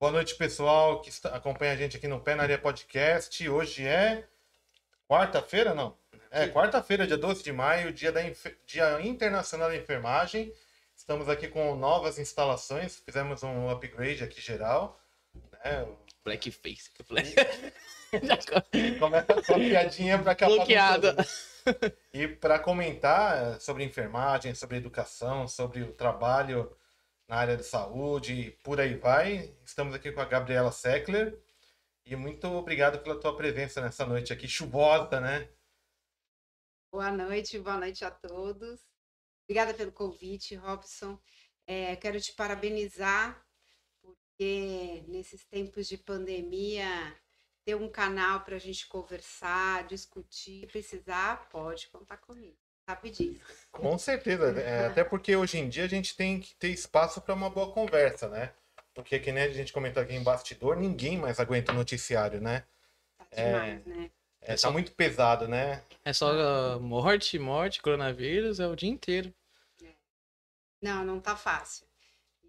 Boa noite, pessoal que está- acompanha a gente aqui no Pé na Areia Podcast. Hoje é quarta-feira, não? É, quarta-feira, dia 12 de maio, dia, da dia Internacional da Enfermagem. Estamos aqui com novas instalações, fizemos um upgrade aqui geral. Né? Blackface. Falei- Começa com a piadinha para acabar Bloqueada. E para comentar sobre enfermagem, sobre educação, sobre o trabalho na área de saúde e por aí vai, estamos aqui com a Gabriela Seckler. E muito obrigado pela tua presença nessa noite aqui chuvosa, né? Boa noite, boa noite a todos. Obrigada pelo convite, Robson. É, quero te parabenizar, porque nesses tempos de pandemia, ter um canal para a gente conversar, discutir, precisar, pode contar comigo. Disso. Com certeza. é, até porque hoje em dia a gente tem que ter espaço para uma boa conversa, né? Porque, que nem a gente comentou aqui em bastidor, ninguém mais aguenta o noticiário, né? Tá demais, né? É, É tá muito pesado, né? É só uh, morte, morte, coronavírus, é o dia inteiro. Não, não tá fácil.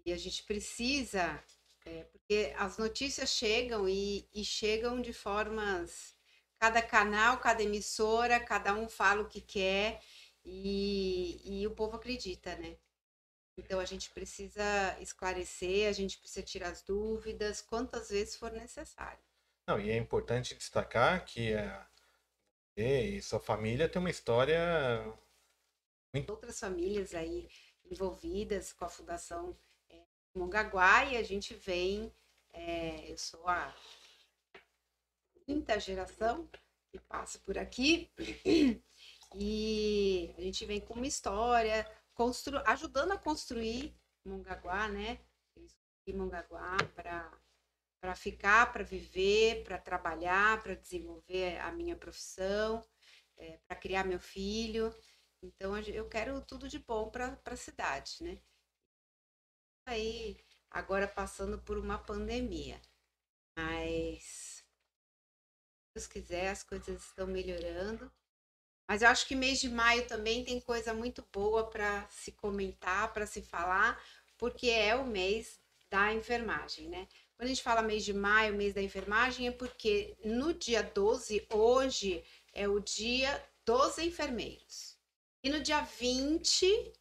E a gente precisa, é, porque as notícias chegam e, e chegam de formas. Cada canal, cada emissora, cada um fala o que quer e, e o povo acredita, né? Então a gente precisa esclarecer, a gente precisa tirar as dúvidas, quantas vezes for necessário. Não, e é importante destacar que a você e sua família tem uma história. outras famílias aí envolvidas com a Fundação é, Mongaguá e a gente vem, é, eu sou a quinta geração que passa por aqui e a gente vem com uma história, constru, ajudando a construir Mongaguá, né? E Mongaguá para ficar, para viver, para trabalhar, para desenvolver a minha profissão, é, para criar meu filho. Então, eu quero tudo de bom para a cidade, né? Aí, agora passando por uma pandemia. Mas, se Deus quiser, as coisas estão melhorando. Mas eu acho que mês de maio também tem coisa muito boa para se comentar, para se falar, porque é o mês da enfermagem, né? Quando a gente fala mês de maio, mês da enfermagem, é porque no dia 12, hoje, é o dia dos enfermeiros. E no dia 20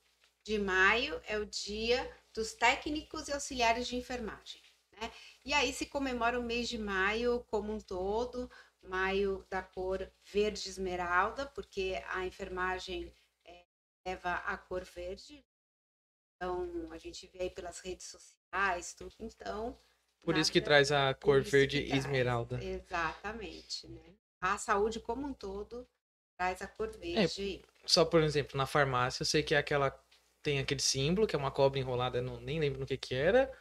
de maio é o dia dos técnicos e auxiliares de enfermagem. Né? E aí se comemora o mês de maio como um todo, maio da cor verde esmeralda, porque a enfermagem é, leva a cor verde. Então a gente vê aí pelas redes sociais, tudo. Então. Por isso que traz a cor verde esmeralda. Exatamente, né? A saúde como um todo traz a cor verde. aí. Só por exemplo, na farmácia, eu sei que é aquela. Tem aquele símbolo, que é uma cobra enrolada, eu não, nem lembro no que que era.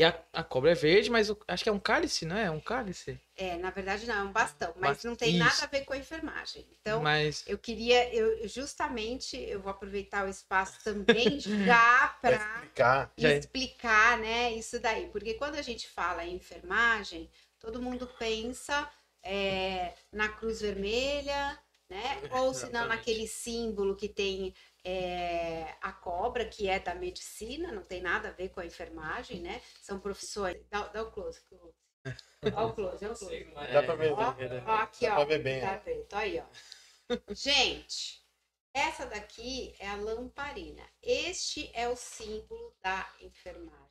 E a, a cobra é verde, mas eu acho que é um cálice, não é? É um cálice. É, na verdade não, é um bastão, mas não tem isso. nada a ver com a enfermagem. Então, mas eu queria, eu justamente, eu vou aproveitar o espaço também já Pra para explicar. Explicar, né, isso daí. Porque quando a gente fala em enfermagem, todo mundo pensa é, na cruz vermelha, né? Ou se não naquele símbolo que tem é, a cobra, que é da medicina, não tem nada a ver com a enfermagem, né? São profissões. Dá, dá o close. close. O close, ó o close. Dá pra ver, Ó, né? ó, aqui, Dá ó. pra ver bem, Tá né? preto, aí, ó. Gente, essa daqui é a lamparina. Este é o símbolo da enfermagem.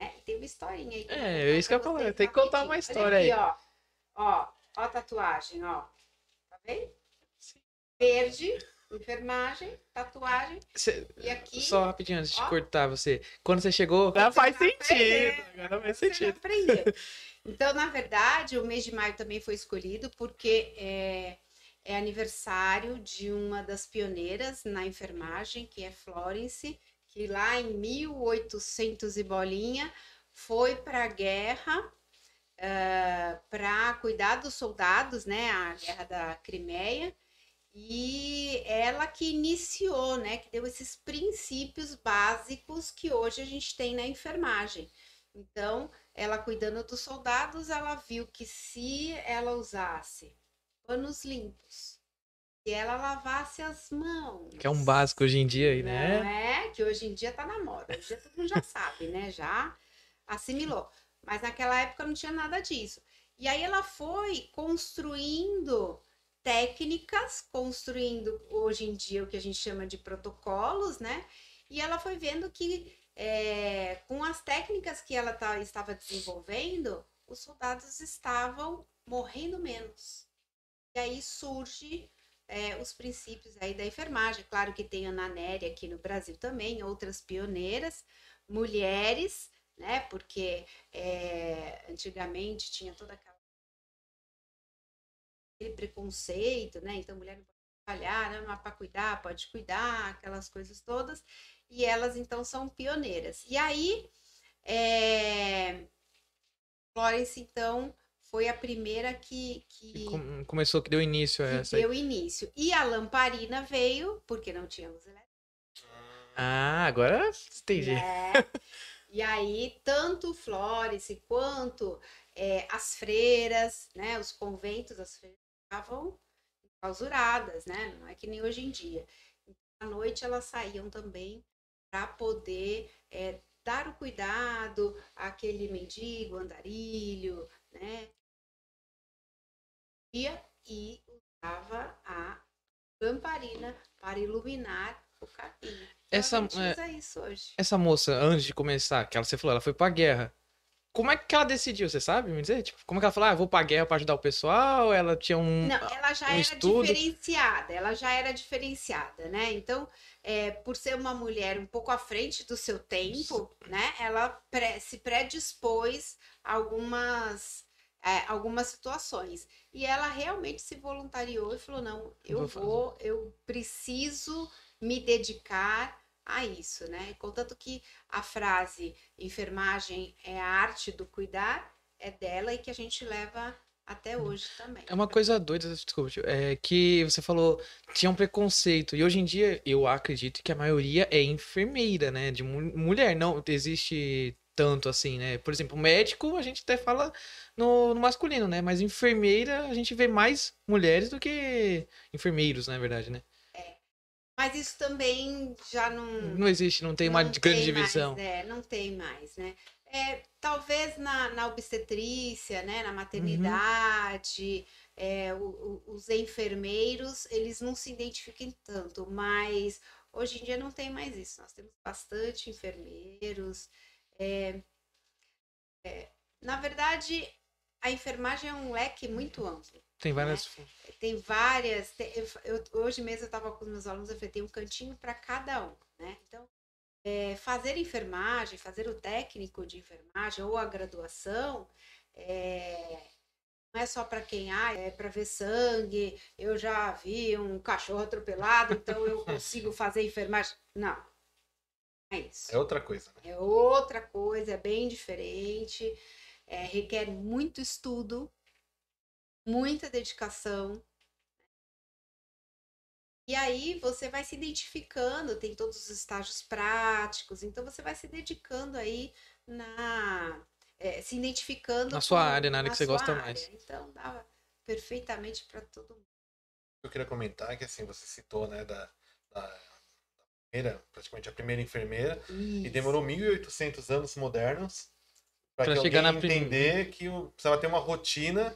E tem uma historinha aí. que eu vou É, contar isso que eu vocês tem que contar uma Olha história aqui, aí. Ó, ó, ó a tatuagem, ó. Tá vendo? Verde, enfermagem, tatuagem. cê- E aqui só rapidinho antes de ó. cortar você. Quando você chegou. Ah, faz sentido. Agora faz sentido. aprendeu. Então, na verdade, o mês de maio também foi escolhido porque é, é aniversário de uma das pioneiras na enfermagem, que é Florence, que lá em 1800 e bolinha foi para a guerra para cuidar dos soldados, né? A guerra da Crimeia. E ela que iniciou, né? Que deu esses princípios básicos que hoje a gente tem na enfermagem. Então, ela cuidando dos soldados, ela viu que se ela usasse panos limpos, se ela lavasse as mãos. Que é um básico hoje em dia aí, Não né? é? Que hoje em dia tá na moda. Hoje em dia todo mundo já sabe, né? Já assimilou. Mas naquela época não tinha nada disso. E aí ela foi construindo técnicas, construindo hoje em dia o que a gente chama de protocolos, né? E ela foi vendo que é, com as técnicas que ela tá, estava desenvolvendo, os soldados estavam morrendo menos. E aí surge é, os princípios aí da enfermagem. Claro que tem a Nery aqui no Brasil também, outras pioneiras, mulheres, né? Porque é, antigamente tinha toda aquele preconceito, né? Então mulher não pode trabalhar, né? não é para cuidar, pode cuidar, aquelas coisas todas. E elas então são pioneiras. E aí, é... Florence então foi a primeira que, que começou, que deu início a essa. Deu início. E a lamparina veio porque não tinha luz elétrica. Ah, agora entendi. É. E aí, tanto Florence quanto é, as freiras, né, os conventos, as freiras estavam clausuradas, né? Não é que nem hoje em dia. À noite elas saíam também para poder é, dar o cuidado àquele mendigo, andarilho, né? E usava a lamparina para iluminar o caminho. Essa, é, essa moça, antes de começar, que ela, você falou, ela foi pra guerra. Como é que ela decidiu, você sabe me dizer? Tipo, como é que ela falou, ah, vou pra guerra pra ajudar o pessoal? Ela tinha um Não, ela já um era estudo? diferenciada, ela já era diferenciada, né? Então, é, por ser uma mulher um pouco à frente do seu tempo, né? Ela se predispôs a algumas, é, algumas situações. E ela realmente se voluntariou e falou, não, eu vou, vou eu preciso me dedicar a isso, né? Contanto que a frase enfermagem é a arte do cuidar é dela e que a gente leva até hoje também. É uma coisa doida, desculpa, é que você falou tinha um preconceito e hoje em dia eu acredito que a maioria é enfermeira, né, de mulher, não existe tanto assim, né? Por exemplo, médico a gente até fala no, no, masculino, né? Mas enfermeira a gente vê mais mulheres do que enfermeiros, na verdade, né? Mas isso também já não. Não existe, não tem não uma tem grande divisão. Mais, é, não tem mais, né? É, talvez na, na obstetrícia, né, na maternidade, uhum. é, o, o, os enfermeiros, eles não se identifiquem tanto, mas hoje em dia não tem mais isso. Nós temos bastante enfermeiros. É, é, na verdade, a enfermagem é um leque muito amplo. Tem várias. Né? Tem várias. Tem, eu, hoje mesmo eu estava com os meus alunos, eu falei, tem um cantinho para cada um, né? Então, é, fazer enfermagem, fazer o técnico de enfermagem ou a graduação, é, não é só para quem ah, é para ver sangue, eu já vi um cachorro atropelado, então eu consigo fazer enfermagem. Não. É isso. É outra coisa. Né? É outra coisa, é bem diferente, é, requer muito estudo, muita dedicação. E aí você vai se identificando, tem todos os estágios práticos, então você vai se dedicando aí na. É, se identificando. Na sua área, na área que você gosta área. mais. Então dá perfeitamente para todo mundo. Eu queria comentar é que assim, você citou, né, da, da primeira, praticamente a primeira enfermeira, Isso. e demorou 1.800 anos modernos para que chegar alguém na entender que precisava ter uma rotina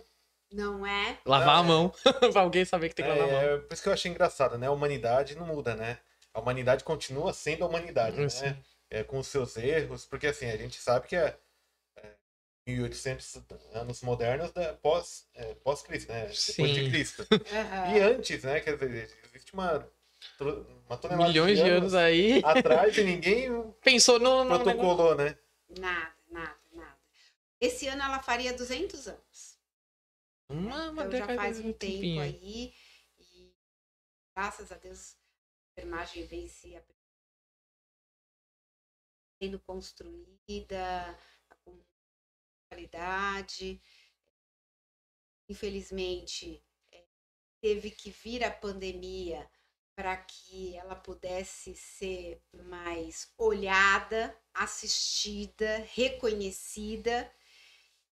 não é? Lavar a mão. pra alguém saber que tem que lavar é, a mão. Por isso que eu achei engraçado, né? A humanidade não muda, né? A humanidade continua sendo a humanidade, né? É, com os seus erros, porque assim, a gente sabe que é, é 1800 anos modernos da, pós, é, pós-Cristo, né? Sim. Depois de Cristo. Uhum. E antes, né? Quer dizer, existe uma, uma tonelada Milhões de anos, de anos aí. Atrás e ninguém pensou no, no protocolou, né? Nada. Esse ano ela faria 200 anos. Uma, uma então já faz um tempo aí e graças a Deus a enfermagem vem se sendo construída com qualidade. Infelizmente é, teve que vir a pandemia para que ela pudesse ser mais olhada, assistida, reconhecida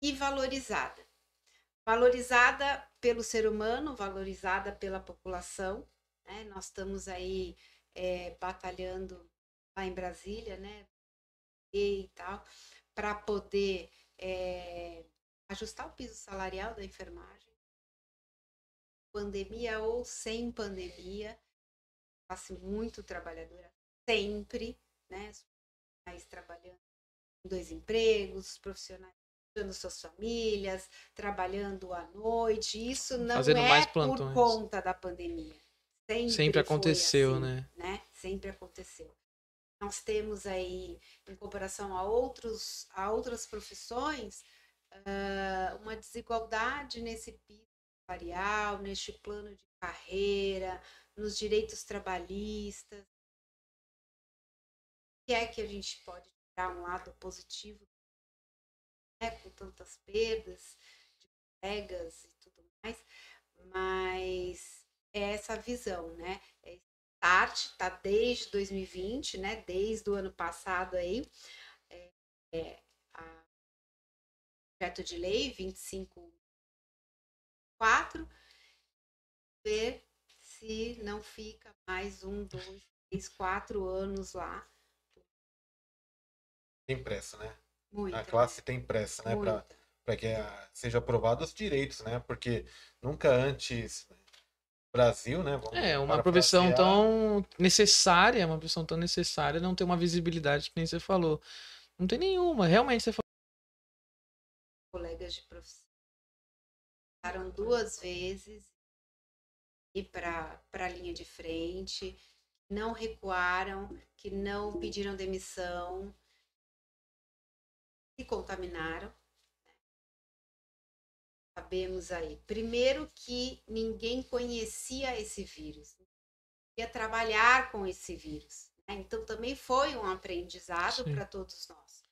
e valorizada valorizada pelo ser humano, valorizada pela população. Né? Nós estamos aí é, batalhando lá em Brasília, né? E tal, para poder é, ajustar o piso salarial da enfermagem, pandemia ou sem pandemia, classe muito trabalhadora, sempre, né? Profissionais trabalhando em dois empregos, os profissionais ajudando suas famílias, trabalhando à noite. Isso não Fazendo é por conta da pandemia. Sempre, Sempre aconteceu, assim, né? né? Sempre aconteceu. Nós temos aí, em comparação a, outros, a outras profissões, ah, uma desigualdade nesse piso salarial, neste plano de carreira, nos direitos trabalhistas. O que é que a gente pode tirar um lado positivo, né, com tantas perdas de colegas e tudo mais, mas é essa visão, né? É start, tá desde 2020, né? Desde o ano passado aí, é, é, a projeto de lei 254, ver se não fica mais um, dois, três, quatro anos lá. Tem pressa, né? Muita, A classe tem pressa, né? Para que seja aprovado os direitos, né? Porque nunca antes Brasil, né? Vamos É, uma profissão parafrasear, tão necessária, uma profissão tão necessária, não ter uma visibilidade que nem você falou. Não tem nenhuma, realmente você falou. colegas de profissão. Passaram duas vezes ir para a linha de frente, não recuaram, que não pediram demissão, se contaminaram. né? Sabemos aí, primeiro que ninguém conhecia esse vírus, ia trabalhar com esse vírus. né? Então também foi um aprendizado para todos nós.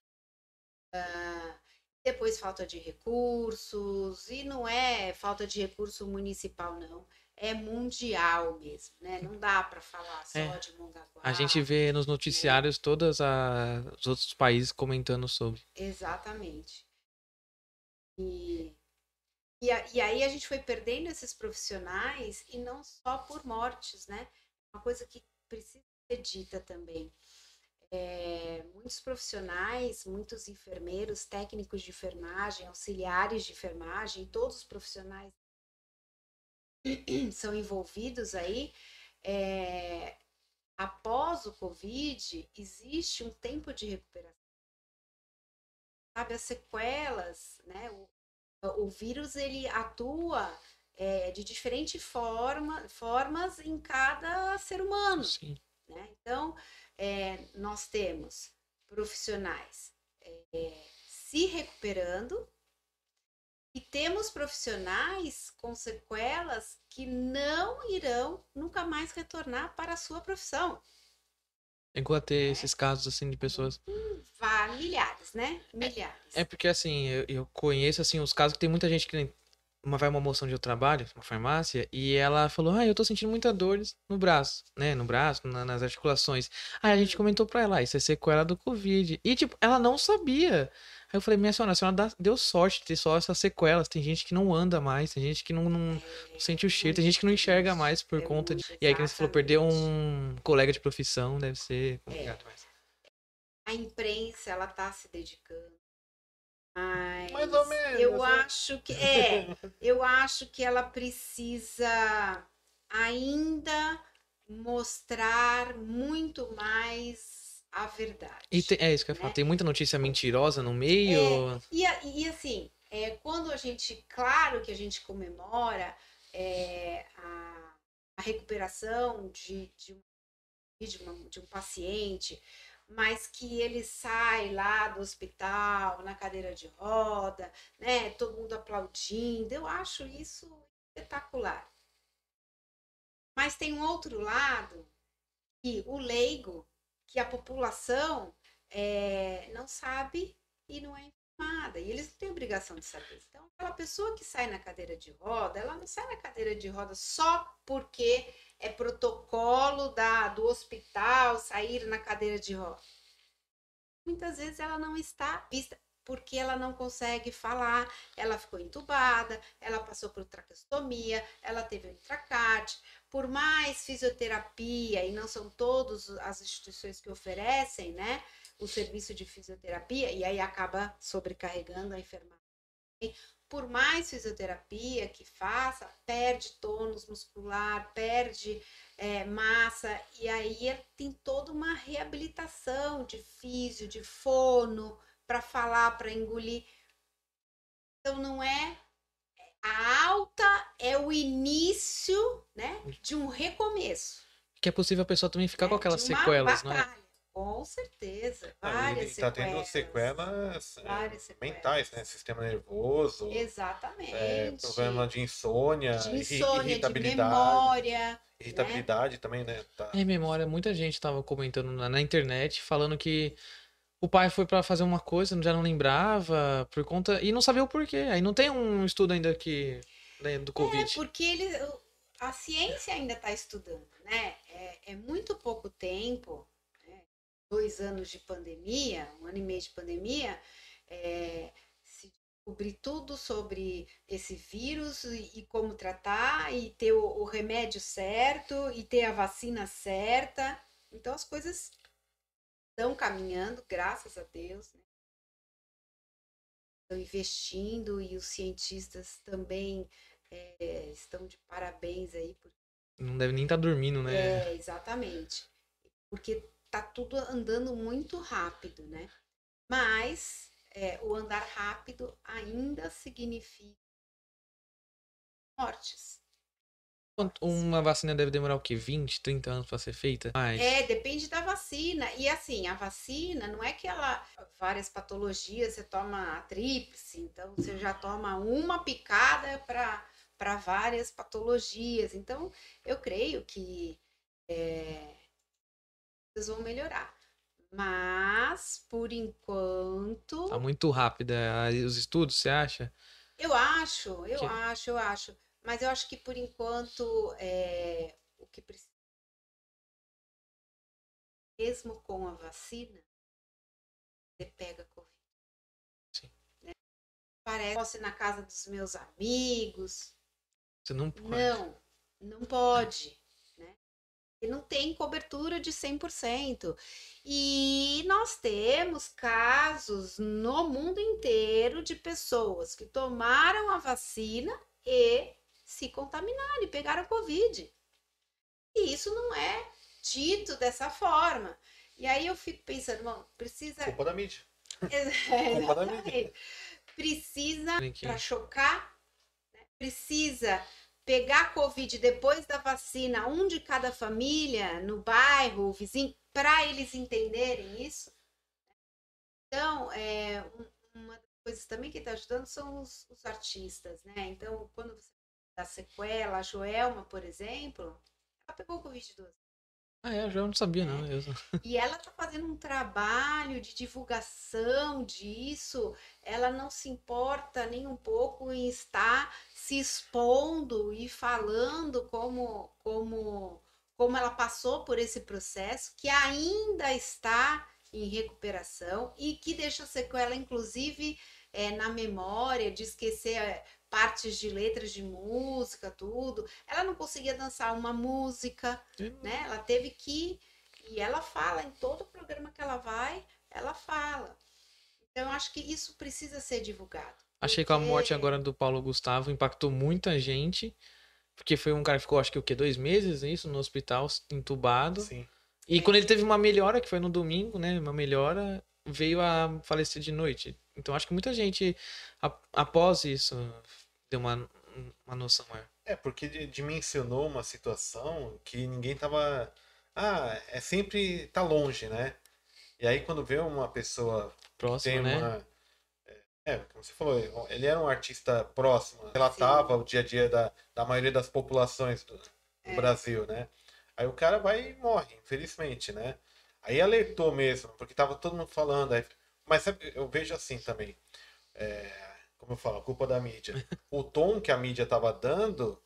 Ah, depois falta de recursos, e não é falta de recurso municipal, não. É mundial mesmo, né? Não dá para falar só É. de Mongaguá. A gente vê nos noticiários todos a- os outros países comentando sobre. Exatamente. E, e, a- e aí a gente foi perdendo esses profissionais, e não só por mortes, né? Uma coisa que precisa ser dita também. É, muitos profissionais, muitos enfermeiros, técnicos de enfermagem, auxiliares de enfermagem, todos os profissionais são envolvidos aí. é, após o Covid, existe um tempo de recuperação. Sabe, as sequelas, né? O, o vírus ele atua é, de diferentes forma, formas em cada ser humano. Sim. né? Então, é, nós temos profissionais é, se recuperando e temos profissionais com sequelas que não irão nunca mais retornar para a sua profissão. Chegou a ter esses casos assim de pessoas. Vá milhares, né? Milhares. É porque assim, eu, eu conheço assim os casos que tem muita gente que uma vai uma moção de eu trabalho, uma farmácia, e ela falou: "Ah, eu tô sentindo muita dores no braço, né, no braço, na- nas articulações". Aí a gente comentou pra ela: ah, "Isso é sequela do COVID". E tipo, ela não sabia. Aí eu falei: "Minha senhora, a senhora dá- deu sorte de ter só essas sequelas. Tem gente que não anda mais, tem gente que não, não, não sente o cheiro, tem gente que não enxerga mais por É conta de. E aí, que você falou, perder um colega de profissão deve ser complicado. mas- a imprensa ela está se dedicando. Mas Mais ou menos, eu né? acho que é, eu acho que ela precisa ainda mostrar muito mais a verdade. E tem- é isso que eu né? Tem muita notícia mentirosa no meio. E, a- e assim, é, quando a gente, claro que a gente comemora é, a, a recuperação de, de, um- de, uma- de um paciente, mas que ele sai lá do hospital na cadeira de roda, né? Todo mundo aplaudindo, eu acho isso espetacular. Mas tem um outro lado que o leigo, que a população é, não sabe e não é informada. E eles não têm obrigação de saber. Então, aquela pessoa que sai na cadeira de roda, ela não sai na cadeira de roda só porque é protocolo da, do hospital sair na cadeira de roda. Muitas vezes ela não está vista. Porque ela não consegue falar, ela ficou entubada, ela passou por traqueostomia, ela teve um intracate. Por mais fisioterapia, e não são todas as instituições que oferecem, né, o serviço de fisioterapia, e aí acaba sobrecarregando a enfermagem. Por mais fisioterapia que faça, perde tônus muscular, perde é, massa, e aí tem toda uma reabilitação de físio, de fono, para falar, para engolir. Então não é a alta é o início, né, de um recomeço. Que é possível a pessoa também ficar é, com aquelas sequelas, batalha. não é? Com certeza. Várias Está tendo sequelas, é, Várias sequelas. mentais, né? Sistema nervoso. Exatamente. É, problema de insônia, de insônia, irritabilidade. De memória. Irritabilidade né? também, né? Tá. É, memória. Muita gente estava comentando na, na, internet, falando que o pai foi para fazer uma coisa, já não lembrava, por conta. E não sabia o porquê. Aí não tem um estudo ainda que. Né, do Covid. É, porque ele, a ciência ainda está estudando, né? É, é muito pouco tempo dois anos de pandemia, um ano e meio de pandemia, é, se descobrir tudo sobre esse vírus e, e como tratar, e ter o, o, remédio certo, e ter a vacina certa. Então as coisas estão caminhando, graças a Deus. Né? Estão investindo e os cientistas também é, estão de parabéns aí. Por... Não deve nem estar tá dormindo, né? É, exatamente. Porque tá tudo andando muito rápido, né? Mas é, o andar rápido ainda significa mortes. Uma vacina deve demorar o quê? 20, 30 anos para ser feita? Mas... É, depende da vacina. E assim, a vacina não é que ela. Várias patologias, você toma a tríplice, então você já toma uma picada para várias patologias. Então, eu creio que. É, vão melhorar. Mas, por enquanto. Tá muito rápida os estudos, você acha? Eu acho, eu que... acho, eu acho. Mas eu acho que por enquanto é, o que precisa. Mesmo com a vacina, você pega Covid. Sim. Né? Parece na casa dos meus amigos. Você não pode. Não, não pode não tem cobertura de 100%. E nós temos casos no mundo inteiro de pessoas que tomaram a vacina e se contaminaram e pegaram Covid. E isso não é dito dessa forma. E aí eu fico pensando, bom, precisa. Culpa da mídia. É, Culpa da mídia. Precisa, para chocar, né? precisa pegar Covid depois da vacina, um de cada família, no bairro, o vizinho, para eles entenderem isso. Então, é, uma das coisas também que está ajudando são os, os, artistas, né? Então, quando você dá sequela, a Joelma, por exemplo, ela pegou Covid duas ah, é, eu já não sabia, não. Eu... E ela está fazendo um trabalho de divulgação disso. Ela não se importa nem um pouco em estar se expondo e falando como, como, como ela passou por esse processo, que ainda está em recuperação e que deixa sequela, inclusive, é, na memória, de esquecer partes de letras de música, tudo. Ela não conseguia dançar uma música, Sim. né? Ela teve que e ela fala em todo programa que ela vai, ela fala. Então eu acho que isso precisa ser divulgado. Achei porque... que a morte agora do Paulo Gustavo impactou muita gente, porque foi um cara que ficou acho que o quê, dois meses isso no hospital entubado. Sim. E é. quando ele teve uma melhora, que foi no domingo, né? Uma melhora, veio a falecer de noite. Então acho que muita gente, após isso, deu uma, uma noção maior. É, porque dimensionou uma situação que ninguém tava. Ah, é sempre tá longe, né? E aí quando vê uma pessoa próxima, né? Uma, é, é, como você falou, ele era um artista próximo, relatava Sim. o dia a dia da, da maioria das populações do, do é. Brasil, né? Aí o cara vai e morre, infelizmente, né? Aí alertou mesmo, porque tava todo mundo falando. Aí, mas sabe, eu vejo assim também. É, como eu falo, culpa da mídia. O tom que a mídia estava dando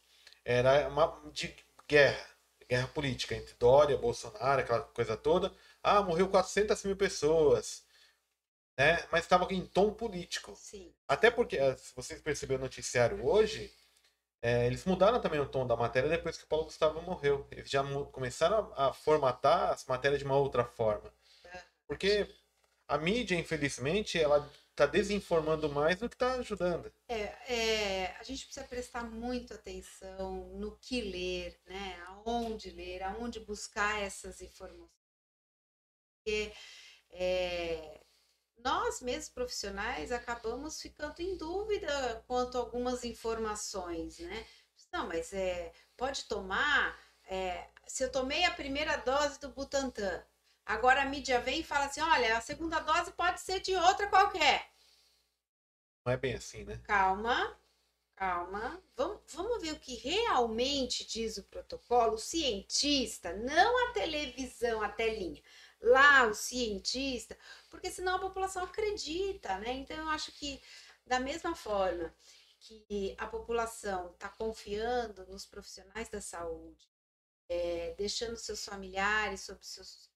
era uma de guerra, guerra política entre Dória, Bolsonaro, aquela coisa toda. Ah, morreu 400 mil pessoas. né? Mas estava em tom político. Sim. Até porque, eh, se vocês perceberam o noticiário hoje, é, eles mudaram também o tom da matéria depois que o Paulo Gustavo morreu. Eles já começaram a, a formatar as matérias de uma outra forma. Porque a mídia, infelizmente, ela está desinformando mais do que está ajudando. É, é, a gente precisa prestar muito atenção no que ler, né? Aonde ler, aonde buscar essas informações. Porque é, nós mesmos profissionais acabamos ficando em dúvida quanto a algumas informações, né? Não, mas é, pode tomar. É, se eu tomei a primeira dose do Butantan, agora a mídia vem e fala assim: olha, a segunda dose pode ser de outra qualquer. Não é bem assim, né? Calma, calma. Vamos, vamos ver o que realmente diz o protocolo. O cientista, não a televisão, a telinha lá o cientista, porque senão a população acredita, né? Então eu acho que da mesma forma que a população está confiando nos profissionais da saúde, é, deixando seus familiares sob seus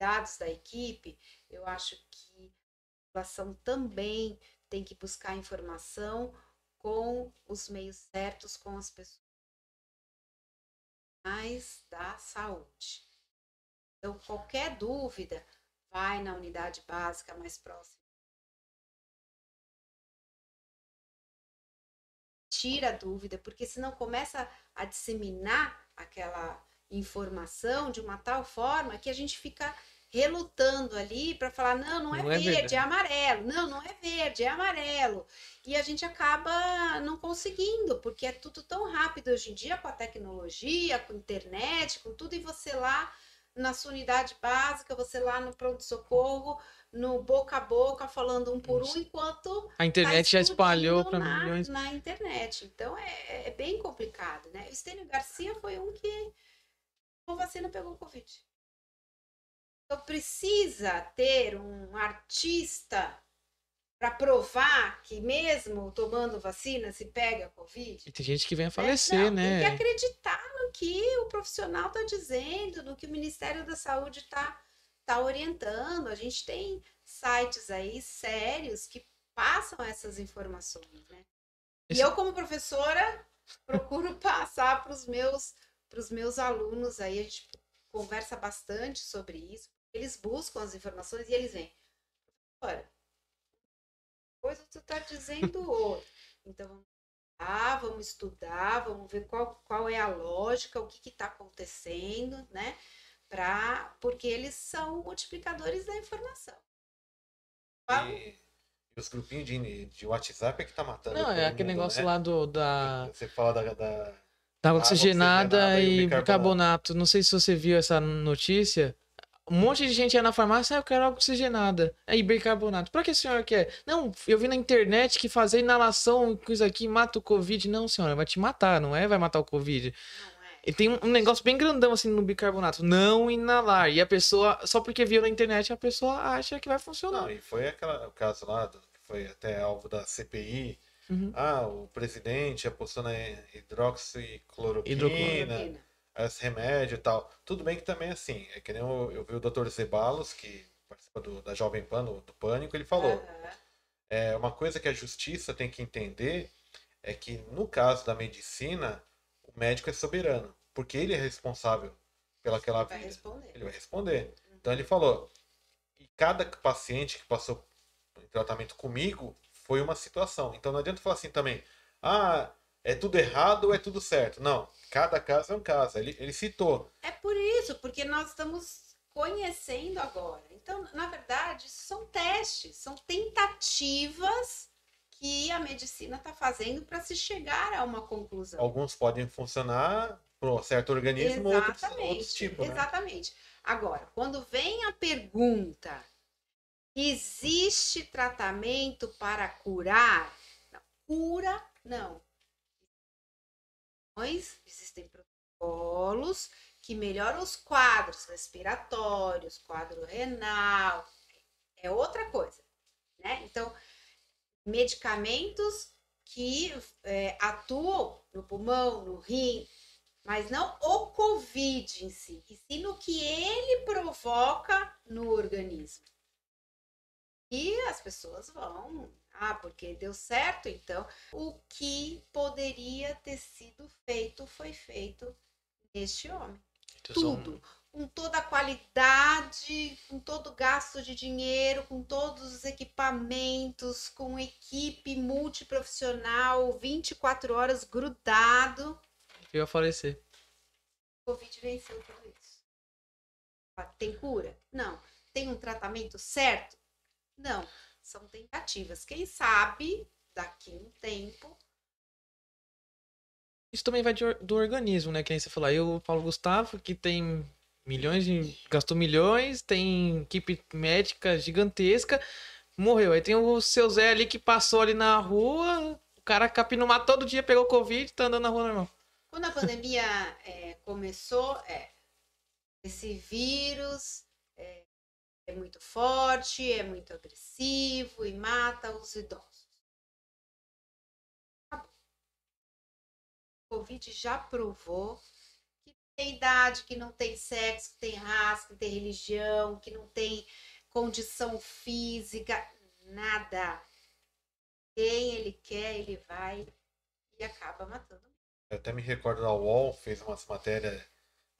dados da equipe, eu acho que a população também tem que buscar informação com os meios certos, com as pessoas mais da saúde. Então, qualquer dúvida, vai na unidade básica mais próxima. Tira a dúvida, porque senão começa a disseminar aquela informação de uma tal forma que a gente fica relutando ali para falar não, não é não verde, é, é, amarelo. Não, não é verde, é amarelo. E a gente acaba não conseguindo, porque é tudo tão rápido hoje em dia com a tecnologia, com a internet, com tudo e você lá na sua unidade básica, você lá no pronto-socorro, no boca a boca, falando um por um, enquanto. A internet tá já espalhou para milhões. Na internet. Então é, é, bem complicado, né? O Estênio Garcia foi um que com vacina pegou Covid. Então precisa ter um artista para provar que mesmo tomando vacina se pega Covid. E tem gente que vem a falecer, é, não, né? Tem que acreditar no que o profissional está dizendo, no que o Ministério da Saúde está tá orientando. A gente tem sites aí sérios que passam essas informações, né? Esse... E eu, como professora, procuro passar para os meus, meus alunos aí, a gente conversa bastante sobre isso. Eles buscam as informações e eles vêm. Olha, coisa tu está dizendo outra. Então, vamos ah, vamos estudar, vamos ver qual, qual é a lógica, o que está acontecendo, né? Pra, porque eles são multiplicadores da informação. E, e os grupinhos de, de WhatsApp é que tá matando. Não, é aquele mundo, negócio né? lá do. Da... Você fala da, da... Da oxigenada, oxigenada e, e bicarbonato. bicarbonato. Não sei se você viu essa notícia um monte de gente ia na farmácia, ah, eu quero água oxigenada. Aí, bicarbonato. Pra que a senhora quer? Não, eu vi na internet que fazer inalação com isso aqui mata o Covid. Não, senhora, vai te matar, não é? Vai matar o Covid. É. E tem um negócio bem grandão assim no bicarbonato. Não inalar. E a pessoa, só porque viu na internet, a pessoa acha que vai funcionar. Não, e foi aquela, o caso lá, que foi até alvo da CPI. Uhum. Ah, o presidente apostou na hidroxicloroquina. hidroxicloroquina esse remédio e tal. Tudo bem que também, assim, é que nem eu, eu vi o Dr. Zebalos, que participa do, da Jovem Pan, do, do Pânico, ele falou. Uhum. É, uma coisa que a justiça tem que entender é que, no caso da medicina, o médico é soberano, porque ele é responsável pelaquela vida. Vai responder. Ele vai responder. Uhum. Então ele falou, e cada paciente que passou em tratamento comigo foi uma situação. Então não adianta falar assim também, ah, é tudo errado ou é tudo certo. Não, cada caso é um caso. Ele, ele citou. É por isso, porque nós estamos conhecendo agora. Então, na verdade, são testes, são tentativas que a medicina está fazendo para se chegar a uma conclusão. Alguns podem funcionar para um certo organismo, outros, outros tipos. Né? Exatamente. Agora, quando vem a pergunta, existe tratamento para curar? Não, cura, não existem protocolos que melhoram os quadros respiratórios, quadro renal, é outra coisa, né? Então, medicamentos que é, atuam no pulmão, no rim, mas não o Covid em si, e sim no que ele provoca no organismo. E as pessoas vão, ah, porque deu certo, então o que poderia ter sido feito foi feito neste homem. Tudo, com toda a qualidade, com todo o gasto de dinheiro, com todos os equipamentos, com equipe multiprofissional, 24 horas grudado. Eu ia falecer. O Covid venceu tudo isso. Tem cura? Não. Tem um tratamento certo? Não. São tentativas. Quem sabe, daqui um tempo, isso também vai de, do organismo, né? Que nem você falou. O Paulo Gustavo, que tem milhões de. gastou milhões, tem equipe médica gigantesca, morreu. Aí tem o seu Zé ali que passou ali na rua, o cara capinou todo dia, pegou Covid tá andando na rua normal. Quando a pandemia é, começou, é, esse vírus é muito forte, é muito agressivo e mata os idosos. O Covid já provou que tem idade, que não tem sexo, que tem raça, que tem religião, que não tem condição física, nada. Quem ele quer, ele vai e acaba matando. Eu até me recordo da UOL fez umas matérias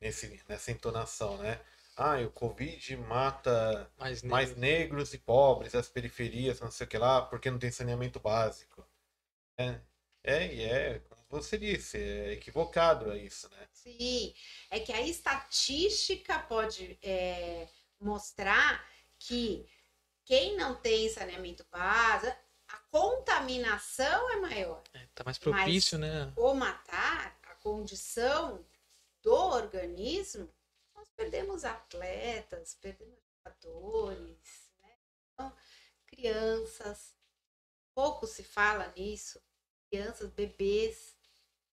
nesse, nessa entonação, né? Ah, o Covid mata mais, negro. mais negros e pobres, as periferias, não sei o que lá, porque não tem saneamento básico. É, é, e é, você disse, é equivocado isso, né? Sim, é que a estatística pode é, mostrar que quem não tem saneamento básico, a contaminação é maior. É, tá mais propício, Mas, né? O matar, a condição do organismo, perdemos atletas, perdemos jogadores, né? Então, crianças, pouco se fala nisso, crianças, bebês,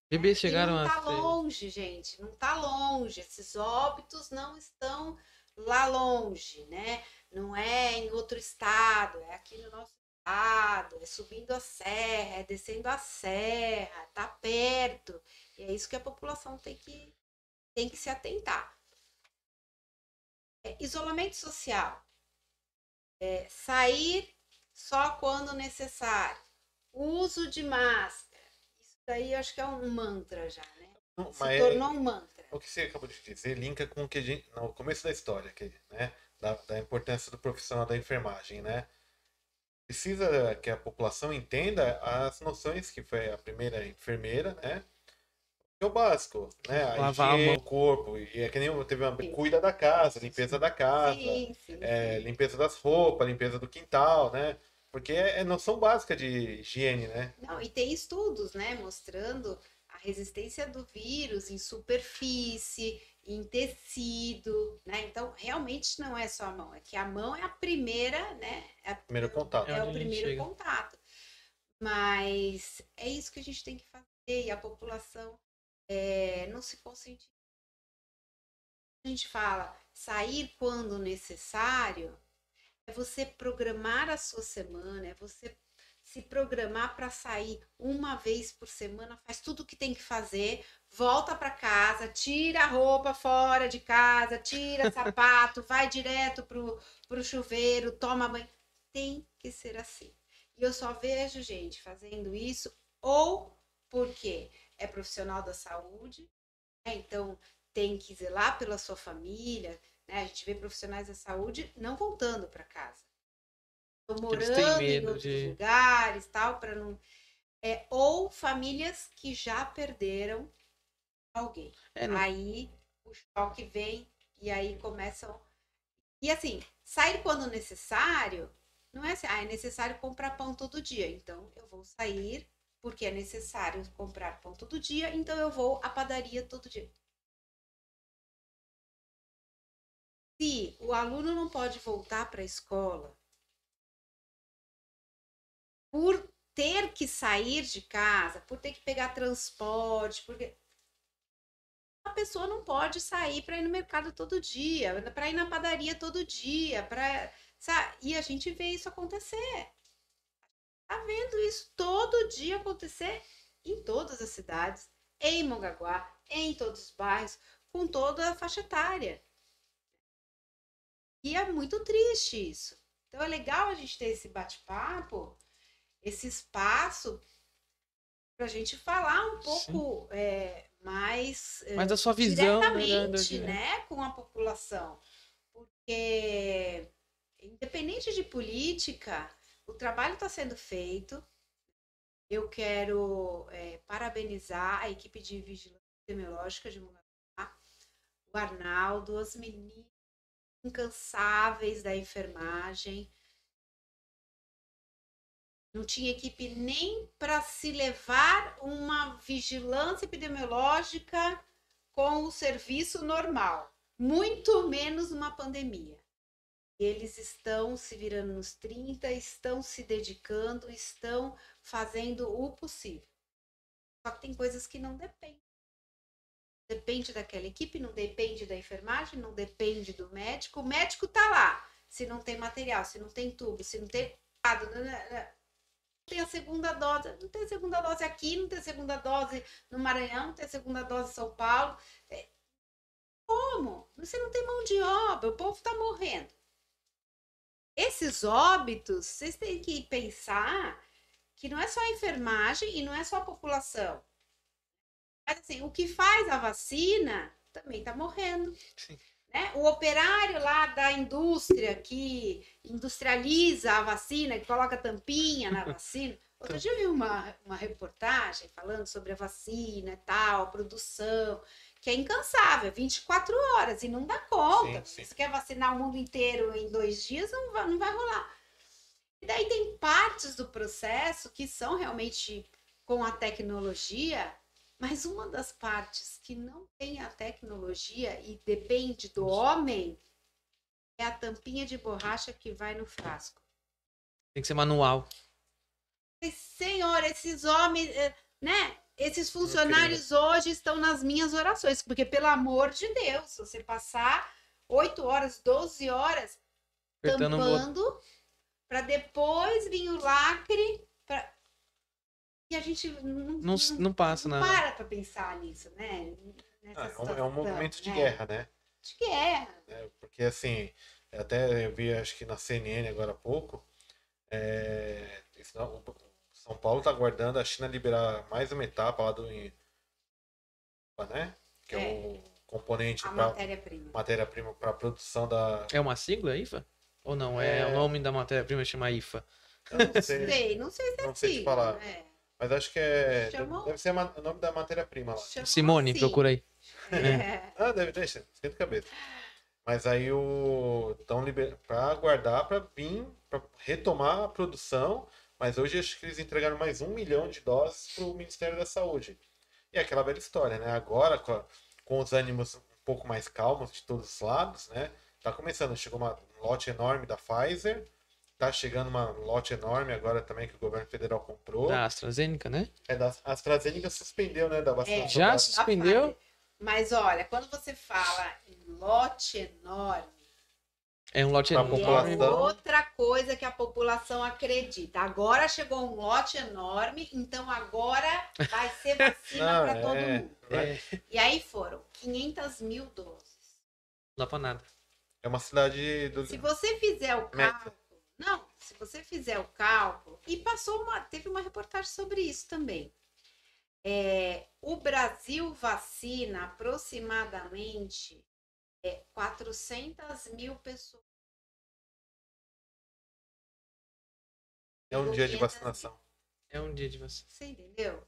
Bebês chegaram não a. longe, gente. Não tá longe. Esses óbitos não estão lá longe, né? Não é em outro estado, é aqui no nosso estado, é subindo a serra, é descendo a serra, tá perto. E é isso que a população tem que, tem que se atentar. É, isolamento social. É, sair só quando necessário. Uso de máscara daí acho que é um mantra já, né? Não, Se é tornou um mantra. O que você acabou de dizer linka com o que a gente, no começo da história, que, né? Da, da importância do profissional da enfermagem, né? Precisa que a população entenda as noções que foi a primeira enfermeira, né? É o básico, né? A Lavar higiene, o corpo. E é que nem teve uma cuida da casa, limpeza da casa, sim, sim, é, limpeza das roupas, limpeza do quintal, né? Porque é, é noção básica de higiene, né? Não, e tem estudos, né, mostrando a resistência do vírus em superfície, em tecido, né? Então, realmente não é só a mão, é que a mão é a primeira, né? É, primeiro contato. É, é o primeiro chega. contato. Mas é isso que a gente tem que fazer e a população é, não se conscientiza. A gente fala sair quando necessário, é você programar a sua semana, é você se programar para sair uma vez por semana, faz tudo o que tem que fazer, volta para casa, tira a roupa fora de casa, tira sapato, vai direto pro, pro chuveiro, toma banho. Tem que ser assim. E eu só vejo gente fazendo isso ou porque é profissional da saúde, né? então tem que zelar pela sua família, né? A gente vê profissionais da saúde não voltando para casa. Morando em outros de... lugares, tal, para não. É, ou famílias que já perderam alguém. É, não... Aí o choque vem e aí começam. E assim, sair quando necessário, não é assim, ah, é necessário comprar pão todo dia. Então eu vou sair porque é necessário comprar pão todo dia, então eu vou à padaria todo dia. se o aluno não pode voltar para a escola por ter que sair de casa, por ter que pegar transporte, porque a pessoa não pode sair para ir no mercado todo dia, para ir na padaria todo dia, para e a gente vê isso acontecer. Vendo isso todo dia acontecer em todas as cidades, em Mongaguá, em todos os bairros, com toda a faixa etária. E é muito triste isso. Então é legal a gente ter esse bate-papo, esse espaço para a gente falar um pouco é, mais é, Mas a sua visão né, diretamente, né, com a população, porque independente de política, o trabalho está sendo feito. Eu quero é, parabenizar a equipe de vigilância epidemiológica de Mongaguá, o Arnaldo, as meninas incansáveis da enfermagem. Não tinha equipe nem para se levar uma vigilância epidemiológica com o serviço normal, muito menos uma pandemia. Eles estão se virando nos 30, estão se dedicando, estão fazendo o possível. Só que tem coisas que não dependem. Depende daquela equipe, não depende da enfermagem, não depende do médico. O médico tá lá. Se não tem material, se não tem tubo, se não tem. Não tem a segunda dose. Não tem segunda dose aqui, não tem segunda dose no Maranhão, não tem segunda dose em São Paulo. É, como? Você não tem mão de obra, o povo está morrendo. Esses óbitos, vocês têm que pensar que não é só a enfermagem e não é só a população. Mas assim, o que faz a vacina também está morrendo. Sim. Né? O operário lá da indústria que industrializa a vacina, que coloca tampinha na vacina. Outro dia eu vi uma, uma reportagem falando sobre a vacina e tal, produção que é incansável, 24 horas, e não dá conta. Sim, sim. Você quer vacinar o mundo inteiro em dois dias, não vai, não vai rolar. E daí tem partes do processo que são realmente com a tecnologia, mas uma das partes que não tem a tecnologia e depende do homem é a tampinha de borracha que vai no frasco. Tem que ser manual. Senhor, esses homens, eh, né? Esses funcionários hoje estão nas minhas orações, porque pelo amor de Deus, você passar 8 horas, 12 horas Apertando tampando para depois vir o lacre pra... e a gente não, não, não passa não nada. para para pensar nisso, né? Ah, é, um, é, um, movimento de né? guerra, né? De guerra. É, porque assim, até eu vi acho que na CNN agora há pouco, é, são Paulo está aguardando a China liberar mais uma etapa lá do né? Que é, é o componente para matéria-prima. Matéria-prima para a produção da. É uma sigla IFA? Ou não? É, é o nome da matéria-prima chama IFA. Eu não sei, não sei se é não sei sigla, falar. É. Mas acho que é. Chamou? Deve ser o nome da matéria-prima lá. Chamou Simone, assim. procura aí. É. Ah, deve ter, esquenta a cabeça. Mas aí o. Estão liber... para aguardar para vir, para retomar a produção mas hoje acho que eles entregaram mais um milhão de doses para o Ministério da Saúde. E é aquela velha história, né? Agora, com, a, com os ânimos um pouco mais calmos de todos os lados, né? Tá começando, chegou uma, um lote enorme da Pfizer, tá chegando uma lote enorme agora também que o governo federal comprou. Da AstraZeneca, né? É, da AstraZeneca suspendeu, né? Da vacina. É, já suspendeu? Mas olha, quando você fala em lote enorme, é um lote enorme. É outra coisa que a população acredita. Agora chegou um lote enorme, então agora vai ser vacina para é, todo mundo. É. E aí foram 500 mil doses. Não dá pra nada. É uma cidade do. Se você fizer o cálculo. Não, se você fizer o cálculo. E passou uma. Teve uma reportagem sobre isso também. É, o Brasil vacina aproximadamente é 400 mil pessoas. É um dia de vacinação. É um dia de vacinação. Você entendeu?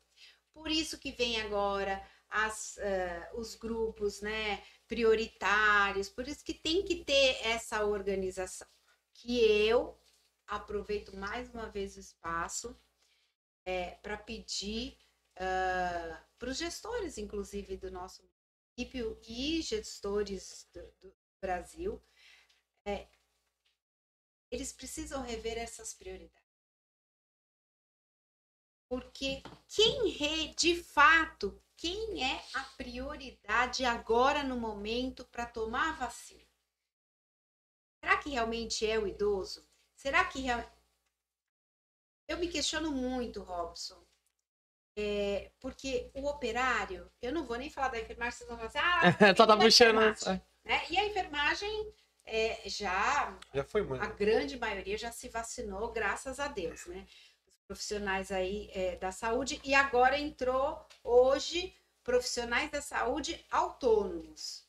Por isso que vem agora as, uh, os grupos né, prioritários, por isso que tem que ter essa organização. Que eu aproveito mais uma vez o espaço é, para pedir uh, para os gestores, inclusive, do nosso município e gestores do, do Brasil, é, eles precisam rever essas prioridades. Porque quem é, de fato, quem é a prioridade agora no momento para tomar a vacina? Será que realmente é o idoso? Será que eu me questiono muito, Robson, é, porque o operário, eu não vou nem falar da enfermagem, vocês vão falar assim, ah, só tá puxando. Né? E a enfermagem é, já Já foi muito. a grande maioria já se vacinou, graças a Deus, né? Profissionais aí é, da saúde. E agora entrou hoje profissionais da saúde autônomos.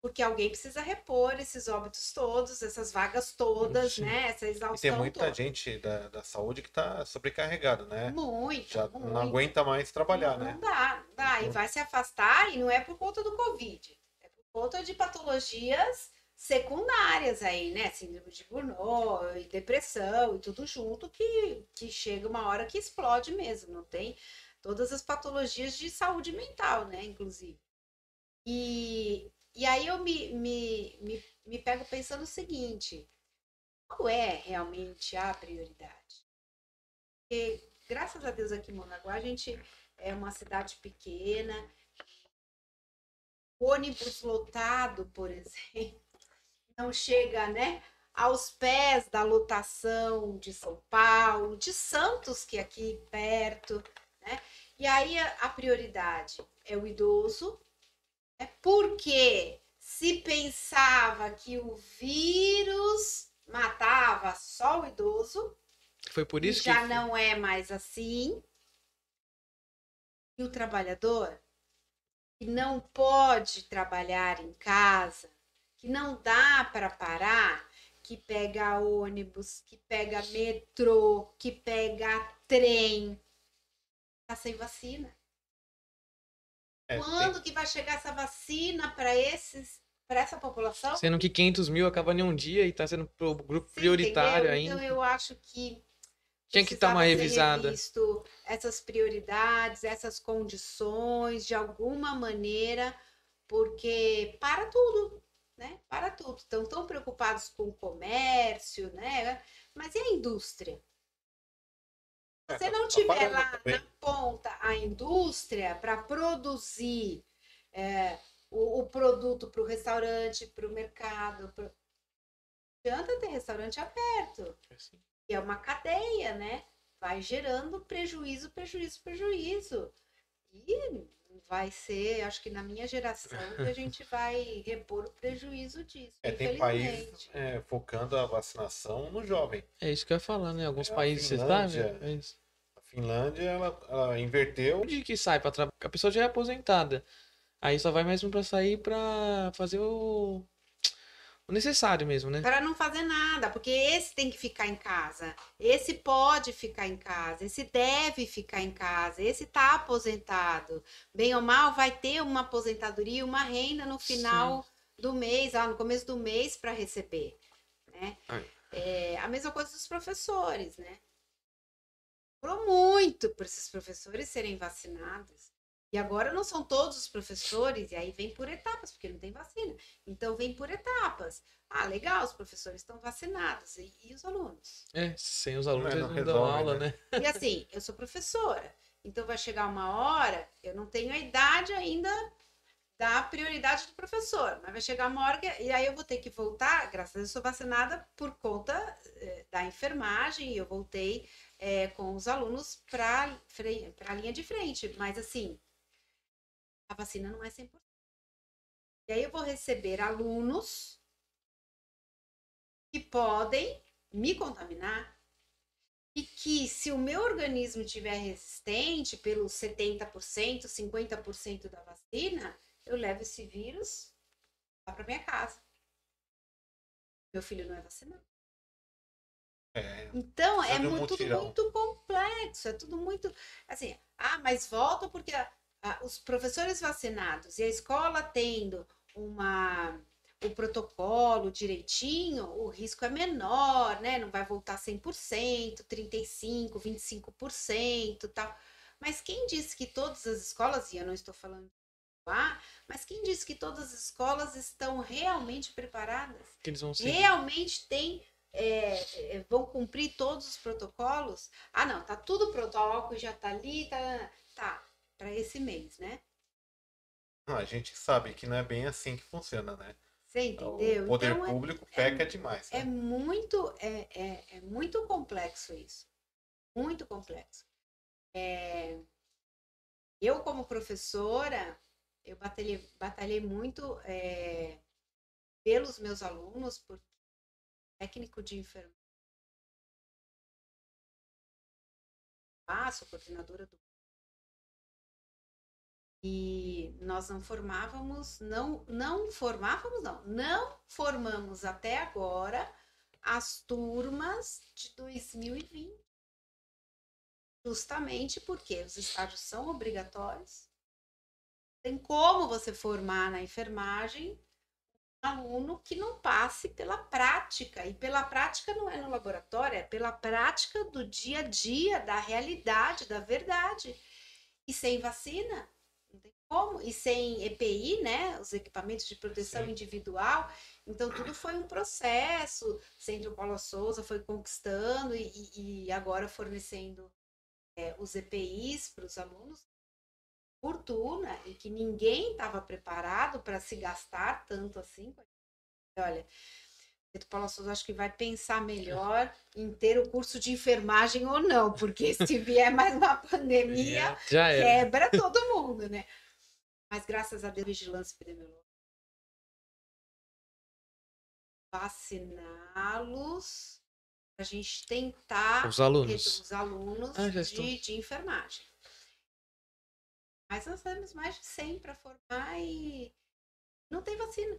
Porque alguém precisa repor esses óbitos todos, essas vagas todas, Sim. né? Essa E exaustão tem muita toda. gente da, da saúde que tá sobrecarregado, né? Muito, Já muito. não aguenta mais trabalhar, não, né? Não dá, não dá. E Uhum. vai se afastar, e não é por conta do Covid. É por conta de patologias secundárias aí, né? Síndrome de Burnout, depressão e tudo junto, que, que chega uma hora que explode mesmo. Não tem todas as patologias de saúde mental, né? Inclusive. E, e aí eu me, me, me, me pego pensando o seguinte: qual é realmente a prioridade? Porque, graças a Deus, aqui em Monaguá, a gente é uma cidade pequena. Ônibus lotado, por exemplo, não chega, né, aos pés da lotação de São Paulo, de Santos, que é aqui perto, né? E aí a, prioridade é o idoso, né? porque se pensava que o vírus matava só o idoso, Foi por isso já que. não é mais assim. E o trabalhador que não pode trabalhar em casa, que não dá para parar, que pega ônibus, que pega metrô, que pega trem, tá sem vacina. É, tem- Quando que vai chegar essa vacina para esses, para essa população? Sendo que 500 mil acaba em um dia e tá sendo pro grupo Você prioritário entendeu? ainda. Então eu acho que Tinha que dar uma precisava ser revisada. revisto essas prioridades, essas condições, de alguma maneira, porque para tudo, né? Para tudo. Estão tão preocupados com o comércio, né? Mas e a indústria? Se você não tiver lá também. na ponta a indústria para produzir é, o, o produto para o restaurante, para o mercado, pro... não adianta ter restaurante aberto. E é uma cadeia, né? Vai gerando prejuízo, prejuízo, prejuízo. E vai ser, acho que na minha geração, que a gente vai repor o prejuízo disso. É, tem países é, focando a vacinação no jovem. É isso que eu ia falar, né? Alguns É, a países, você Finlândia. sabe? É. A Finlândia, ela, ela inverteu. Onde que sai pra trabalhar? A pessoa já é aposentada. Aí só vai mesmo pra sair pra fazer o, o necessário mesmo, né? Para não fazer nada, porque esse tem que ficar em casa, esse pode ficar em casa, esse deve ficar em casa, esse tá aposentado. Bem ou mal, vai ter uma aposentadoria, uma renda no final do mês, lá no começo do mês para receber, né? É, a mesma coisa dos professores, né? Demorou muito para esses professores serem vacinados. E agora não são todos os professores, e aí vem por etapas, porque não tem vacina. Então vem por etapas. Ah, legal, os professores estão vacinados. E, e os alunos? É, sem os alunos Não, eles não não dão aula, né? né? E assim, eu sou professora. Então vai chegar uma hora, eu não tenho a idade ainda da prioridade do professor, mas vai chegar uma hora que. E aí eu vou ter que voltar, graças a Deus, eu sou vacinada por conta eh, da enfermagem, e eu voltei eh, com os alunos para a linha de frente. Mas assim, a vacina não é 100%. E aí eu vou receber alunos que podem me contaminar e que se o meu organismo tiver resistente pelos 70%, 50% da vacina, eu levo esse vírus lá para minha casa. Meu filho não é vacinado. É, Então, é muito, tudo muito complexo, é tudo muito assim, ah, mas volta porque os professores vacinados e a escola tendo uma o protocolo direitinho, o risco é menor, né? Não vai voltar 100%, 35, 25%, tal. Mas quem disse que todas as escolas, e eu não estou falando lá, mas quem disse que todas as escolas estão realmente preparadas? Que eles vão seguir. realmente tem é, é, vão cumprir todos os protocolos? Ah, não, tá tudo pronto, o álcool já tá ali, tá, tá para esse mês, né? a gente sabe que não é bem assim que funciona, né? Você entendeu? O poder então é, público peca demais. é né? muito é, é, é muito complexo isso, muito complexo. É, eu como professora eu batalhei, batalhei muito é, pelos meus alunos, porque técnico de enfermagem, ah, sou coordenadora do e nós não formávamos, não, não formávamos, não, não formamos até agora as turmas de 2020. Justamente porque os estágios são obrigatórios. Tem como você formar na enfermagem um aluno que não passe pela prática. E pela prática não é no laboratório, é pela prática do dia a dia, da realidade, da verdade. E sem vacina, não tem como. E sem EPI, né? Os equipamentos de proteção Sim. individual. Então, tudo foi um processo. Centro Paulo Souza foi conquistando e, e agora fornecendo é, os EPIs para os alunos. Fortuna, e que ninguém estava preparado para se gastar tanto assim. Olha, Centro Paulo Souza acho que vai pensar melhor em ter o curso de enfermagem ou não, porque se vier mais uma pandemia, quebra todo mundo, né? Mas graças a Deus, vigilância epidemiológica. Vaciná-los a gente tentar os alunos, os alunos ah, de, de enfermagem. Mas nós temos mais de 100 para formar e não tem vacina.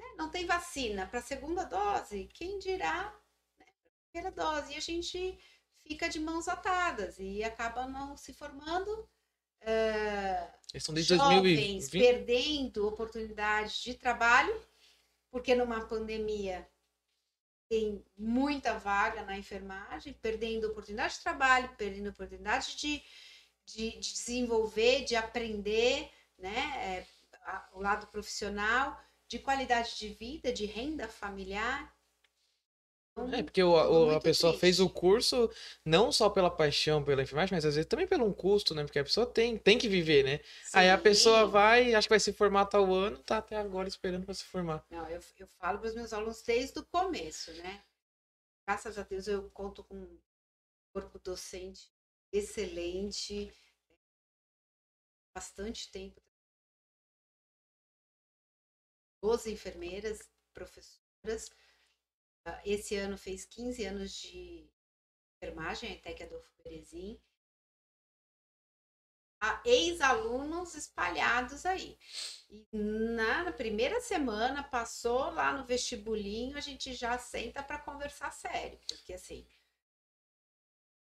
Né? Não tem vacina para a segunda dose, quem dirá né, para a primeira dose? E a gente fica de mãos atadas e acaba não se formando uh, Eles são desde jovens 2020. perdendo oportunidades de trabalho, porque numa pandemia tem muita vaga na enfermagem, perdendo oportunidade de trabalho, perdendo oportunidade de, de, de desenvolver, de aprender, né? É, a, o lado profissional, de qualidade de vida, de renda familiar. É, porque o, o a pessoa triste. fez o curso não só pela paixão pela enfermagem, mas às vezes também pelo um custo, né? Porque a pessoa tem, tem que viver, né? Sim. Aí a pessoa vai, acho que vai se formar tal ano, tá até agora esperando para se formar. Não, eu, eu falo para os meus alunos desde o começo, né? Graças a Deus eu conto com um corpo docente excelente, bastante tempo. 12 enfermeiras, professoras, ah, esse ano fez 15 anos de enfermagem, a ETEC Adolfo Berezin. Ex-alunos espalhados aí. E na primeira semana, passou lá no vestibulinho, a gente já senta para conversar sério. Porque assim,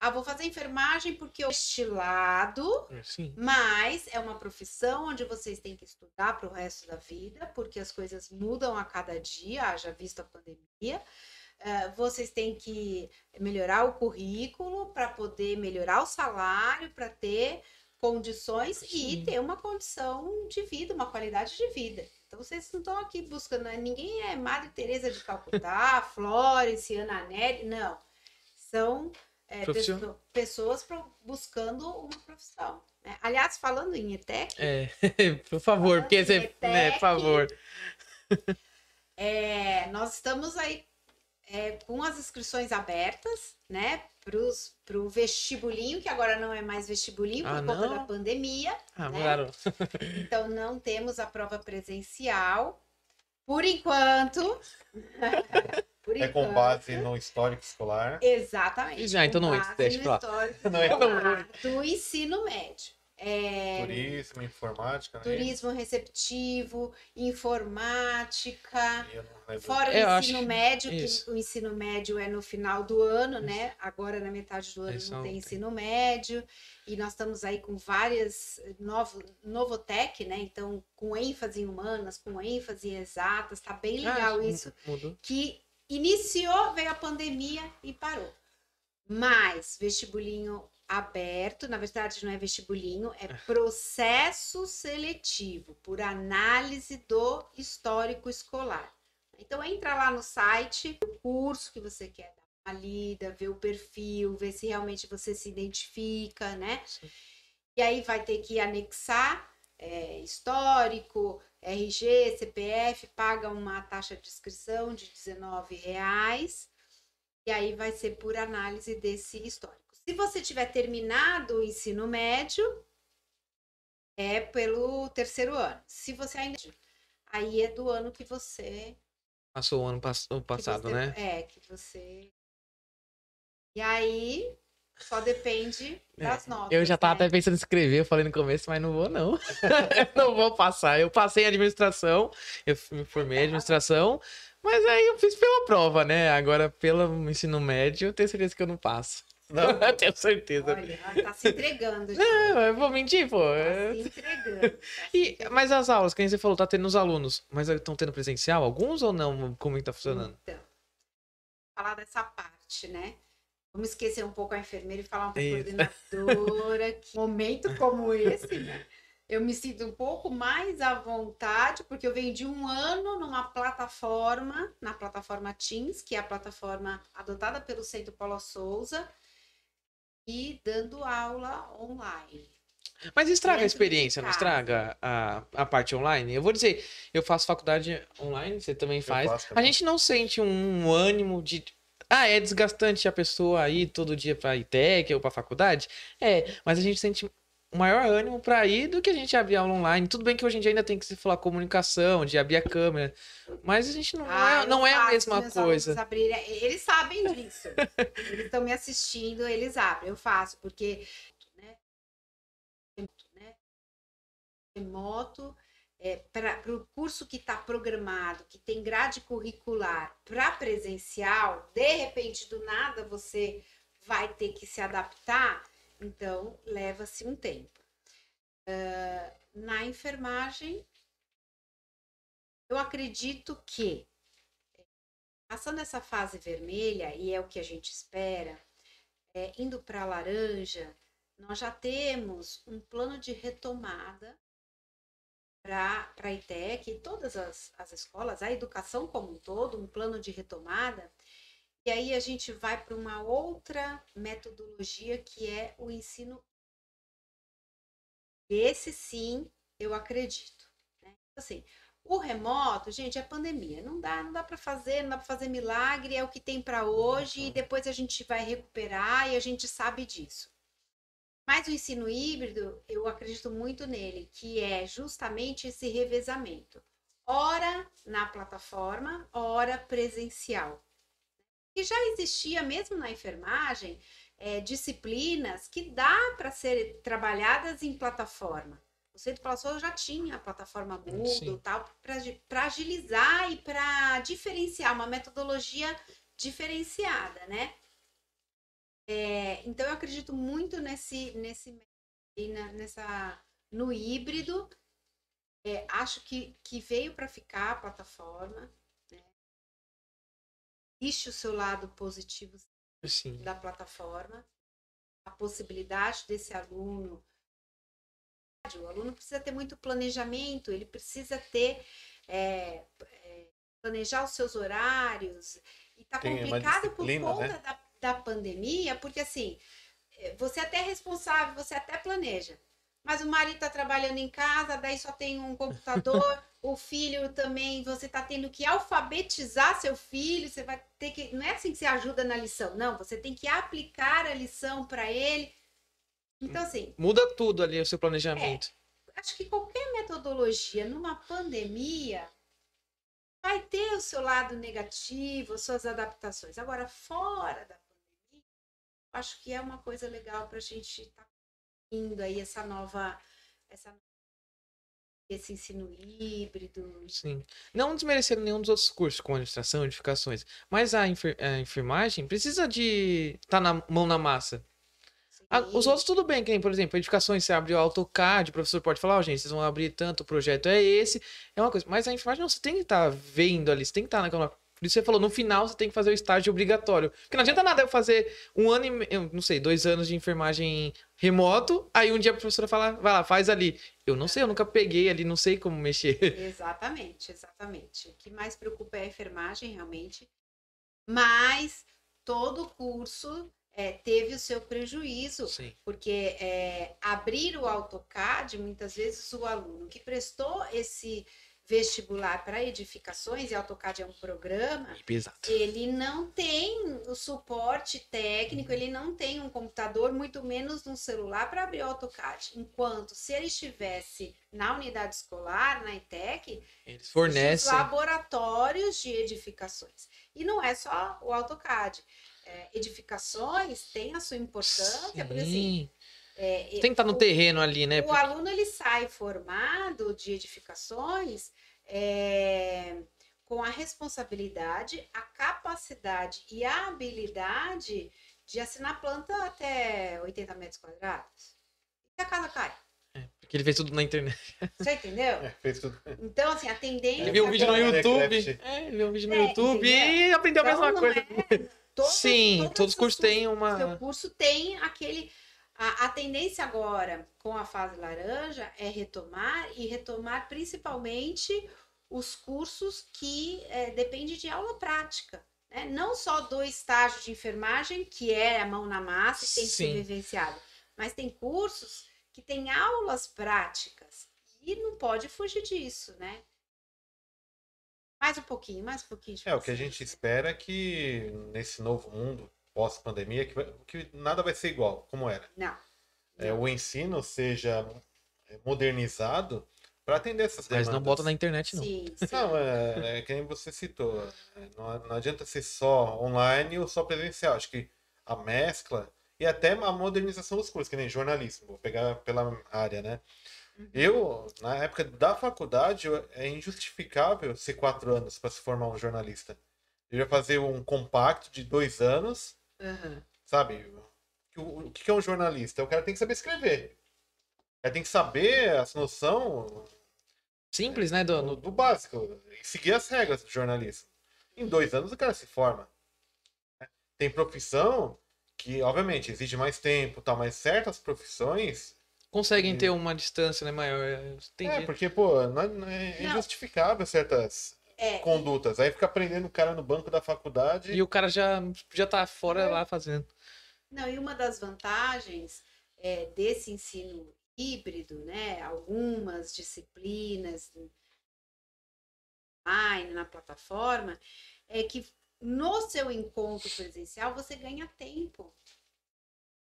ah, vou fazer enfermagem porque eu estilado, é, mas é uma profissão onde vocês têm que estudar para o resto da vida, porque as coisas mudam a cada dia, haja visto a pandemia. Uh, vocês têm que melhorar o currículo para poder melhorar o salário, para ter condições Sim. e ter uma condição de vida, uma qualidade de vida. Então vocês não estão aqui buscando, né? ninguém é Madre Teresa de Calcutá, Florence, Ana Nery, não. São é, pessoas buscando uma profissão. Né? Aliás, falando em ETEC. É, por favor, porque você. ETEC, né, por favor. É, nós estamos aí é, com as inscrições abertas, né? Para o vestibulinho, que agora não é mais vestibulinho ah, por conta da pandemia. Ah, né? claro. então não temos a prova presencial. Por enquanto. Por é com base no histórico escolar. Exatamente. Já, então não é teste lá. Não é do ensino médio. É... Turismo, informática. Né? Turismo receptivo, informática. Fora o é, ensino médio, Isso. que o ensino médio é no final do ano, Isso. né? Agora na metade do ano Isso não tem ensino médio. E nós estamos aí com várias novo, Novotec, né? Então, com ênfase em humanas, com ênfase em exatas, tá bem ah, legal ah, isso. Mudou. Que Iniciou, veio a pandemia e parou. Mas vestibulinho aberto, na verdade não é vestibulinho, é processo seletivo por análise do histórico escolar. Então entra lá no site, o curso que você quer dar uma lida, ver o perfil, ver se realmente você se identifica, né? Sim. E aí vai ter que anexar é, histórico, RG, CPF, paga uma taxa de inscrição de R$19,00 e aí vai ser por análise desse histórico. Se você tiver terminado o ensino médio, é pelo terceiro ano. Se você ainda aí é do ano que você Passou o ano pass- o passado, você- né? É, que você. E aí, só depende das notas. É, Eu já tava né? até pensando em escrever, eu falei no começo, mas não vou não. não vou passar. Eu passei em administração, eu me formei em administração, mas aí eu fiz pela prova, né? Agora, pelo ensino médio, eu tenho certeza que eu não passo. Não, eu tenho certeza. Olha, tá se entregando. gente. Não, eu vou mentir, pô. Tá É- se entregando. tá se E, entregando. mas as aulas, quem você falou, tá tendo os alunos, mas estão tendo presencial? Alguns ou não? Como é que tá funcionando? Então, falar dessa parte, né? Vamos esquecer um pouco a enfermeira e falar um pouco Isso. da coordenadora. que momento como esse, né? Eu me sinto um pouco mais à vontade, porque eu venho de um ano numa plataforma, na plataforma Teams, que é a plataforma adotada pelo Centro Paulo Souza, e dando aula online. Mas estraga a experiência, não estraga a, a parte online? Eu vou dizer, eu faço faculdade online, você também faz. faço a gente não sente um ânimo de. Ah, é desgastante a pessoa ir todo dia pra ITEC ou pra faculdade? É, mas a gente sente maior ânimo pra ir do que a gente abrir aula online. Tudo bem que hoje em dia ainda tem que se falar comunicação, de abrir a câmera, mas a gente não, Ah, é, não é a mesma coisa. abrirem- Eles sabem disso. eles estão me assistindo, eles abrem. Eu faço, porque né, né, remoto é, para o curso que está programado, que tem grade curricular para presencial, de repente, do nada, você vai ter que se adaptar, então leva-se um tempo. Ah, na enfermagem, eu acredito que passando essa fase vermelha, e é o que a gente espera, é, indo para a laranja, nós já temos um plano de retomada para a ITEC e todas as, as escolas, a educação como um todo, um plano de retomada. E aí a gente vai para uma outra metodologia que é o ensino. Esse sim, eu acredito. Né? Assim, o remoto, gente, é pandemia. Não dá, não dá para fazer, não dá para fazer milagre, é o que tem para hoje e depois a gente vai recuperar e a gente sabe disso. Mas o ensino híbrido, eu acredito muito nele, que é justamente esse revezamento. Ora na plataforma, ora presencial. E já existia mesmo na enfermagem é, disciplinas que dá para ser trabalhadas em plataforma. O Centro Palácio já tinha a plataforma Moodle Sim. tal para agilizar e para diferenciar uma metodologia diferenciada, né? É, então eu acredito muito nesse nesse na- nessa no híbrido. É, acho que, que veio para ficar a plataforma. Né? Existe o seu lado positivo Sim. da plataforma, a possibilidade desse aluno. O aluno precisa ter muito planejamento, ele precisa ter é, é, planejar os seus horários. E Tem uma complicado por disciplina, conta né? da, da pandemia, porque assim, é, você até é responsável, você até planeja. Mas o marido está trabalhando em casa, daí só tem um computador, o filho também, você está tendo que alfabetizar seu filho, você vai ter que. Não é assim que você ajuda na lição, não, você tem que aplicar a lição para ele. Então, assim, Muda tudo ali o seu planejamento. acho que qualquer metodologia numa pandemia vai ter o seu lado negativo, as suas adaptações. Agora, fora da acho que é uma coisa legal para a gente estar indo aí essa nova, essa, esse ensino híbrido. Sim. Não desmerecendo nenhum dos outros cursos, como administração, edificações. Mas a, enfer- a enfermagem precisa de estar na mão na massa. A- os outros tudo bem, que nem, por exemplo, edificações, você abre o AutoCAD, o professor pode falar, ó, gente, vocês vão abrir tanto, o projeto é esse, é uma coisa. Mas a enfermagem não, você tem que estar vendo ali, você tem que estar naquela. Por isso você falou, no final você tem que fazer o estágio obrigatório. Porque não adianta nada eu fazer um ano e eu não sei, dois anos de enfermagem remoto, aí um dia a professora fala, vai lá, faz ali. Eu não sei, eu nunca peguei ali, não sei como mexer. Exatamente, exatamente. O que mais preocupa é a enfermagem, realmente. Mas todo curso é, teve o seu prejuízo, Sim. porque é, abrir o AutoCAD, muitas vezes o aluno que prestou esse, vestibular para edificações, e AutoCAD é um programa, Exato. ele não tem o suporte técnico, ele não tem um computador, muito menos um celular para abrir o AutoCAD. Enquanto se ele estivesse na unidade escolar, na ITEC, Eles fornecem. laboratórios de edificações. E não é só o AutoCAD. É, edificações têm a sua importância, porque assim, Sim. É, Tem que estar no o- terreno ali, né? o aluno ele sai formado de edificações é, com a responsabilidade, a capacidade e a habilidade de assinar planta até 80 metros quadrados. E a casa cai. Porque ele fez tudo na internet. Você entendeu? É, fez tudo. Então, assim, a tendência. Ele viu um vídeo no agora- YouTube. É, ele viu um vídeo no É, YouTube entendeu? e aprendeu a Então, mesma não coisa. é- todas- Sim, todas todos os cursos têm Seu uma. curso tem aquele. A, a tendência agora, com a fase laranja, é retomar e retomar principalmente os cursos que é, dependem de aula prática. né? Não só do estágio de enfermagem, que é a mão na massa e tem que ser Sim. vivenciado, mas tem cursos que têm aulas práticas. E não pode fugir disso, né? Mais um pouquinho, mais um pouquinho. de É, o que a gente espera é que nesse novo mundo pós-pandemia, que, que nada vai ser igual como era. Não. É, o ensino seja modernizado para atender essas Mas demandas. não bota na internet, não. Sim, sim. Não, é, é que nem você citou. é, Não, não adianta ser só online ou só presencial. Acho que a mescla e até a modernização dos cursos, que nem jornalismo, vou pegar pela área, né? Eu, na época da faculdade, é injustificável ser quatro anos para se formar um jornalista. Eu ia fazer um compacto de dois anos, Aham. sabe? O, o que é um jornalista? O cara tem que saber escrever. O cara tem que saber essa noção Simples, né, do, do, do básico, e seguir as regras do jornalismo. Em dois anos o cara se forma. Tem profissão que, obviamente, exige mais tempo, tal, mas certas profissões. Conseguem ter uma distância né, maior. Entendi. É, porque, pô, não é, não é Não. injustificável certas É, condutas. Aí fica aprendendo o cara no banco da faculdade. E o cara já, já tá fora É. lá fazendo. Não, e uma das vantagens é, desse ensino híbrido, né? Algumas disciplinas online, na plataforma, é que no seu encontro presencial você ganha tempo.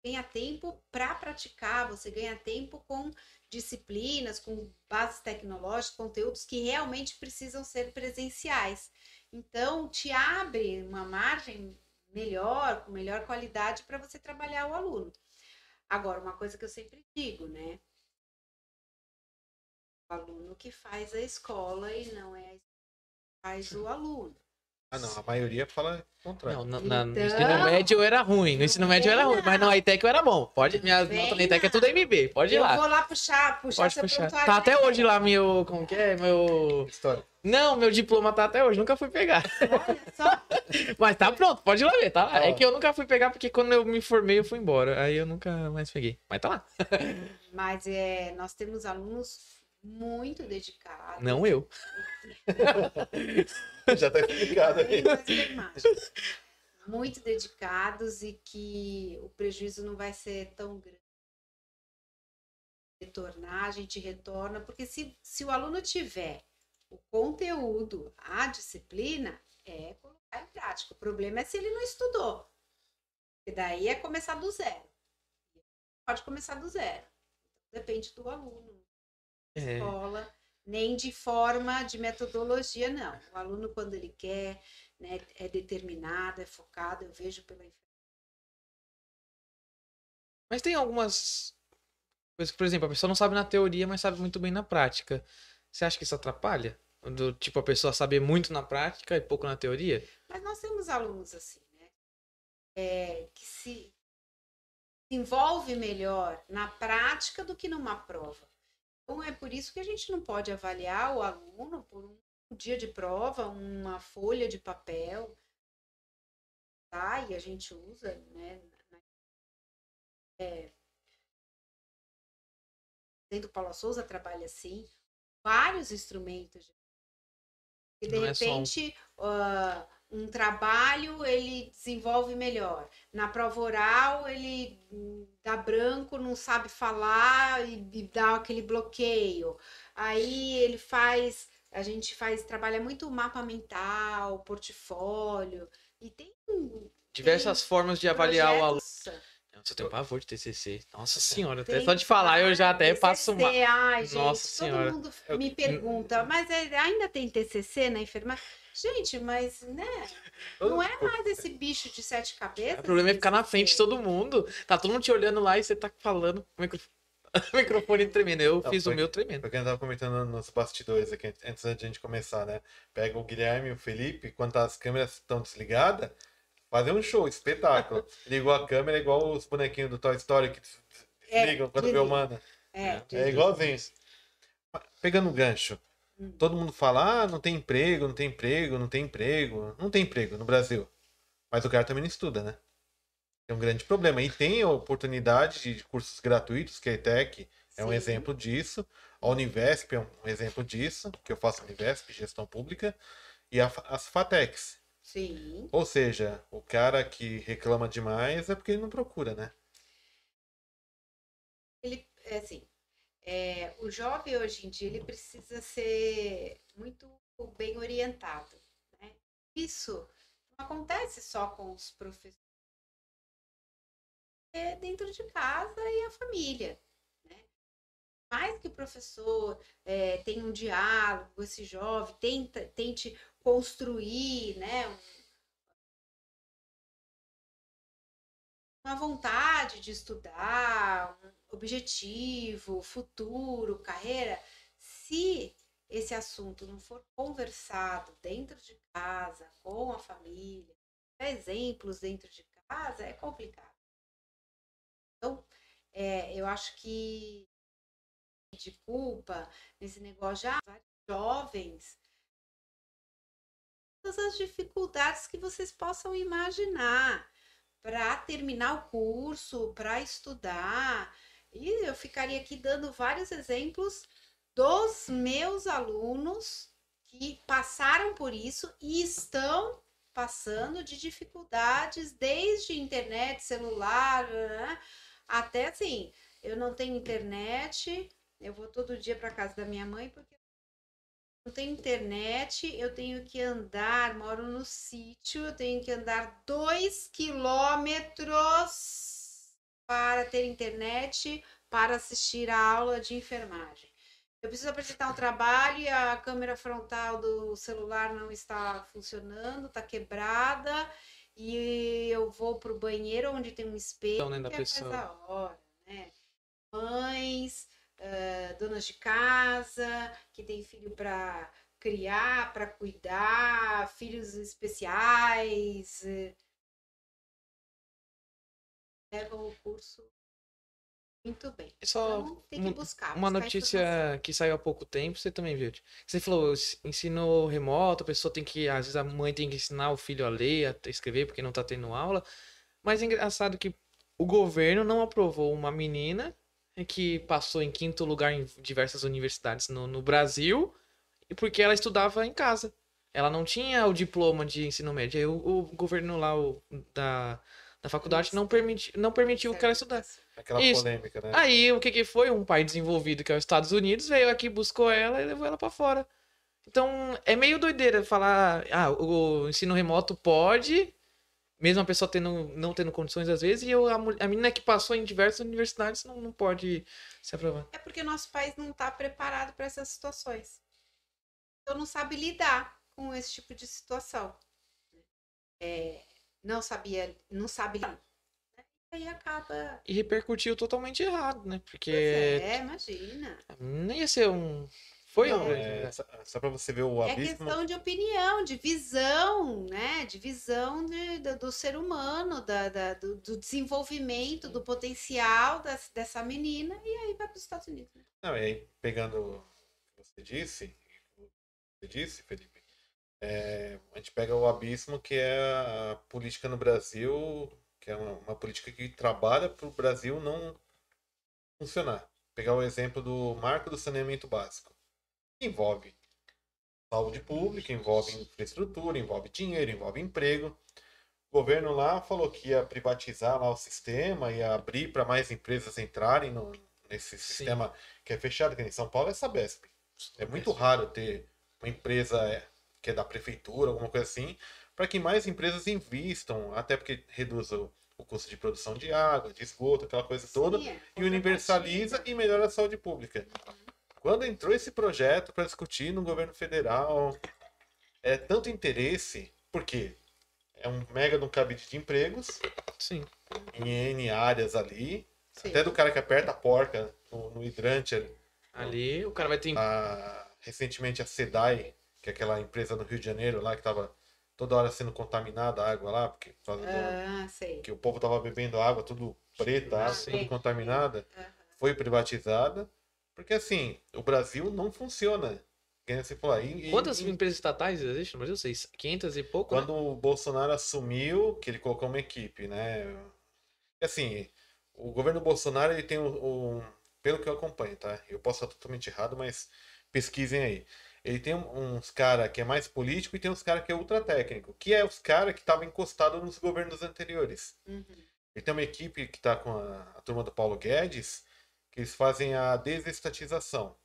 Ganha tempo para praticar, você ganha tempo com disciplinas, com bases tecnológicas, conteúdos que realmente precisam ser presenciais. Então, te abre uma margem melhor, com melhor qualidade para você trabalhar o aluno. Agora, uma coisa que eu sempre digo, né? O aluno que faz a escola e não é a escola que faz o aluno. Ah, não, a maioria fala o contrário. Não, na, na- no Então- ensino médio eu era ruim. No ensino médio eu era ruim, mas na ITEC eu era bom. Pode, minha Vem nota na ITEC é tudo MB. Pode ir eu lá. vou lá puxar, puxar Pode seu puxar. Tá até né? hoje lá meu. Como que é? Meu. História. Não, meu diploma tá até hoje. Nunca fui pegar. Olha só. Mas tá pronto, pode ir lá ver, tá lá. É Ó. que eu nunca fui pegar porque quando eu me formei eu fui embora. Aí eu nunca mais peguei. Mas tá lá. Mas é, nós temos alunos muito dedicados. Não eu. Já tá explicado aí. Mais. Muito dedicados e que o prejuízo não vai ser tão grande. Retornar, a gente retorna, porque se, se o aluno tiver o conteúdo, a disciplina, é colocar em prática. O problema é se ele não estudou. E daí é começar do zero. Pode começar do zero. Depende do aluno É. escola, nem de forma de metodologia, não. O aluno, quando ele quer, né, é determinado, é focado, eu vejo pela Mas tem algumas coisas que, por exemplo, a pessoa não sabe na teoria, mas sabe muito bem na prática. Você acha que isso atrapalha? Do tipo, a pessoa saber muito na prática e pouco na teoria? Mas nós temos alunos assim, né? É, que se envolve melhor na prática do que numa prova. Então é por isso que a gente não pode avaliar o aluno por um dia de prova, uma folha de papel, tá? E a gente usa, né? É, dentro do Paulo Souza trabalha assim, vários instrumentos. E de Não é um. repente, ah, um trabalho ele desenvolve melhor. Na prova oral, ele dá branco, não sabe falar e, e dá aquele bloqueio. Aí ele faz a gente faz, trabalha muito mapa mental, portfólio, e tem Diversas formas de avaliar o aluno. Nossa, eu tenho pavor de TCC. Nossa senhora, até tem só de falar eu já até TCC, passo uma. Ai, gente, Nossa todo Senhora. mundo me pergunta, mas é- ainda tem TCC na enfermagem? Gente, mas, né, não é mais esse bicho de sete cabeças. O problema é ficar na frente de todo mundo. Tá todo mundo te olhando lá e você tá falando com o microfone, o microfone tremendo. Eu Não, fiz foi- o meu tremendo. Porque eu tava comentando nos bastidores aqui, antes da gente começar, né? Pega o Guilherme e o Felipe, quando as câmeras estão desligadas, fazer um show, espetáculo. Ligou a câmera igual os bonequinhos do Toy Story que É, desligam quando vê o humano. É, É igualzinho. Pegando o gancho. Hum. Todo mundo fala, ah, não tem emprego, não tem emprego, não tem emprego. Não tem emprego no Brasil. Mas o cara também não estuda, né? É um grande problema. E tem a oportunidade de cursos gratuitos, que a ETEC é um sim. exemplo disso. A Univesp é um exemplo disso, que eu faço Univesp, gestão pública. E a as FATECs. Sim. Ou seja, o cara que reclama demais é porque ele não procura, né? ele é assim é, o jovem hoje em dia ele precisa ser muito bem orientado né? isso não acontece só com os professores é dentro de casa e a família né? mais que o professor é, tenha um diálogo com esse jovem tenta, tente construir né um- uma vontade de estudar, um objetivo, futuro, carreira, se esse assunto não for conversado dentro de casa, com a família, exemplos dentro de casa, é complicado. Então, é, eu acho que de culpa nesse negócio já vários jovens todas as dificuldades que vocês possam imaginar para terminar o curso, para estudar. E eu ficaria aqui dando vários exemplos dos meus alunos que passaram por isso e estão passando de dificuldades desde internet, celular, né, até assim, eu não tenho internet, eu vou todo dia para casa da minha mãe porque não tenho internet, eu tenho que andar, moro no sítio, eu tenho que andar dois quilômetros para ter internet para assistir a aula de enfermagem. Eu preciso apresentar um trabalho e a câmera frontal do celular não está funcionando, está quebrada, e eu vou para o banheiro onde tem um espelho Então, né, da é pessoa. a hora, né? Mães, eh, donas de casa, que tem filho para criar, para cuidar, filhos especiais. eh, Levam o curso muito bem. Só Então, tem que buscar. uma buscar notícia que saiu há pouco tempo, você também viu. Você falou, ensino remoto, a pessoa tem que, às vezes a mãe tem que ensinar o filho a ler, a escrever, porque não tá tendo aula. Mas é engraçado que o governo não aprovou uma menina que passou em quinto lugar em diversas universidades no, no Brasil, e porque ela estudava em casa. Ela não tinha o diploma de ensino médio. Aí o, o governo lá o, da, da faculdade não, permiti, não permitiu que ela estudasse. Aquela Isso. polêmica, né? Aí o que que foi? Um país desenvolvido que é os Estados Unidos veio aqui, buscou ela e levou ela pra fora. Então é meio doideira falar, ah, o, o ensino remoto pode, mesmo a pessoa tendo, não tendo condições às vezes, e eu, a, a menina que passou em diversas universidades não, não pode se aprovar. É porque nosso país não está preparado para essas situações. Então não sabe lidar com esse tipo de situação. É, não sabia, não sabe lidar. né? E aí acaba. E repercutiu totalmente errado, né? Porque Pois é, imagina. nem ia ser um. Foi um. É, só, só pra você ver o É abismo. questão de opinião, de visão, né? De visão de- do, do ser humano, da, da- do, do desenvolvimento, do potencial das- dessa menina, e aí vai para os Estados Unidos. né? Não, e aí, pegando o que você disse, o que você disse, Felipe, é, a gente pega o abismo que é a política no Brasil, que é uma, uma política que trabalha para o Brasil não funcionar. Pegar o exemplo do marco do saneamento básico. Envolve saúde pública, envolve infraestrutura, envolve dinheiro, envolve emprego. O governo lá falou que ia privatizar lá o sistema, ia abrir para mais empresas entrarem no, nesse Sim. sistema que é fechado, que em São Paulo é Sabesp. É muito raro ter uma empresa é, que é da prefeitura, alguma coisa assim, para que mais empresas invistam, até porque reduz o, o custo de produção de água, de esgoto, aquela coisa toda, Sim, é, e universaliza e melhora a saúde pública. Quando entrou esse projeto para discutir no governo federal, é tanto interesse, porque é um mega de um cabide de empregos Sim. em N áreas ali, Sim. até do cara que aperta a porca no, no hidrante ali. Ali o cara vai ter. A- recentemente a SEDAI, que é aquela empresa no Rio de Janeiro lá que estava toda hora sendo contaminada a água lá, porque, por do- Ah, sei. que o povo tava bebendo água tudo preta, água Sim. tudo contaminada, Aham. foi privatizada, porque assim, o Brasil não funciona. Falou aí. e- Quantas e empresas estatais existem no Brasil? Seis- 500 e pouco? né? quando o Bolsonaro assumiu, que ele colocou uma equipe, né? Assim, o governo Bolsonaro ele tem um, um- pelo que eu acompanho, tá? Eu posso estar totalmente errado, mas pesquisem aí. Ele tem uns cara que é mais político e tem uns cara que é ultra técnico, que é os cara que estavam encostados nos governos anteriores. Uhum. Ele tem uma equipe que está com a, a turma do Paulo Guedes, que eles fazem a desestatização.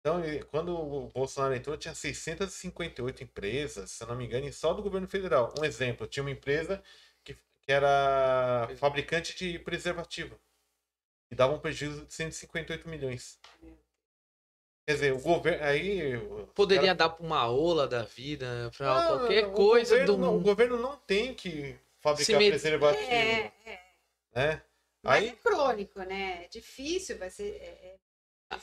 Então, ele- quando o Bolsonaro entrou, tinha 658 empresas, se eu não me engano, só do governo federal. Um exemplo, tinha uma empresa que, que era fabricante de preservativo. E dava um prejuízo de 158 milhões. Quer dizer, o governo. Aí. Poderia cara- dar pra uma ola da vida, pra Não, qualquer coisa governo do não- O mundo. governo não tem que fabricar met- preservativo. É, é. Né? Mas Aí, é crônico, né? É difícil, vai ser. é- é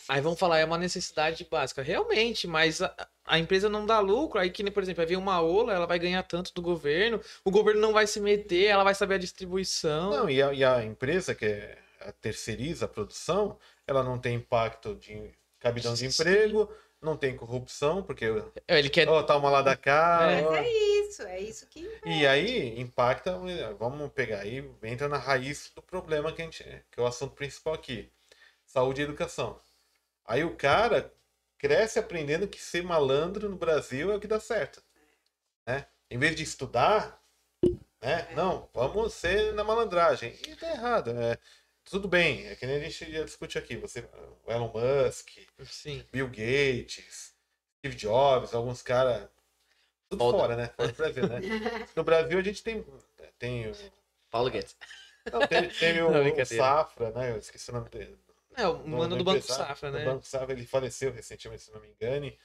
Aí vamos falar, é uma necessidade básica. Realmente, mas a, a empresa não dá lucro. Aí que, nem, por exemplo, vai vir uma ola, ela vai ganhar tanto do governo, o governo não vai se meter, ela vai saber a distribuição. Não, e a, e a empresa que é, a terceiriza a produção, ela não tem impacto de cabidão de emprego, não tem corrupção, porque É, Ele quer. ó, tá uma lá da cá, É. ó. É isso, é isso que. e aí impacta, vamos pegar aí, entra na raiz do problema que a gente, que é o assunto principal aqui, saúde e educação. Aí o cara cresce aprendendo que ser malandro no Brasil é o que dá certo, né? Em vez de estudar, né? Não, vamos ser na malandragem. E tá errado, né? Tudo bem, é que nem a gente ia discutir aqui. Você, o Elon Musk, Sim. Bill Gates, Steve Jobs, alguns caras. Tudo Foda. fora, né? Fora do Brasil, né? No Brasil a gente tem. tem o- Paulo Guedes. não, teve, teve o, Não, o. Safra, né? Eu esqueci o nome dele. É, o mano do Banco Safra, né? Banco Safra, ele faleceu recentemente, se não me engane.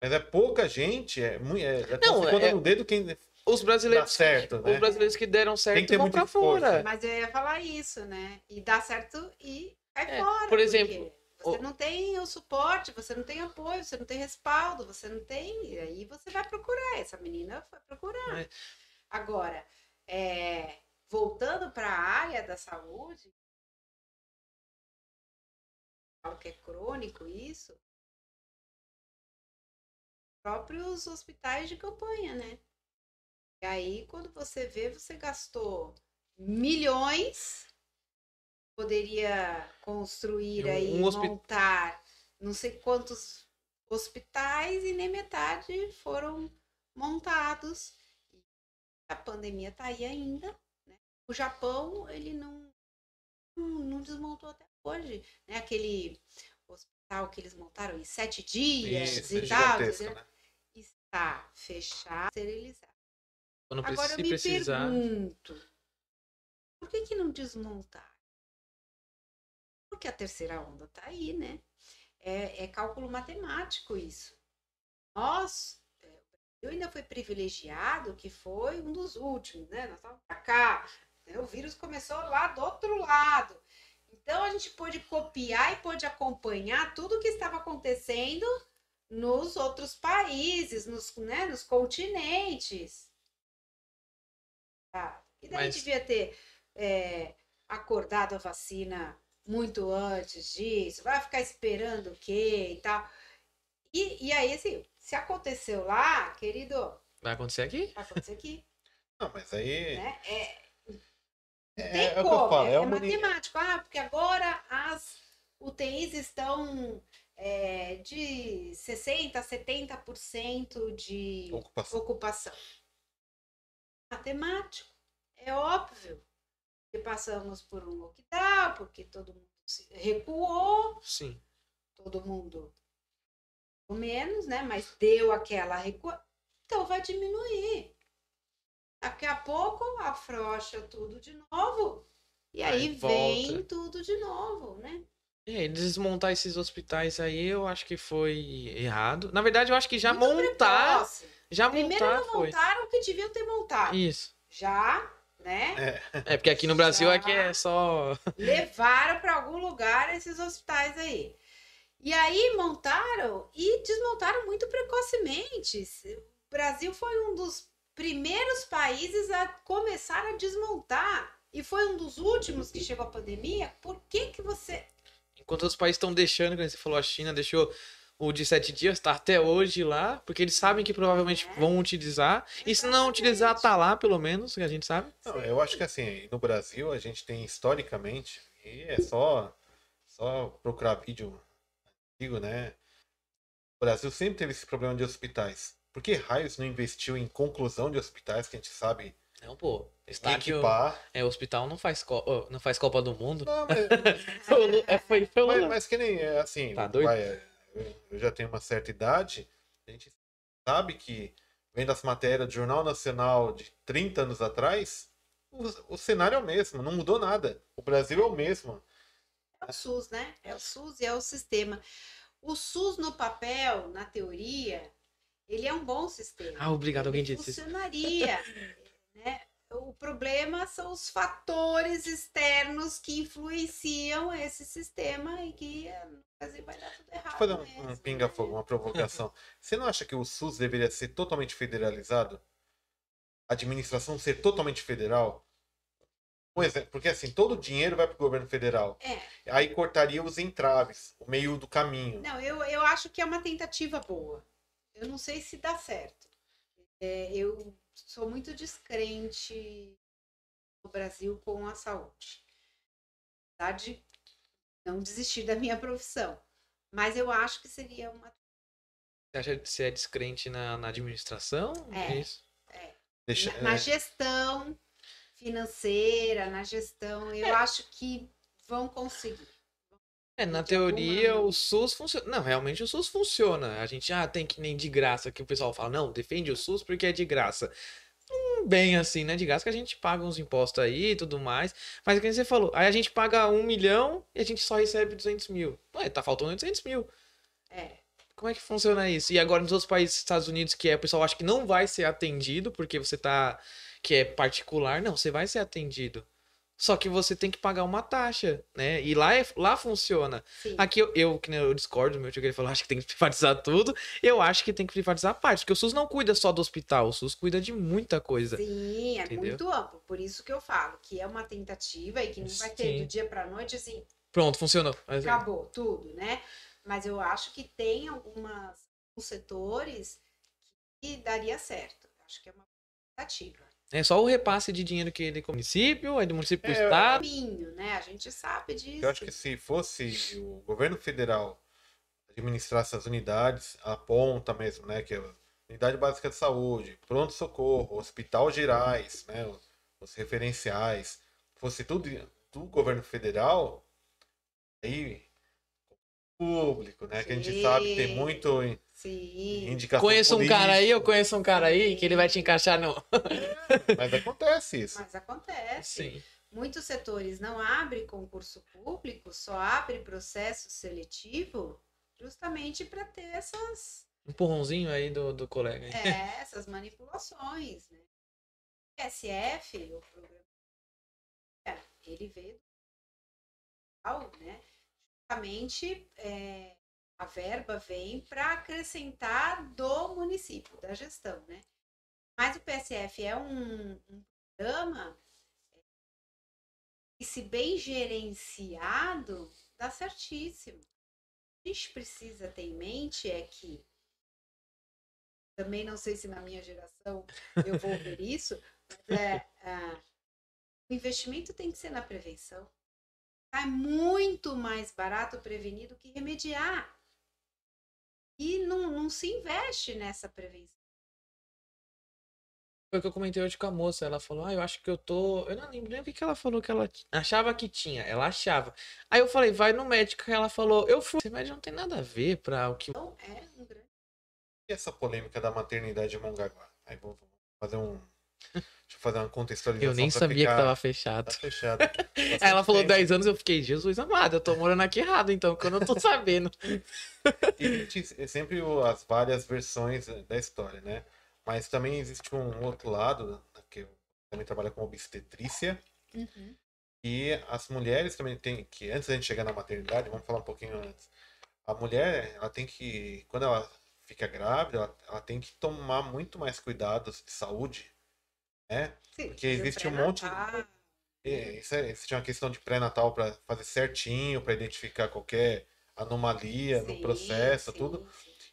Mas é pouca gente, é muito. É, é Não, conta é- no dedo quem Os brasileiros. dá certo, Os né? brasileiros que deram que certo ter vão muito pra esforço, fora. Mas eu ia falar isso, né? E dá certo e cai É, fora. por exemplo, Você o- não tem o suporte, você não tem apoio, você não tem respaldo, você não tem. E aí você vai procurar. Essa menina foi procurar. Mas- Agora, é, voltando para a área da saúde, falo que é crônico isso, próprios hospitais de campanha, né? E aí, quando você vê, você gastou milhões, poderia construir Um- aí, um hospi- montar não sei quantos hospitais e nem metade foram montados. A pandemia tá aí ainda, né? O Japão, ele não, não, desmontou até hoje, né? Aquele hospital que eles montaram em sete dias Isso, é e tal, gigantesco, entendeu? né? está fechado, esterilizado. Quando Agora se eu me precisar. pergunto, por que que não desmontar? Porque a terceira onda tá aí, né? É, é cálculo matemático isso. Nós, é, eu ainda fui privilegiado, que foi um dos últimos, né? Nós estávamos pra cá, né? o vírus começou lá do outro lado. Então a gente pôde copiar e pôde acompanhar tudo o que estava acontecendo nos outros países, nos, né, nos continentes. E daí Mas- devia ter é, acordado a vacina muito antes disso, vai ficar esperando o quê e tal. E, e aí, assim, se aconteceu lá, querido, Vai acontecer aqui? vai acontecer aqui, Não, mas aí. né? É, É, tem é o que como, eu falo, é, é é uma. matemático. Ah, porque agora as UTIs estão é, de 60% a 70% de Ocupação. ocupação. Matemático, é óbvio que passamos por um lockdown, porque todo mundo se recuou, Sim. todo mundo menos, né? Mas deu aquela recua, então vai diminuir. Daqui a pouco afrouxa tudo de novo. E aí, Aí vem tudo de novo, né? É, desmontar esses hospitais aí, eu acho que foi errado. Na verdade, eu acho que já Muito montar, precoce. já Primeiro montar não foi. montaram o que deviam ter montado. Isso. Já, né? É porque aqui no Brasil Já. aqui é só levaram para algum lugar esses hospitais aí. E aí montaram e desmontaram muito precocemente. O Brasil foi um dos primeiros países a começar a desmontar e foi um dos últimos que chegou a pandemia. Por que que você Enquanto os países estão deixando, como você falou, a China deixou o de sete dias, tá até hoje lá, porque eles sabem que provavelmente vão utilizar. E se não utilizar, tá lá, pelo menos, que a gente sabe. Não, eu acho que assim, no Brasil a gente tem historicamente, e é só, só procurar vídeo antigo, né? O Brasil sempre teve esse problema de hospitais. Por que raios não investiu em conclusão de hospitais que a gente sabe Não, pô. Estádio, equipar? é, hospital não faz, co- oh, não faz Copa do Mundo. Não, mas, o é, foi, foi o mas, mas que nem é, assim, Tá doido? vai, eu- já tenho uma certa idade, a gente sabe que vendo as matérias do Jornal Nacional de 30 anos atrás, o, o cenário é o mesmo, não mudou nada. O Brasil é o mesmo. É o SUS, né? É o SUS e é o sistema. O SUS no papel, na teoria, ele é um bom sistema. Ah, obrigado, alguém Ele disse isso. funcionaria, né? O problema são os fatores externos que influenciam esse sistema e que eh, vai dar tudo errado. Deixa eu fazer um, um pinga-fogo, uma provocação. Você não acha que o SUS deveria ser totalmente federalizado? A administração ser totalmente federal? Um exemplo, porque assim, todo o dinheiro vai para o governo federal. É, Aí cortaria os entraves, o meio do caminho. não, eu, eu acho que é uma tentativa boa. Eu não sei se dá certo. É, eu sou muito descrente no Brasil com a saúde. Apesar de não desistir da minha profissão. Mas eu acho que seria uma Você acha que você é descrente na, na administração? É. Isso. Deixa, na, na é, gestão financeira, na gestão, eu acho que vão conseguir. É, na De teoria o SUS funciona. Não, realmente o SUS funciona. A gente ah, tem que nem de graça, que o pessoal fala, não, defende o SUS porque é de graça. Hum, bem assim, né? De graça que a gente paga uns impostos aí e tudo mais. Mas é que você falou, aí a gente paga um milhão e a gente só recebe 200 mil. Ué, tá faltando 200 mil. É, Como é que funciona isso? E agora nos outros países, Estados Unidos, que é, o pessoal acha que não vai ser atendido porque você tá. que é particular. Não, você vai ser atendido. Só que você tem que pagar uma taxa, né? E lá, é, lá funciona. sim. Aqui eu, eu, que eu discordo, meu tio que ele falou, acho que tem que privatizar tudo. Eu acho que tem que privatizar a parte, porque o SUS não cuida só do hospital, o SUS cuida de muita coisa. Sim, é Entendeu? muito amplo. Por isso que eu falo que é uma tentativa e que não vai ter Sim. do dia para noite assim, Pronto, funcionou. Mas, é. acabou tudo, né? Mas eu acho que tem algumas alguns setores que daria certo. Acho que é uma tentativa. É só o repasse de dinheiro que ele com o município, aí do município pro É, estado. Caminho, né? A gente sabe disso. eu acho que se fosse o governo federal administrasse as unidades, a ponta mesmo, né? Que é a unidade básica de saúde, pronto-socorro, hospital gerais, né? os- Os referenciais, fosse tudo do governo federal, aí público, né? Que a gente Sim. sabe que tem muito Sim. indicação Conheço um cara aí, eu conheço um cara aí que ele vai te encaixar no. Mas acontece isso. Mas acontece. Sim. Muitos setores não abrem concurso público, só abre processo seletivo justamente para ter essas, Empurrãozinho aí do, do colega. é, essas manipulações. Né? O SF, o programa, é, ele veio do né? Justamente é, a verba vem para acrescentar do município, da gestão, né? Mas o PSF é um, um programa e se bem gerenciado, dá certíssimo. O que a gente precisa ter em mente é que, também não sei se na minha geração eu vou ver isso, mas é, ah, o investimento tem que ser na prevenção. É muito mais barato prevenir do que remediar. E não, não se investe nessa prevenção. Foi o que eu comentei hoje com a moça. Ela falou, ah, eu acho que eu tô. Eu não lembro nem o que, que ela falou que ela achava que tinha. Ela achava. Aí eu falei, vai no médico. Ela falou, eu fui. Esse médico não tem nada a ver pra o que. Então, é um grande é essa polêmica da maternidade em Mongaguá? Aí vou fazer um. Deixa eu fazer uma contextualização. Eu nem sabia ficar- que tava fechado. Tá fechado. Aí ela falou Bastante 10 anos, eu fiquei, Jesus amado, eu tô morando aqui errado, então, que eu não tô sabendo. E existe sempre as várias versões da história, né? Mas também existe um outro lado, né, que eu também trabalho com obstetrícia, Uhum. e as mulheres também têm que, antes da gente chegar na maternidade, vamos falar um pouquinho antes. A mulher, ela tem que, quando ela fica grávida, ela, ela tem que tomar muito mais cuidados de saúde, né? Sim, Porque existe um monte é, existe uma questão de pré-natal para fazer certinho, para identificar qualquer anomalia no Sim, processo, sim, tudo.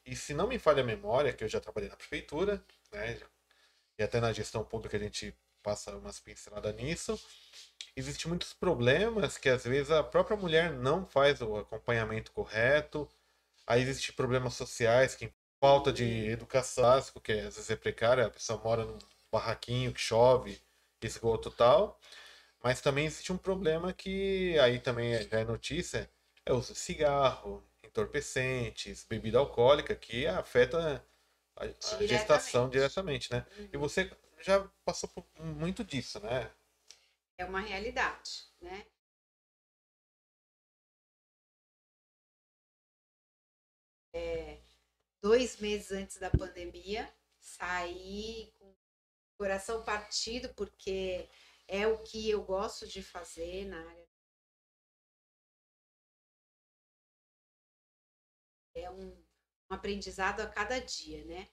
E se não me falha a memória, que eu já trabalhei na prefeitura, né? E até na gestão pública a gente passa umas pinceladas nisso. Existem muitos problemas que às vezes a própria mulher não faz o acompanhamento correto. Aí existem problemas sociais, que falta de educação básica, que às vezes é precária, a pessoa mora num barraquinho que chove, esgoto e tal. Mas também existe um problema que aí também é- já é notícia, é o uso de cigarro, entorpecentes, bebida alcoólica, que afeta a, gestação diretamente, né? E Uhum. você já passou por muito disso, né? É uma realidade, né? É, dois meses antes da pandemia, saí com coração partido, porque é o que eu gosto de fazer na área. É um, um aprendizado a cada dia, né?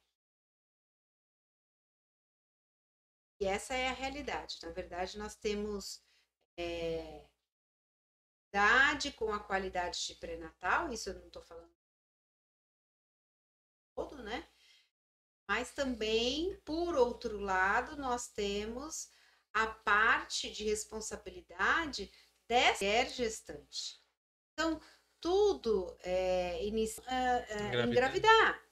E essa é a realidade. Na verdade, nós temos é, idade com a qualidade de pré-natal, isso eu não estou falando todo, né? Mas também, por outro lado, nós temos a parte de responsabilidade dessa mulher gestante. Então, tudo é, inicia é, é, Engravidar.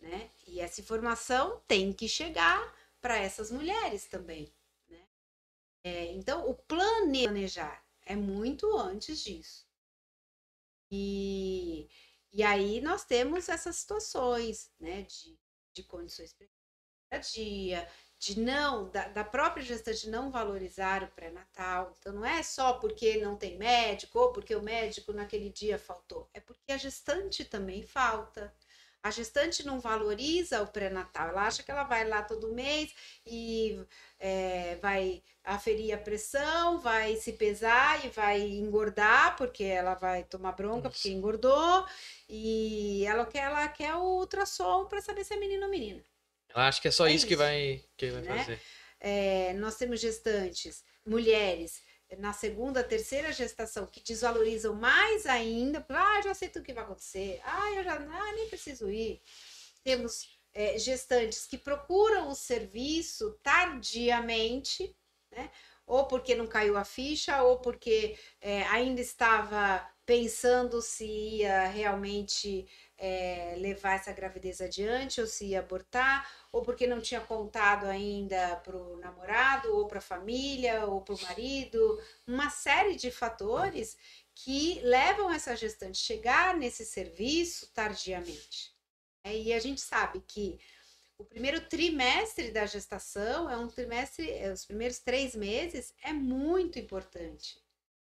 né? E essa informação tem que chegar para essas mulheres também, né? É, então, o planejar é muito antes disso. E, e aí nós temos essas situações, né, de, de condições dia, de não, da, da própria gestante não valorizar o pré-natal. Então, não é só porque não tem médico ou porque o médico naquele dia faltou, é porque a gestante também falta. A gestante não valoriza o pré-natal, ela acha que ela vai lá todo mês e é, vai aferir a pressão, vai se pesar e vai engordar, porque ela vai tomar bronca porque engordou, e ela quer, ela quer o ultrassom para saber se é menino ou menina. Ela acha que é só É isso, que isso, vai, que vai né? fazer. É, nós temos gestantes, mulheres, na segunda, terceira gestação, que desvalorizam mais ainda, ah, já sei tudo que vai acontecer, ah, eu já ah, nem preciso ir. Temos é, gestantes que procuram o serviço tardiamente, né? ou porque não caiu a ficha, ou porque é, ainda estava pensando se ia realmente é, levar essa gravidez adiante ou se ia abortar, ou porque não tinha contado ainda para o namorado, ou para a família, ou para o marido, uma série de fatores que levam essa gestante a chegar nesse serviço tardiamente. É, e a gente sabe que o primeiro trimestre da gestação é um trimestre, é, os primeiros três meses é muito importante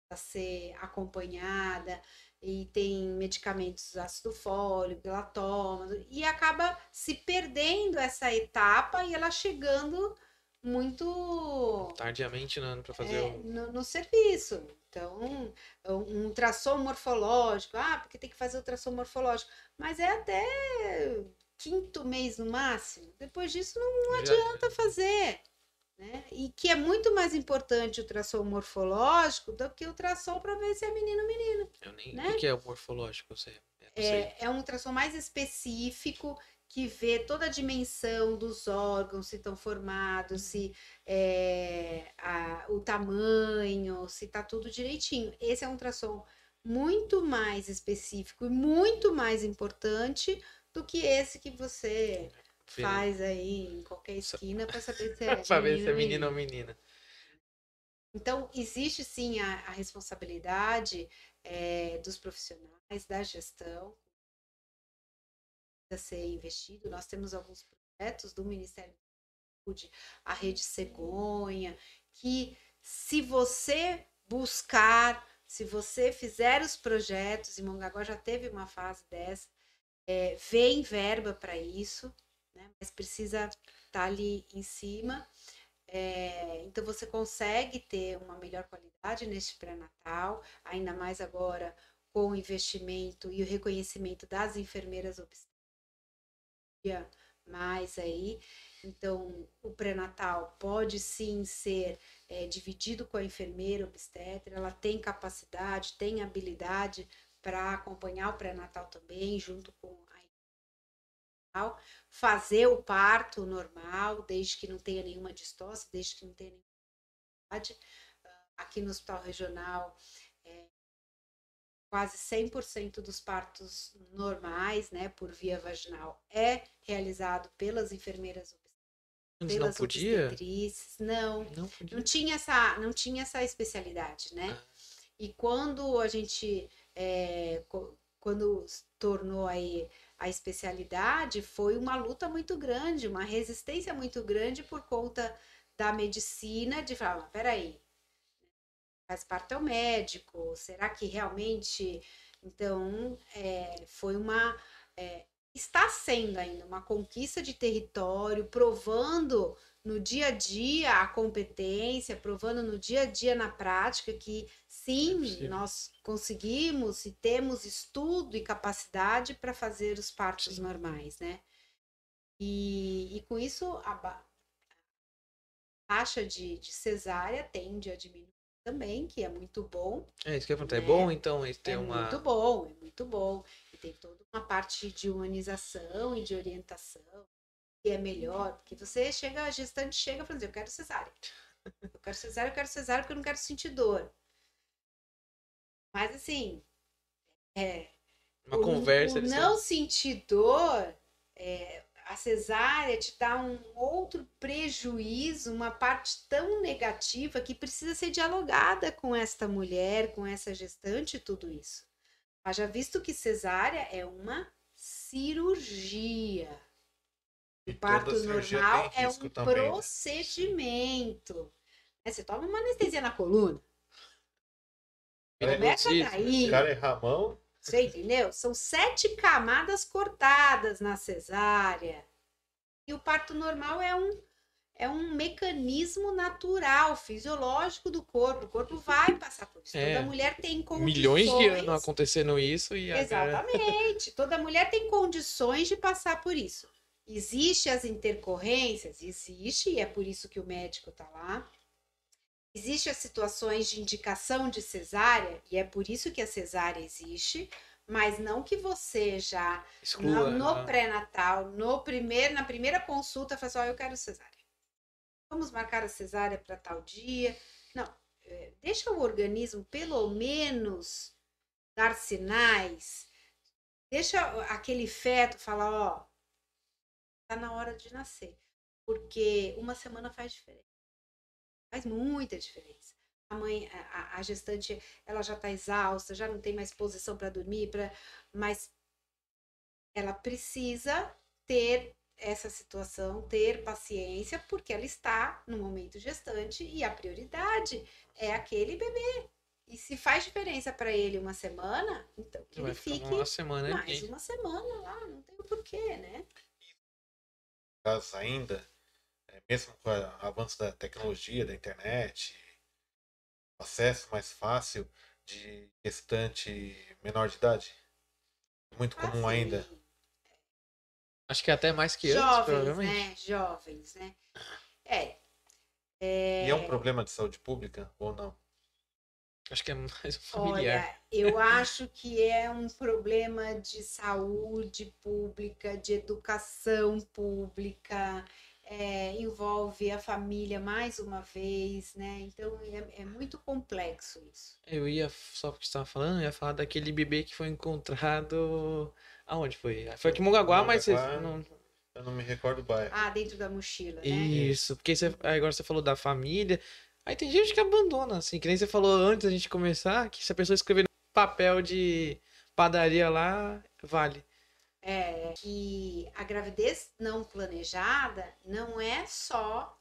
para ser acompanhada e tem medicamentos ácido fólico, ela toma, e acaba se perdendo essa etapa e ela chegando muito Tardiamente no ano pra fazer é, o. no, no serviço. Então, um, um ultrassom morfológico, ah, porque tem que fazer ultrassom morfológico, mas é até quinto mês no máximo. Depois disso não Já- adianta fazer. Né? E que é muito mais importante o ultrassom morfológico do que o ultrassom para ver se é menino ou menina. Eu nem. né? O que é o morfológico? Eu sei. É, é um ultrassom mais específico que vê toda a dimensão dos órgãos, se estão formados, se é, a- o tamanho, se está tudo direitinho. Esse é um ultrassom muito mais específico e muito mais importante do que esse que você. Faz aí em qualquer esquina para saber se é pra ver se é menino ou menina. Então, existe sim a, a responsabilidade eh, dos profissionais, da gestão, ser investido. Nós temos alguns projetos do Ministério da Saúde, a Rede Cegonha, que se você buscar, se você fizer os projetos, e Mongaguá já teve uma fase dessa, é, vem verba para isso, né? mas precisa estar tá ali em cima. É, então você consegue ter uma melhor qualidade neste pré-natal, ainda mais agora com o investimento e o reconhecimento das enfermeiras obstétricas mais aí. Então, o pré-natal pode sim ser é, dividido com a enfermeira obstetra, ela tem capacidade, tem habilidade para acompanhar o pré-natal também, junto com fazer o parto normal, desde que não tenha nenhuma distócia, desde que não tenha nenhuma Aqui no Hospital Regional, é, quase 100% dos partos normais, né, por via vaginal, é realizado pelas enfermeiras Antes não podia? Não, não, podia. não tinha essa, não tinha essa especialidade, né? Ah. E quando a gente, é, quando tornou aí a especialidade, foi uma luta muito grande, uma resistência muito grande por conta da medicina de falar, peraí, faz parte ao médico, será que realmente... Então, é, foi uma... É, está sendo ainda uma conquista de território, provando no dia a dia a competência, provando no dia a dia na prática que sim, é nós conseguimos e temos estudo e capacidade para fazer os partos sim. normais, né? E, e com isso a taxa de, de cesárea tende a diminuir também, que é muito bom. É isso que eu ia né? é bom então ter é uma... muito bom, é muito bom tem toda uma parte de humanização e de orientação que é melhor, porque você chega, a gestante chega falando, eu quero cesárea. Eu quero cesárea, eu quero cesárea porque eu não quero sentir dor. Mas assim, é, uma o, conversa. O não sentir dor, é, a cesárea te dá um outro prejuízo, uma parte tão negativa que precisa ser dialogada com esta mulher, com essa gestante e tudo isso. Haja visto que cesárea é uma cirurgia. o parto normal é um também, né? procedimento. Né? Você toma uma anestesia na coluna. Começa daí. Cara é Ramão. Você entendeu? São sete camadas cortadas na cesárea. E o parto normal é um é um mecanismo natural, fisiológico do corpo. O corpo vai passar por isso. É, Toda mulher tem condições. Milhões de anos acontecendo isso e Exatamente. Toda mulher tem condições de passar por isso. Existem as intercorrências? Existe, e é por isso que o médico está lá. Existem as situações de indicação de cesárea, e é por isso que a cesárea existe mas não que você já Exclua, no, no ah. pré-natal, no primeiro, na primeira consulta, faça, ó, oh, eu quero cesárea vamos marcar a cesárea para tal dia. Não, é, deixa o organismo pelo menos dar sinais. Deixa aquele feto falar, ó, tá na hora de nascer. Porque uma semana faz diferença. Faz muita diferença. A mãe, a, a gestante, ela já está exausta, já não tem mais posição para dormir, pra, mas ela precisa ter essa situação, ter paciência, porque ela está no momento gestante e a prioridade é aquele bebê. E se faz diferença para ele uma semana, então que ele fique uma semana mais aqui. uma semana lá, não tem o porquê, né? Caso ainda, mesmo com o avanço da tecnologia, da internet, acesso mais fácil de gestante menor de idade, muito comum ah, ainda Acho que até mais que Jovens, antes, provavelmente. né? Jovens, né? É. é. E é um problema de saúde pública ou não? Acho que é mais familiar. Olha, eu acho que é um problema de saúde pública, de educação pública, é, envolve a família mais uma vez, né? Então é, é, muito complexo isso. Eu ia, só porque você estava falando, eu ia falar daquele bebê que foi encontrado Aonde foi? Foi aqui em Mongaguá, mas vocês não... Eu não me recordo o bairro. Ah, dentro da mochila, né? Isso, porque você, agora você falou da família. Aí tem gente que abandona, assim, que nem você falou antes da gente começar, que se a pessoa escrever no papel de padaria lá, vale. é que gravidez não planejada não é só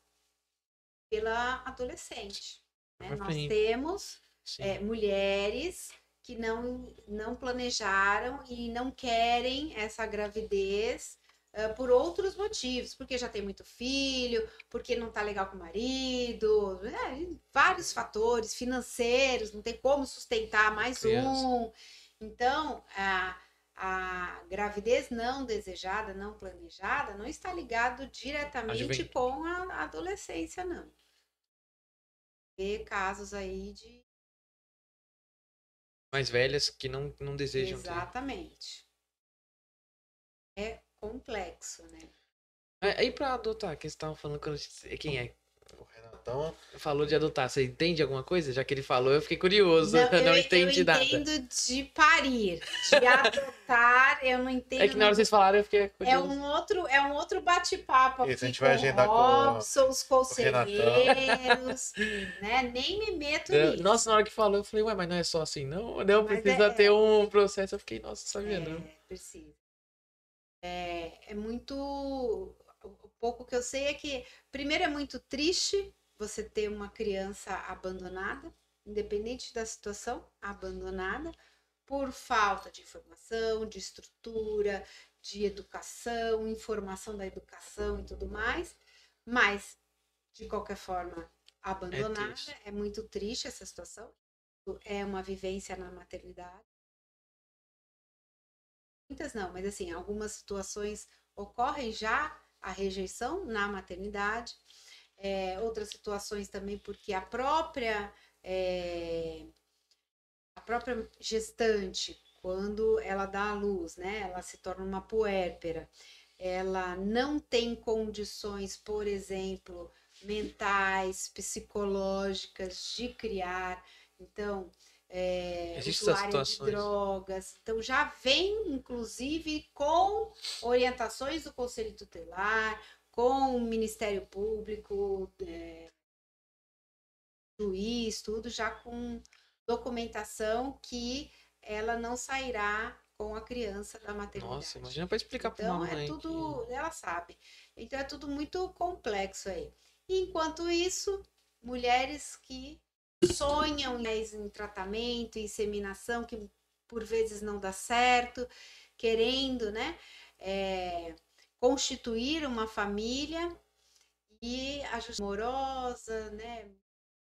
pela adolescente. Né? Nós temos é, mulheres que não, não planejaram e não querem essa gravidez uh, por outros motivos, porque já tem muito filho, porque não tá legal com o marido, é, vários fatores financeiros, não tem como sustentar mais Criança. um. Então, a, a gravidez não desejada, não planejada, não está ligado diretamente com a adolescência, não. Vê casos aí de mais velhas que não, não desejam Exatamente. Ter. É complexo, né? Aí é, para adotar, que você estava falando quando quem é? O Renatão falou de adotar. Você entende alguma coisa? Já que ele falou, eu fiquei curioso. Não, não eu, entendi eu nada. Eu entendo de parir, de adotar, eu não entendo. É que na hora que vocês falaram, eu fiquei é curioso. É um outro, é um outro bate-papo aqui. Isso, a gente vai agendar com Robson, os conselheiros, né? Nem me meto nisso. Nossa, na hora que falou, eu falei, ué, mas não é só assim, não? Não, precisa é, ter um processo. Eu fiquei, nossa, sabia é, não. Precisa. É, é muito. O pouco que eu sei é que, primeiro, é muito triste você ter uma criança abandonada, independente da situação, abandonada, por falta de informação, de estrutura, de educação, informação da educação e tudo mais. Mas, de qualquer forma, abandonada, é, é muito triste essa situação. É uma vivência na maternidade muitas não, mas assim, algumas situações ocorrem já a rejeição na maternidade, é, outras situações também porque a própria é, a própria gestante quando ela dá à luz, né, ela se torna uma puérpera, ela não tem condições, por exemplo, mentais, psicológicas de criar, então é, usuária de drogas. Então já vem, inclusive, com orientações do Conselho Tutelar, com o Ministério Público, é, juiz, tudo já com documentação que ela não sairá com a criança da maternidade. Nossa, imagina para explicar para então, uma mãe. é tudo, que... ela sabe. Então é tudo muito complexo aí. Enquanto isso, mulheres que sonham em tratamento, inseminação, que por vezes não dá certo, querendo, né, é, constituir uma família e a justiça amorosa, né,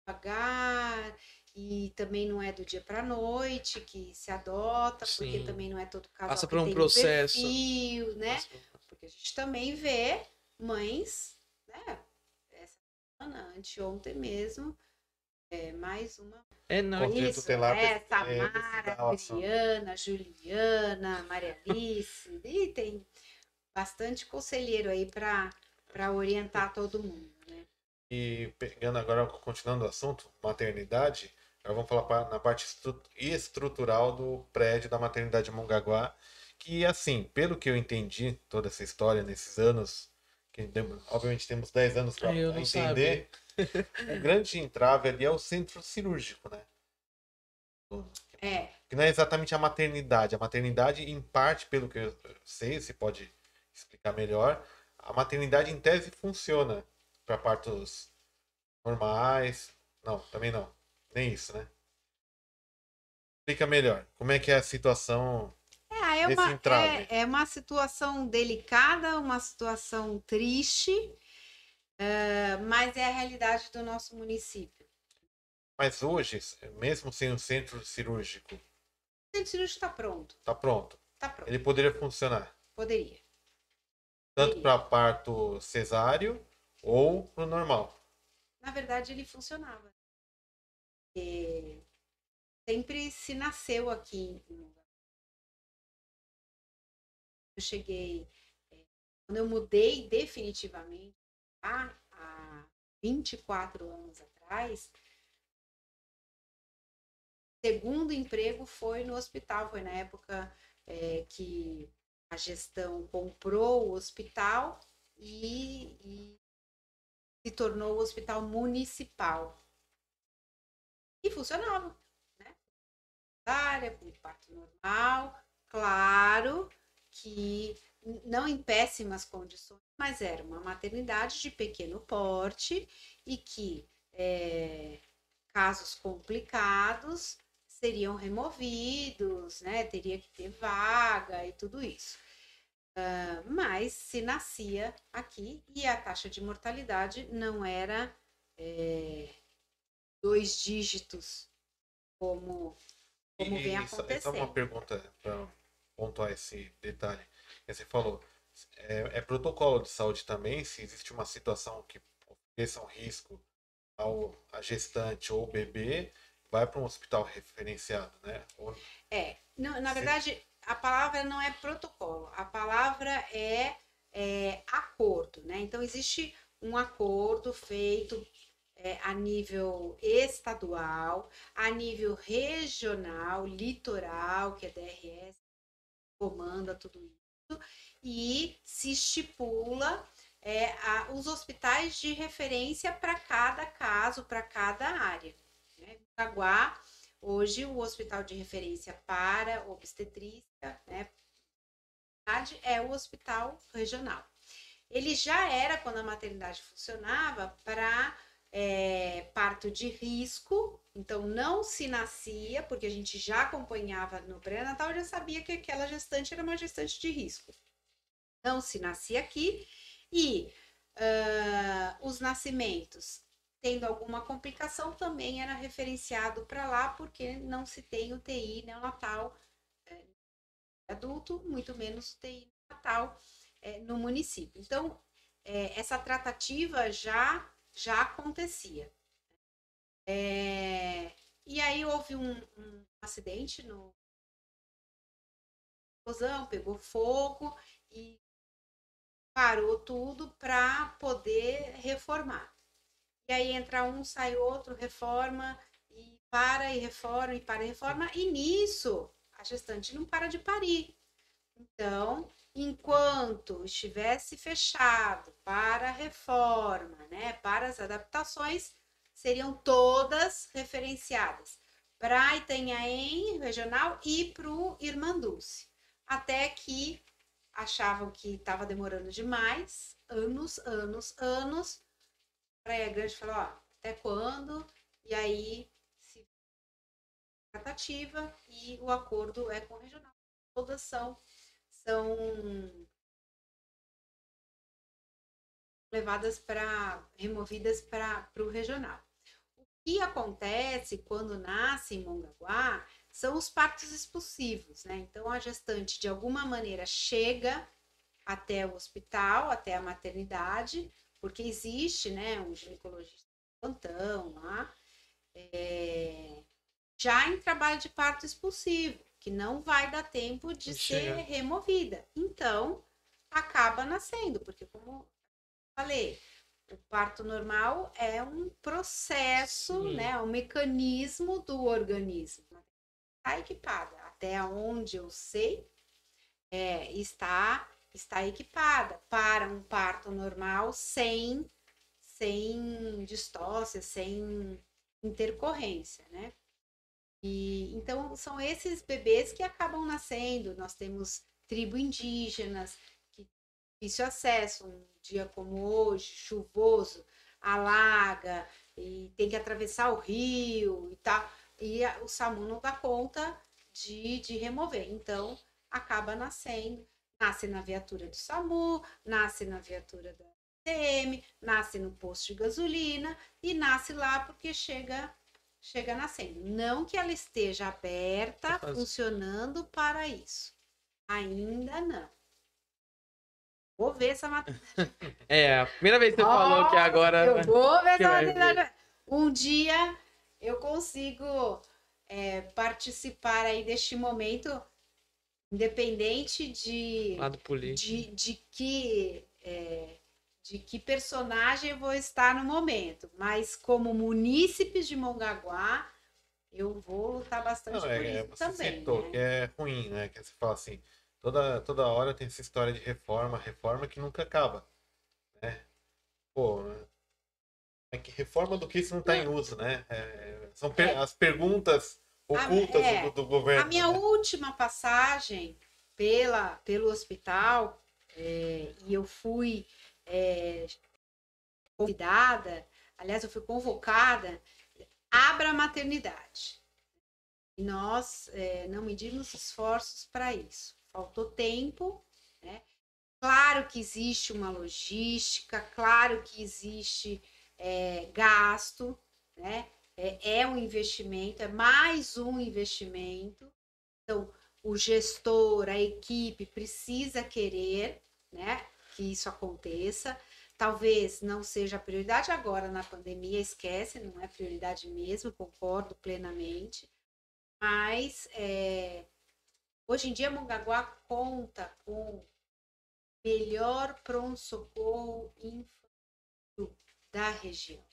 pagar e também não é do dia para noite que se adota, Sim. porque também não é todo casal Passa por um processo, um perfil, né? Porque a gente também vê mães, né? Essa semana, anteontem mesmo, é, mais uma. É, não, isso, tutelar, é, Tamara, Adriana, Juliana, Maria Alice, e tem bastante conselheiro aí para orientar todo mundo, né? E pegando agora, continuando o assunto, maternidade, agora vamos falar na parte estrutural do prédio da maternidade Mongaguá, que assim, pelo que eu entendi, toda essa história nesses anos, que obviamente temos 10 anos para entender. Sabe o grande entrave ali é o centro cirúrgico, né? É. Que não é exatamente a maternidade. A maternidade, em parte, pelo que eu sei, se pode explicar melhor, a maternidade em tese funciona para partos normais. Não, também não. Nem isso, né? Explica melhor. Como é que é a situação é, é uma, é, é, uma situação delicada, uma situação triste, Uh, mas é a realidade do nosso município. Mas hoje, mesmo sem o centro cirúrgico. O centro cirúrgico está pronto. Está pronto. Está pronto. Ele poderia funcionar. Poderia. Tanto para parto cesáreo ou para o normal. Na verdade, ele funcionava. Sempre se nasceu aqui Eu cheguei. É, quando eu mudei definitivamente há 24 anos atrás, segundo emprego foi no hospital, foi na época é, que a gestão comprou o hospital e, e se tornou o hospital municipal. E funcionava, né? Área, com parto normal, claro que não em péssimas condições, mas era uma maternidade de pequeno porte e que é, casos complicados seriam removidos, né? Teria que ter vaga e tudo isso. Uh, mas se nascia aqui e a taxa de mortalidade não era é, dois dígitos como, como e, vem acontecendo. É uma pergunta para pontuar esse detalhe. Você falou, é, é, protocolo de saúde também, se existe uma situação que ofereça um risco ao a gestante ou o bebê, vai para um hospital referenciado, né? Ou... É, não, na verdade, a palavra não é protocolo, a palavra é, é acordo, né? Então, existe um acordo feito é, a nível estadual, a nível regional, litoral, que é DRS, comanda tudo isso, e se estipula é, a, os hospitais de referência para cada caso, para cada área. Né? Caguá, hoje, o hospital de referência para obstetrícia, né, é o hospital regional. Ele já era, quando a maternidade funcionava, para é, parto de risco, então não se nascia, porque a gente já acompanhava no pré-natal, já sabia que aquela gestante era uma gestante de risco. Não se nascia aqui e uh, os nascimentos, tendo alguma complicação, também era referenciado para lá, porque não se tem UTI neonatal é, adulto, muito menos UTI neonatal é, no município. Então, é, essa tratativa já já acontecia. E aí houve um, um acidente no explosão, pegou fogo e parou tudo para poder reformar. E aí entra um, sai outro, reforma e para e reforma e para e reforma e nisso a gestante não para de parir. Então, enquanto estivesse fechado para a reforma, né, para as adaptações, seriam todas referenciadas para Itanhaém regional e para o Irmanduce. Até que achavam que estava demorando demais, anos, anos, anos. Grande falou, ó, até quando? E aí se tratativa e o acordo é com o regional. Todas são são levadas para removidas para o regional. O que acontece quando nasce em Mongaguá são os partos expulsivos, né? Então a gestante de alguma maneira chega até o hospital, até a maternidade, porque existe, né, um ginecologista de plantão lá, é, já em trabalho de parto expulsivo que não vai dar tempo de ser removida. Então, acaba nascendo, porque como falei, o parto normal é um processo, Sim. né, um mecanismo do organismo. Está equipada, até onde eu sei, é, está está equipada para um parto normal sem sem distócia, sem intercorrência, né? E então são esses bebês que acabam nascendo. Nós temos tribo indígenas que difícil acesso, um dia como hoje, chuvoso, alaga e tem que atravessar o rio e tal. E o SAMU não dá conta de, de remover. Então acaba nascendo, nasce na viatura do SAMU, nasce na viatura da TM, nasce no posto de gasolina e nasce lá porque chega chega nascendo. Não que ela esteja aberta, funcionando para isso. Ainda não. Vou ver essa matéria. é, a primeira vez que você oh, falou que agora. Eu vou ver essa matéria. Um dia eu consigo é, participar aí deste momento, independente de. Lado político. De, de que. É, de que personagem eu vou estar no momento, mas como munícipes de Mongaguá, eu vou lutar bastante Não, por é, isso você também. Citou né? que é ruim, né? Que você fala assim, toda, toda hora tem essa história de reforma, reforma que nunca acaba, né? Pô, é que reforma do que isso não está em uso, né? É, são per é. as perguntas ocultas a, é, do, do, governo. A minha né? última passagem pela, pelo hospital é, e eu fui é, convidada, aliás, eu fui convocada, abra a maternidade. E nós é, não medimos esforços para isso. Faltou tempo, né? Claro que existe uma logística, claro que existe é, gasto, né? É, é um investimento, é mais um investimento. Então, o gestor, a equipe precisa querer, né, que isso aconteça. Talvez não seja prioridade agora na pandemia, esquece, não é prioridade mesmo, concordo plenamente. Mas é, hoje em dia Mongaguá conta com melhor pronto-socorro infantil da região.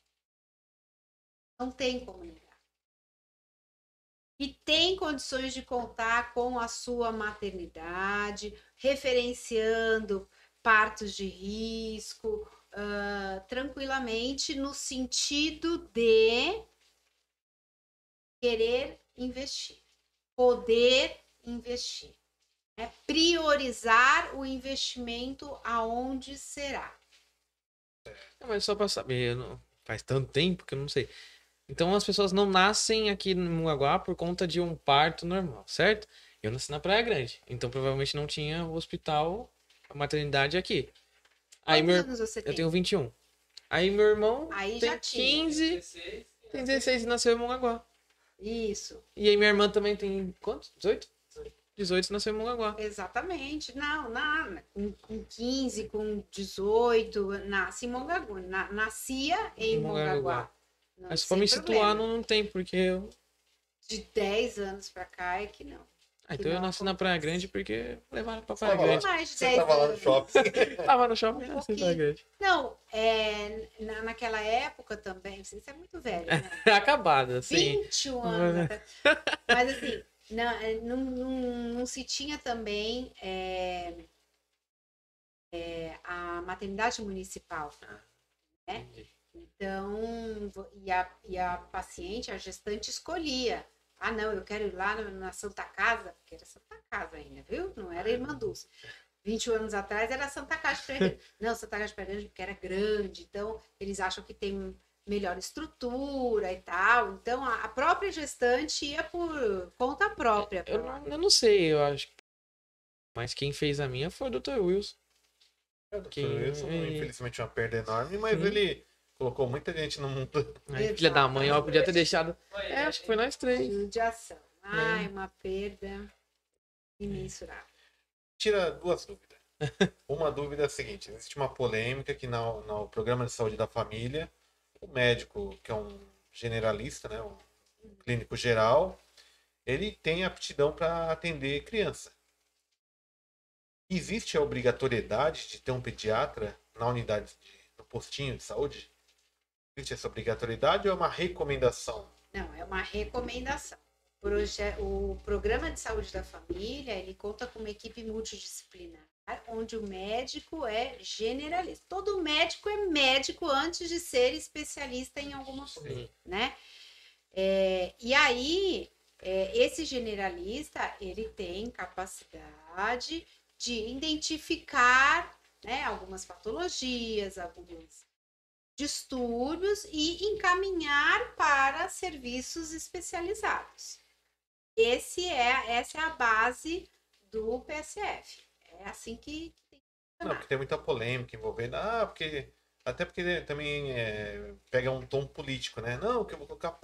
Não tem como negar. E tem condições de contar com a sua maternidade, referenciando partos de risco, uh, tranquilamente, no sentido de querer investir, poder investir, né? priorizar o investimento aonde será. Não, mas só para saber, não, faz tanto tempo que eu não sei. Então as pessoas não nascem aqui no Muaguá por conta de um parto normal, certo? Eu nasci na Praia Grande, então provavelmente não tinha o hospital, a maternidade aqui. Aí Quantos meu, anos você tem? Eu tenho 21. Aí meu irmão aí tem 15, tem 16 e nasceu em Mongaguá. Isso. E aí minha irmã também tem quantos? 18? 18 nasceu em Mongaguá. Exatamente. Não, na, com, com 15, com 18, nasce em Mongaguá. Na, nascia em Mongaguá. Mongaguá. Não, Mas se for me situar, não, não tem, porque eu. De 10 anos pra cá é que não. Ah, então eu nasci na Praia Grande porque levaram pra Praia Grande. Mais de Você tava lá no shopping. tava no shopping, um nasci Praia Grande. Não, é, na, naquela época também, você é muito velho, né? Acabada, sim. 21 anos. Mas assim, não, é, não, não, não se tinha também é, é, a maternidade municipal, né? Então, e a, e a paciente, a gestante, escolhia. Ah, não, eu quero ir lá na Santa Casa, porque era Santa Casa ainda, viu? Não era Irmã Dulce. 20 anos atrás era Santa Casa de Grande. Não, Santa Casa de Grande porque era grande. Então, eles acham que tem melhor estrutura e tal. Então, a própria gestante ia por conta própria. Eu não, eu não sei, eu acho. Mas quem fez a minha foi o Dr. Wilson. É, o Dr. Quem... Wilson, infelizmente, uma perda enorme, mas Sim. ele Colocou muita gente no mundo. Aí, filha da mãe, ó, podia ter deixado. É, acho que foi nós três. Judiação. Ai, é. uma perda imensurável. Tira duas dúvidas. Uma dúvida é a seguinte: existe uma polêmica que no, no programa de saúde da família, o médico, que é um generalista, né, um clínico geral, ele tem aptidão para atender criança. Existe a obrigatoriedade de ter um pediatra na unidade, de, no postinho de saúde? Essa obrigatoriedade ou é uma recomendação? Não, é uma recomendação. O programa de saúde da família, ele conta com uma equipe multidisciplinar, onde o médico é generalista. Todo médico é médico antes de ser especialista em alguma coisa, né? É, e aí, é, esse generalista, ele tem capacidade de identificar né, algumas patologias, algumas distúrbios e encaminhar para serviços especializados. Esse é, essa é a base do PSF. É assim que tem que funcionar. Não, porque tem muita polêmica envolvendo. Ah, porque. Até porque também é, pega um tom político, né? Não, que eu vou colocar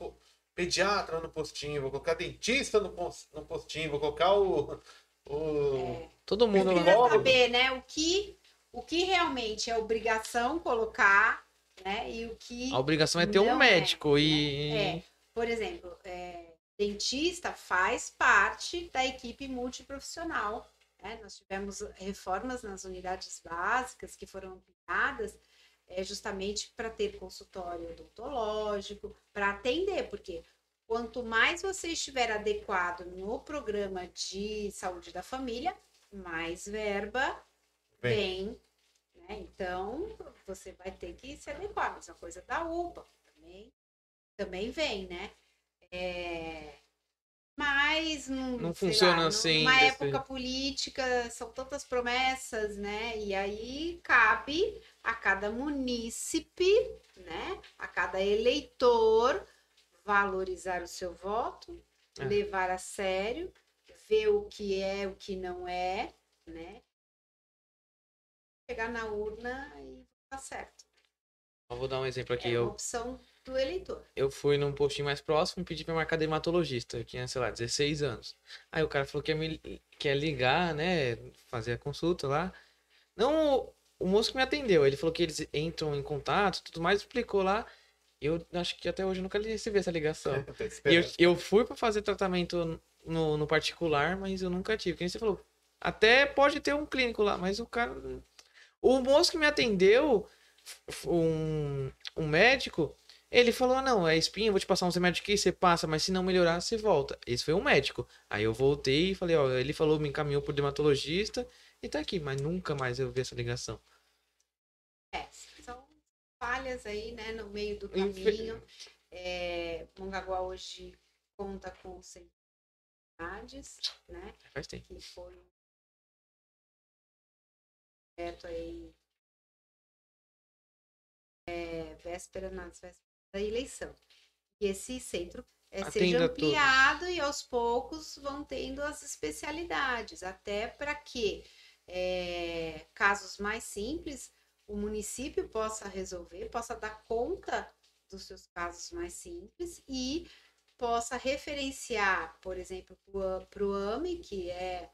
pediatra no postinho, vou colocar dentista no, no postinho, vou colocar o. o... É. Todo mundo precisa saber, né? O que, o que realmente é obrigação colocar né? E o que a obrigação é ter um médico é, e né? é. por exemplo, é, dentista faz parte da equipe multiprofissional. Né? Nós tivemos reformas nas unidades básicas que foram ampliadas é, justamente para ter consultório odontológico, para atender, porque quanto mais você estiver adequado no programa de saúde da família, mais verba vem, vem né? Então, você vai ter que se adequar. A mesma coisa da UPA também, também vem, né? É... Mas não, Não funciona lá, assim, Numa época política, são tantas promessas, né? E aí cabe a cada munícipe, né? A cada eleitor valorizar o seu voto, É. levar a sério, ver o que é, o que não é, né? Chegar na urna e tá certo. Eu vou dar um exemplo aqui. É Eu, uma opção do eleitor. eu fui num postinho mais próximo e pedi pra marcar dermatologista. Eu tinha, sei lá, 16 anos. Aí o cara falou que ia, me, quer ligar, né? Fazer a consulta lá. Não, o, moço que me atendeu. Ele falou que eles entram em contato e tudo mais, explicou lá. Eu acho que até hoje eu nunca recebi essa ligação. Eu, eu fui pra fazer tratamento no, no particular, mas eu nunca tive. Quem você falou? Até pode ter um clínico lá, mas o cara. O moço que me atendeu, um, um médico, ele falou: não, é espinha, vou te passar uns remédios aqui, você passa, mas se não melhorar, você volta. Esse foi um médico. Aí eu voltei e falei: ó, ele falou, me encaminhou pro dermatologista e tá aqui, mas nunca mais eu vi essa ligação. É, são falhas aí, né, no meio do caminho. É, Mongaguá hoje conta com centrais, né, Faz tempo. que foi um projeto aí. É, véspera, nas vésperas da eleição. E esse centro é, seja ampliado e aos poucos vão tendo as especialidades, até para que é, casos mais simples o município possa resolver, possa dar conta dos seus casos mais simples e possa referenciar, por exemplo, para o AME, que é,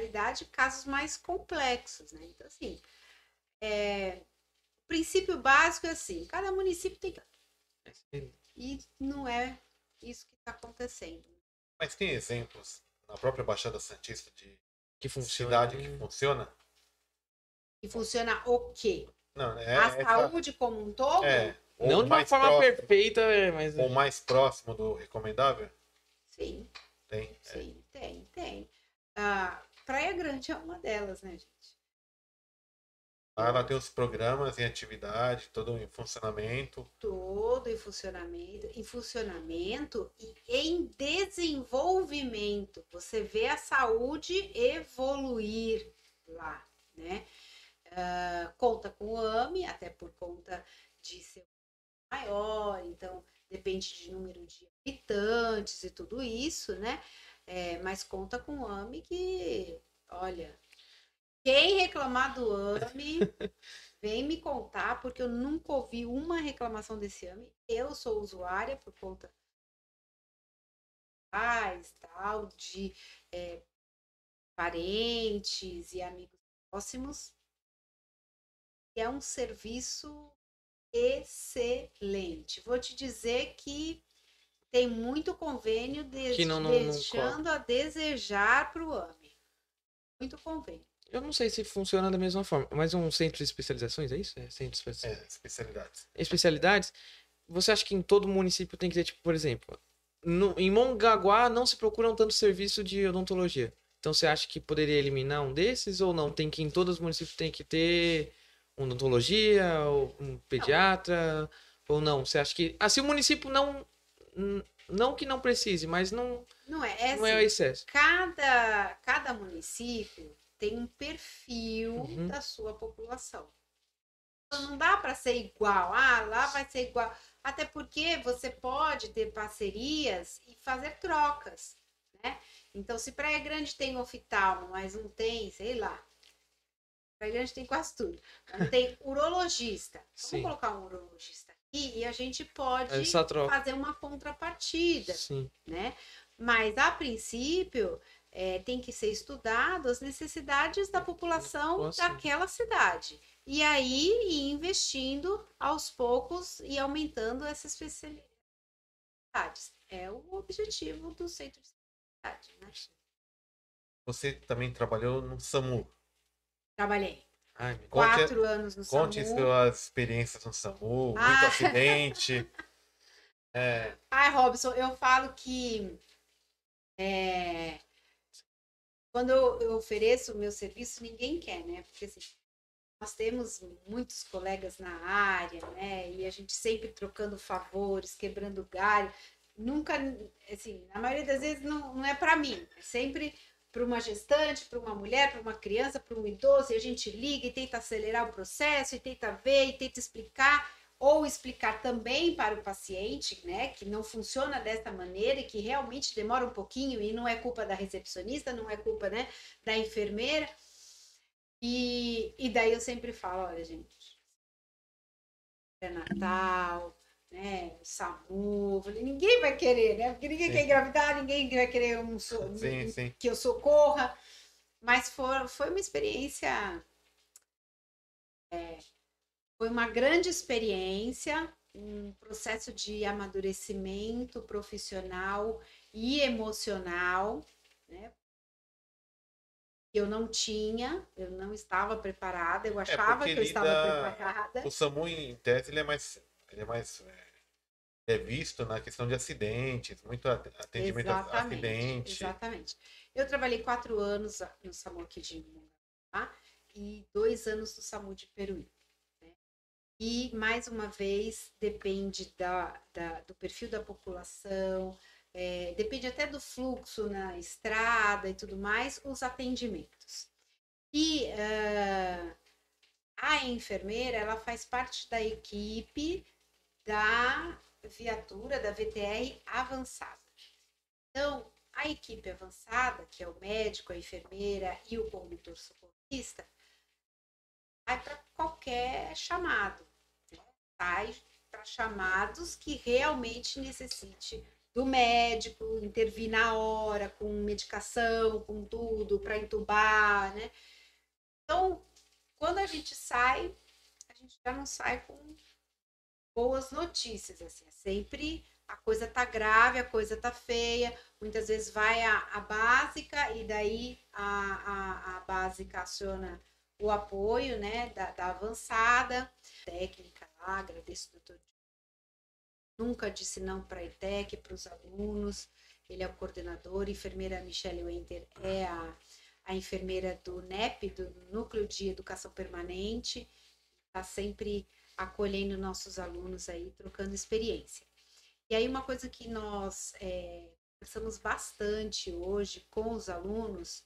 realidade casos mais complexos, né? Então, assim, é, o princípio básico é assim, cada município tem que... E não é isso que está acontecendo. Mas tem exemplos na própria Baixada Santista de Que funciona. cidade que funciona? E funciona o quê? Não, é, a essa- saúde como um todo? é, ou Não de uma forma próximo- perfeita, é, mas. Ou mais próximo do recomendável? Sim, Tem. é. sim, tem, tem. Ah, Praia Grande é uma delas, né, gente? Lá ela tem os programas em atividade, todo em funcionamento. todo em funcionamento, em funcionamento e em desenvolvimento. Você vê a saúde evoluir lá, né? Ah, conta com o AME, até por conta de ser maior, então depende de número de habitantes e tudo isso, né? É, mas conta com o AME que, olha, quem reclamar do AME Vem me contar, porque eu nunca ouvi uma reclamação desse AME. Eu sou usuária por conta pais, tal, de é, parentes e amigos próximos. É um serviço excelente. Vou te dizer que tem muito convênio Que não- não- não deixando a desejar para o AME. Muito convênio. Eu não sei se funciona da mesma forma, mas um centro de especializações, é isso? É centro de É, especializações. especialidades. Especialidades. Você acha que em todo município tem que ter, tipo, por exemplo, no- em Mongaguá não se procuram tanto serviço de odontologia. Então você acha que poderia eliminar um desses ou não? Tem que em todos os municípios tem que ter odontologia ou um pediatra ou não? Você acha que assim o município não não que não precise, mas não Não é, é não é o assim, excesso. cada, cada município tem um perfil Uhum. da sua população. Então, não dá para ser igual. Ah, lá vai ser igual. Até porque você pode ter parcerias e fazer trocas, né? Então, se Praia Grande tem oftalmo, mas não tem, sei lá. Praia Grande tem quase tudo. Não tem urologista. Sim. Vamos colocar um urologista e a gente pode Essa troca. fazer uma contrapartida Sim. né? Mas a princípio é, tem que ser estudado as necessidades da população daquela cidade. E aí ir investindo aos poucos e aumentando essas especialidades. É o objetivo do centro de cidade, né? Você também trabalhou no SAMU. Trabalhei Ai, Conte- quatro anos no Conte SAMU. suas experiências no SAMU, muito Ah. acidente. É, Ai, Robson, eu falo que é, quando eu, eu ofereço o meu serviço, ninguém quer, né? Porque assim, nós temos muitos colegas na área, né? E a gente sempre trocando favores, quebrando galho. nunca, assim, na maioria das vezes não, não é para mim, é sempre para uma gestante, para uma mulher, para uma criança, para um idoso, e a gente liga e tenta acelerar o processo, e tenta ver, e tenta explicar, ou explicar também para o paciente, né, que não funciona dessa maneira e que realmente demora um pouquinho e não é culpa da recepcionista, não é culpa, né, da enfermeira. E, e daí eu sempre falo, olha, gente, é Natal, né, o SAMU, falei, ninguém vai querer, né? Porque ninguém sim. quer engravidar, ninguém vai querer um, so sim, sim. que eu socorra. Mas foi, foi uma experiência. É, foi uma grande experiência, um processo de amadurecimento profissional e emocional, né? Eu não tinha, eu não estava preparada, eu é, achava é que eu estava preparada. O SAMU, em tese, ele é mais ele é mais é, visto na questão de acidentes, muito atendimento exatamente, a acidente. Exatamente. Eu trabalhei quatro anos no SAMU aqui de tá? e dois anos no SAMU de Peruí. Né? E, mais uma vez, depende da, da do perfil da população, é, depende até do fluxo na estrada e tudo mais, os atendimentos. E uh, a enfermeira, ela faz parte da equipe da viatura da VTR avançada. Então, a equipe avançada, que é o médico, a enfermeira e o condutor socorrista, vai para qualquer chamado. Né? Sai para chamados que realmente necessite do médico, intervir na hora, com medicação, com tudo, para entubar, né? Então, quando a gente sai, a gente já não sai com boas notícias, assim, é sempre a coisa tá grave, a coisa tá feia, muitas vezes vai a, a básica e daí a, a, a, básica aciona o apoio, né, da, da avançada, técnica lá, agradeço o doutor nunca disse não para a ETEC, para os alunos, ele é o coordenador, a enfermeira Michelle Wenter é a, a enfermeira do NEP, do Núcleo de Educação Permanente, está sempre acolhendo nossos alunos aí, trocando experiência. E aí uma coisa que nós é, conversamos bastante hoje com os alunos,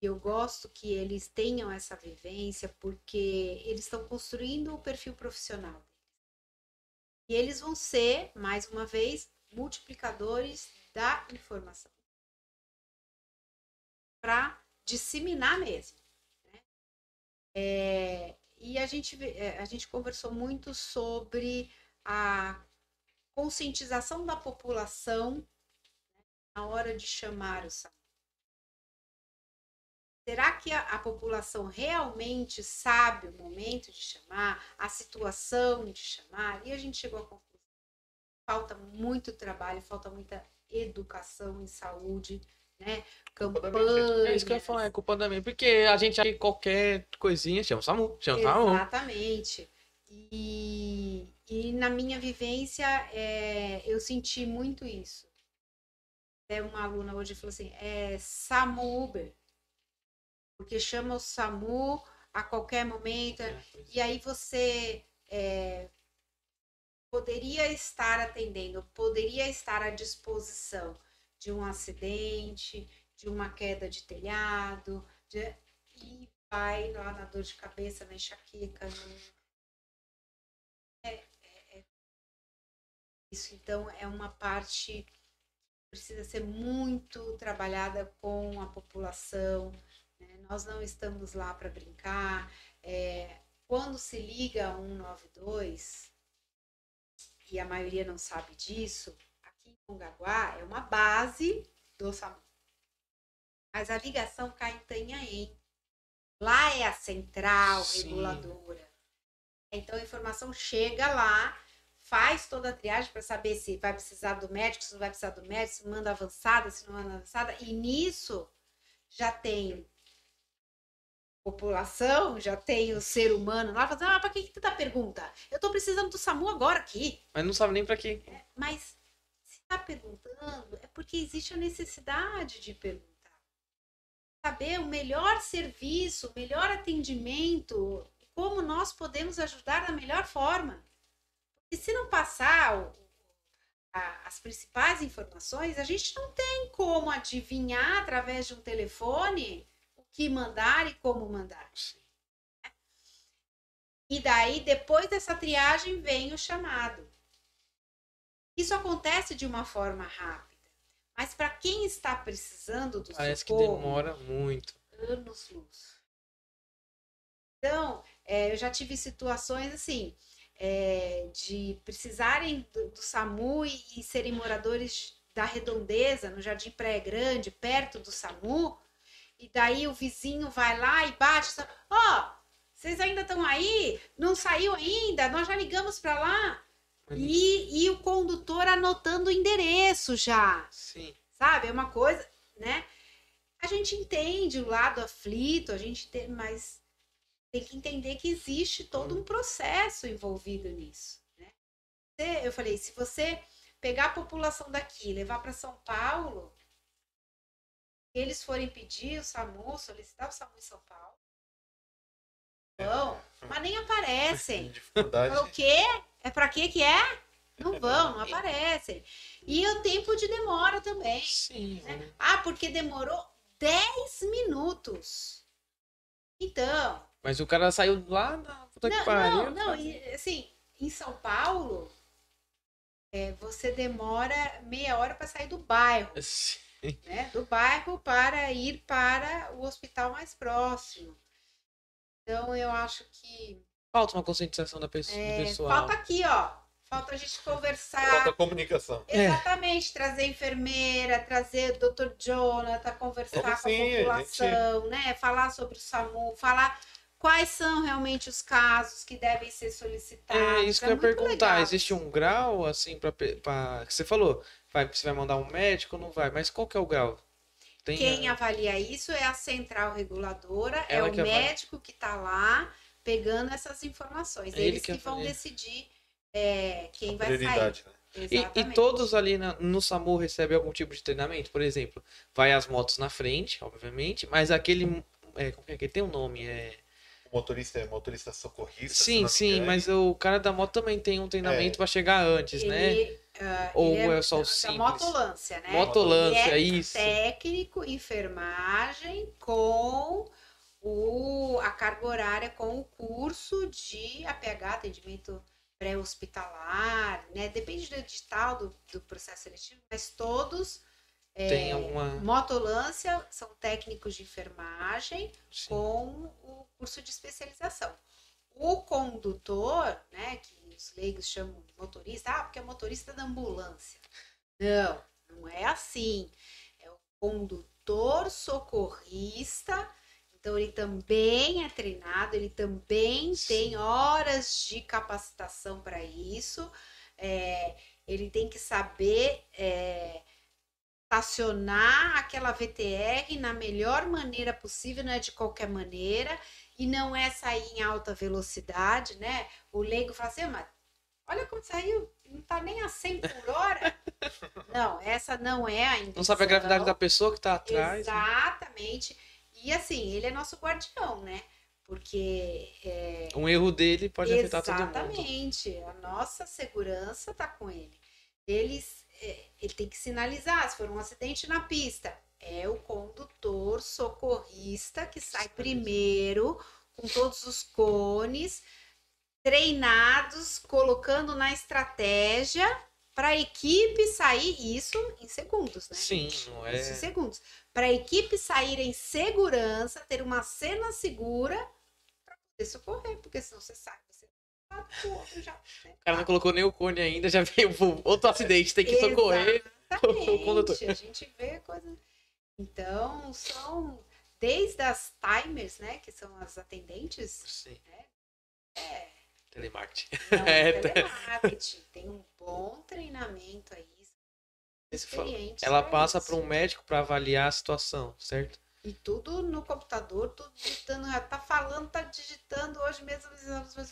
eu gosto que eles tenham essa vivência, porque eles estão construindo o perfil profissional. E eles vão ser, mais uma vez, multiplicadores da informação. Para disseminar mesmo. Né? É, e a gente, é, a gente conversou muito sobre a conscientização da população né, na hora de chamar o SAMU. Será que a, a, população realmente sabe o momento de chamar, a situação de chamar? E a gente chegou à conclusão: falta muito trabalho, falta muita educação em saúde né? Campanha. É isso que eu ia falar, é culpa da minha. Porque a gente aí qualquer coisinha chama o SAMU, chama o SAMU. Exatamente. E, e na minha vivência, é, eu senti muito isso. Até uma aluna hoje falou assim: é SAMU Uber. Porque chama o SAMU a qualquer momento. É, e aí você é, poderia estar atendendo, poderia estar à disposição de um acidente, de uma queda de telhado, de... e vai lá na dor de cabeça, na enxaqueca. No... É, é, é... Isso, então, é uma parte que precisa ser muito trabalhada com a população. Né? Nós não estamos lá para brincar. É... Quando se liga a 192, e a maioria não sabe disso, Mongaguá é uma base do SAMU. Mas a ligação cai em Itanhaém. Lá é a central Sim. reguladora. Então a informação chega lá, faz toda a triagem para saber se vai precisar do médico, se não vai precisar do médico, se manda avançada, se não manda avançada. E nisso já tem população, já tem o ser humano lá fazendo, ah, para que que tu tá pergunta? Eu tô precisando do SAMU agora aqui. Mas não sabe nem para quê. É, mas está perguntando é porque existe a necessidade de perguntar. Saber o melhor serviço, o melhor atendimento, como nós podemos ajudar da melhor forma. E se não passar a- as principais informações, a gente não tem como adivinhar através de um telefone o que mandar e como mandar. E daí, depois dessa triagem, vem o chamado. Isso acontece de uma forma rápida. Mas para quem está precisando do Parece que socorro, demora muito. anos luz. Então, é, eu já tive situações assim, é, de precisarem do, do SAMU e, e serem moradores da redondeza, no Jardim Praia Grande, perto do SAMU, e daí o vizinho vai lá e bate, ó, vocês ainda estão aí? Não saiu ainda? Nós já ligamos para lá. E, e o condutor anotando o endereço já Sim. sabe? É uma coisa, né? A gente entende o lado aflito, a gente tem, mas tem que entender que existe todo um processo envolvido nisso, né? Eu falei, se você pegar a população daqui, e levar para São Paulo, eles forem pedir o SAMU, solicitar o SAMU em São Paulo, vão, mas nem aparecem. Dificuldade. O quê? É pra quê que é? Não vão, não aparecem. E o tempo de demora também. Sim. né? Ah, porque demorou 10 minutos. Então, Mas o cara saiu lá da puta que não, pariu. não, não, e, assim, em São Paulo, é, você demora meia hora para sair do bairro, Sim. né? Do bairro para ir para o hospital mais próximo. Então, eu acho que Falta uma conscientização da pessoa, do é, pessoal. falta aqui, ó. Falta a gente conversar. Falta comunicação. É. Exatamente, trazer enfermeira, trazer o Dr. Jonathan, conversar com Sim, a a população, né? Falar sobre o SAMU, falar quais são realmente os casos que devem ser solicitados. É isso que eu ia perguntar. legal. Existe um grau, assim, pra... que você falou? Vai, você vai mandar um médico ou não vai? Mas qual que é o grau? Tem Quem a- avalia isso é a central reguladora, é Ela o que avalia. médico que está lá pegando essas informações. É ele Eles que que, vão decidir é, quem vai Prioridade, né? sair. E, e todos ali na- no SAMU recebem algum tipo de treinamento? Por exemplo, vai as motos na frente, obviamente, mas aquele. É, como que é que tem um nome? É... O motorista é motorista socorrista. Sim, sim, engano. mas o cara da moto também tem um treinamento É. pra chegar antes, né? Ele, ah, Ou ele é só o simples? Motolância, né? Motolância, Ele é isso. técnico, enfermagem com o, a carga horária com o curso de APH, atendimento pré-hospitalar, né? Depende do edital do, do processo seletivo, mas todos Tem alguma. motolância são técnicos de enfermagem Sim. com o curso de especialização. O condutor, né, que os leigos chamam de motorista, ah, porque é motorista da ambulância. Não, não é assim. É o condutor socorrista, então ele também é treinado, ele também Sim. tem horas de capacitação para isso. É, ele tem que saber é, estacionar aquela VTR na melhor maneira possível, não é de qualquer maneira, e não é sair em alta velocidade, né? O leigo fala assim, "Ah, mas olha como saiu, não tá nem a 100 por hora. não, essa não é a intenção. Não sabe a gravidade da pessoa que tá atrás. né? E assim, ele é nosso guardião, né? Porque é, Um erro dele pode afetar todo mundo. Exatamente. A nossa segurança está com ele. Eles, é, ele tem que sinalizar se for um acidente na pista. É o condutor socorrista que sai primeiro com todos os cones treinados, colocando na estratégia para a equipe sair isso em segundos, né? Sim, não é- Isso em segundos. Para a equipe sair em segurança, ter uma cena segura para poder socorrer, porque senão você sai, você tá o outro já. né? O cara não colocou nem o cone ainda, já veio outro acidente, tem que socorrer. Exatamente, a gente vê coisa. Então, são desde as timers, né, que são as atendentes, Sim. é, Telemarketing. não, É, telemarketing, tem um bom treinamento aí. Experientes Ela pra passa para um médico para avaliar a situação, certo? E tudo no computador, tudo digitando, ela tá falando, tá digitando hoje mesmo,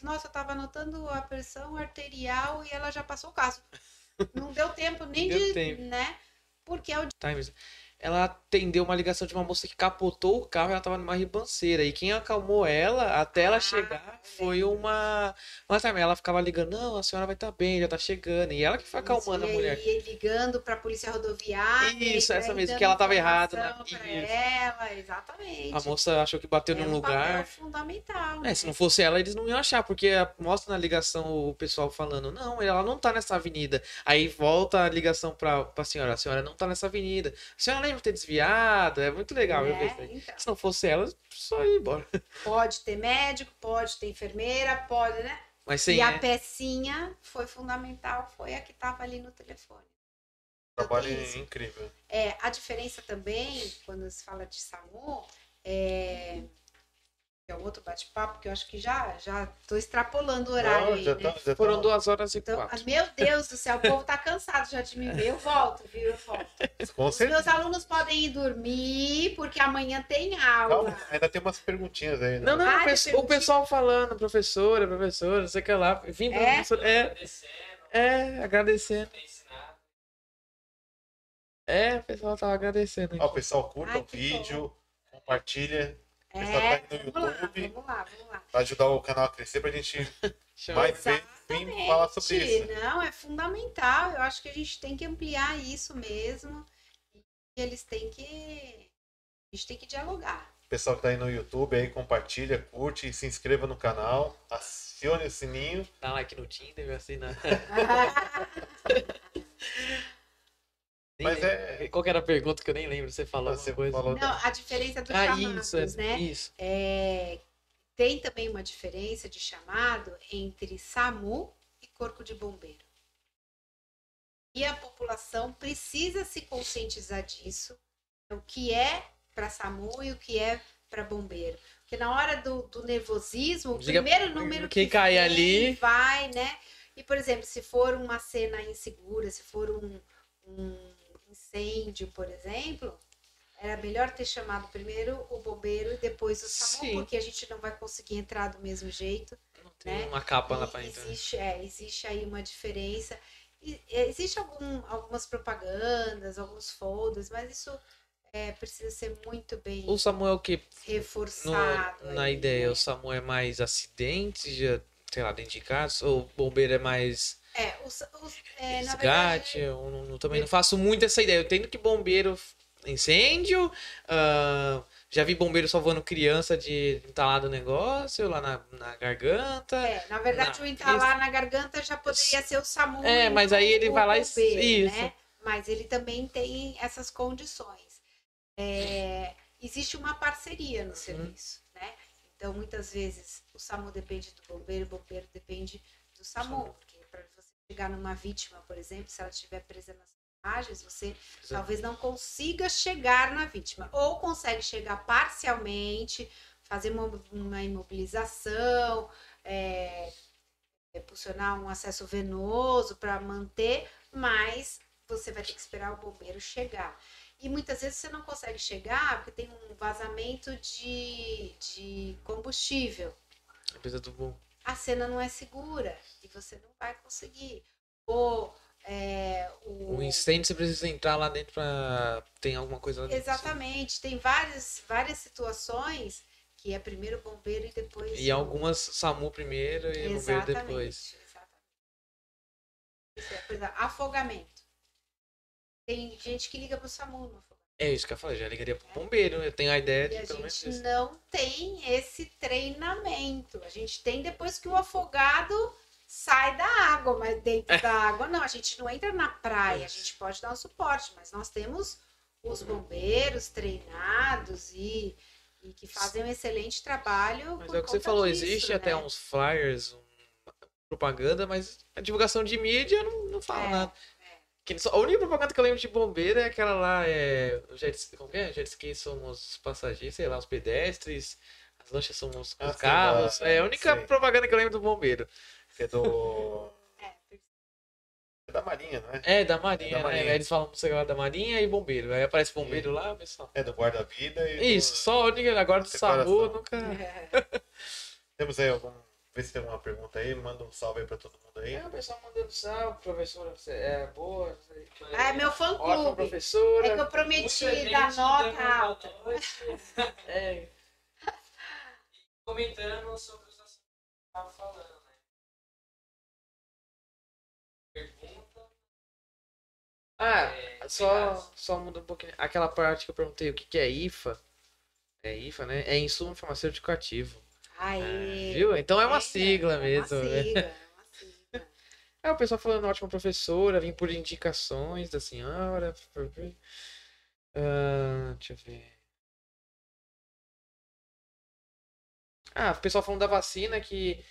nossa, eu tava anotando a pressão arterial e ela já passou o caso. Não deu tempo nem Deu de, tempo. né? Porque é o Times. Ela atendeu uma ligação de uma moça que capotou o carro e ela tava numa ribanceira. E quem acalmou ela até ela Ah, chegar foi uma. Mas também ela ficava ligando, não, a senhora vai estar bem, já tá chegando. E ela que foi acalmando a E mulher. aí, ligando para a polícia rodoviária. Isso, e essa mesmo, que ela tava errada na- informação pra Isso. ela, exatamente. A moça achou que bateu é num um lugar. fundamental. É, se né? não fosse ela, eles não iam achar, porque a- mostra na ligação o pessoal falando, não, ela não tá nessa avenida. Aí volta a ligação pra, pra senhora, a senhora não tá nessa avenida. A senhora lembra de ter desviado? É muito legal É, então. Se não fosse ela, só ia embora. Pode ter médico, pode ter enfermeira, pode, né? Mas sem e a é, pecinha foi fundamental, foi a que estava ali no telefone. Trabalho Isso. incrível. É, a diferença também, quando se fala de SAMU, é, é outro bate-papo, que eu acho que já já estou extrapolando o horário Não, aí, já né? tá- já foram tá- duas horas e Então, quatro. ah, meu Deus do céu, o povo tá cansado já de me ver. Eu volto, viu? Eu volto. Com Os certeza. meus alunos podem ir dormir, porque amanhã tem aula. Calma, ainda tem umas perguntinhas aí. né? Não, não, Ah, o, o pessoal falando, professora, professora, não sei o que lá. Vim É? professora. É, é, agradecendo. É, o pessoal tava agradecendo. Ó, o pessoal curta Ai, o vídeo, compartilha, É, pessoal tá aí no vamos lá, YouTube. vamos lá, vamos lá. pra ajudar o canal a crescer, pra gente mais vezes vir falar sobre isso. Não, é fundamental. Eu acho que a gente tem que ampliar isso mesmo. E eles têm que. A gente tem que dialogar. Pessoal que tá aí no YouTube aí, compartilha, curte, se inscreva no canal, acione o sininho. Dá like no Tinder, assim, na... Nem Mas lembro. é- Qual que era a pergunta que eu nem lembro? Você falou Você coisa? falou- Não, a diferença dos Ah, chamados, isso, é, né? isso. É, tem também uma diferença de chamado entre SAMU e Corpo de Bombeiro. E a população precisa se conscientizar disso, o que é para SAMU e o que é para bombeiro. Porque na hora do, do nervosismo, o Diga- primeiro número quem que cair vem, ali- vai, né? E, por exemplo, se for uma cena insegura, se for um, um incêndio, por exemplo, era melhor ter chamado primeiro o bombeiro e depois o SAMU, Sim. porque a gente não vai conseguir entrar do mesmo jeito. Não tem né? uma capa lá pra entrar. existe, é, existe aí uma diferença. E, é, existe algum, algumas propagandas, alguns folders, mas isso é, precisa ser muito bem O Samuel que reforçado. no, na aí, ideia, né? o Samuel é mais acidentes, já, sei lá, dentro de casa, ou o bombeiro é mais É, os, os, é, na resgate? verdade, Eu não- não- também não faço muito essa ideia. Eu tenho que bombeiro incêndio, ah, já vi bombeiro salvando criança de entalado no negócio, lá na, na garganta. é, na verdade Não, o entalar na garganta já poderia ser o SAMU. É, mas aí ele vai lá e- bombeiro, isso. Né? Mas ele também tem essas condições. É, existe uma parceria Uhum. no serviço, né? Então, muitas vezes, o SAMU depende do bombeiro, o bombeiro depende do SAMU. SAMU. Chegar numa vítima, por exemplo, se ela estiver presa nas imagens, você Exato. talvez não consiga chegar na vítima. Ou consegue chegar parcialmente, fazer uma, uma imobilização, é, pulsionar um acesso venoso para manter, mas você vai ter que esperar o bombeiro chegar. E muitas vezes você não consegue chegar porque tem um vazamento de, de combustível. Precisa do bom. A cena não é segura e você não vai conseguir. Ou é, o, O incêndio você precisa entrar lá dentro pra. Tem alguma coisa lá dentro. Exatamente. Tem várias, várias situações que é primeiro bombeiro e depois. E algumas SAMU primeiro e bombeiro Exatamente. depois. exatamente. É, por exemplo, afogamento. Tem gente que liga pro SAMU no afogamento. É isso que eu falei, já ligaria pro bombeiro. Eu tenho a ideia E de a pelo menos gente isso. não tem esse treinamento. A gente tem depois que o afogado sai da água, mas dentro da água não. A gente não entra na praia, a gente pode dar um suporte, mas nós temos os bombeiros treinados e, e que fazem um excelente trabalho. Mas é o que você falou, disso, existe né? até uns flyers, um- propaganda, mas a divulgação de mídia não, não fala É, nada. Que só- a única propaganda que eu lembro de bombeiro é aquela lá, é. Jet, como que é? Jet ski somos passageiros, sei lá, os pedestres, as lanchas somos os Ah, carros. lá, é a única sei. propaganda que eu lembro do bombeiro. Que é do. É, É da Marinha, não é? É, da Marinha, da né? Marinha. Eles falam sei lá, da Marinha e bombeiro. Aí aparece bombeiro lá, pessoal. É do guarda-vida e. do- Isso, só a única- agora do. SAMU nunca. é. Temos aí algum ver se tem alguma pergunta aí. Manda um salve aí pra todo mundo aí. É, o pessoal mandando salve, professora, você é boa. você- Ah, é meu fã Ótima clube. professora. É que eu prometi dar nota alta. É, Comentando sobre os assuntos que eu tava falando, né? Pergunta. Ah, É, só, só muda um pouquinho. Aquela parte que eu perguntei o que, que é IFA. É IFA, né? É insumo farmacêutico ativo. Aê. Viu? Então é uma É, sigla é uma mesmo. né? é uma sigla. É o pessoal falando ótima professora, vim por indicações da senhora. Ah, deixa eu ver. Ah, o pessoal falando da vacina que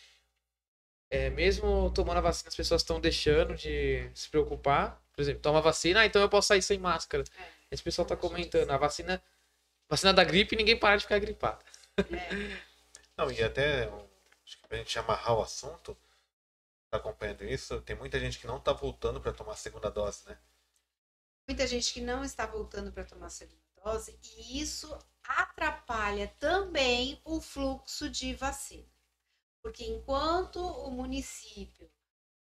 é, mesmo tomando a vacina, as pessoas estão deixando de se preocupar. Por exemplo, toma vacina, ah, então eu posso sair sem máscara. É. Esse pessoal tá comentando, a vacina, vacina da gripe, ninguém para de ficar gripado. É. Não, e até, acho que pra gente amarrar o assunto, tá acompanhando isso, tem muita gente que não tá voltando pra tomar a segunda dose, né? Muita gente que não está voltando para tomar a segunda dose e isso atrapalha também o fluxo de vacina. Porque enquanto o município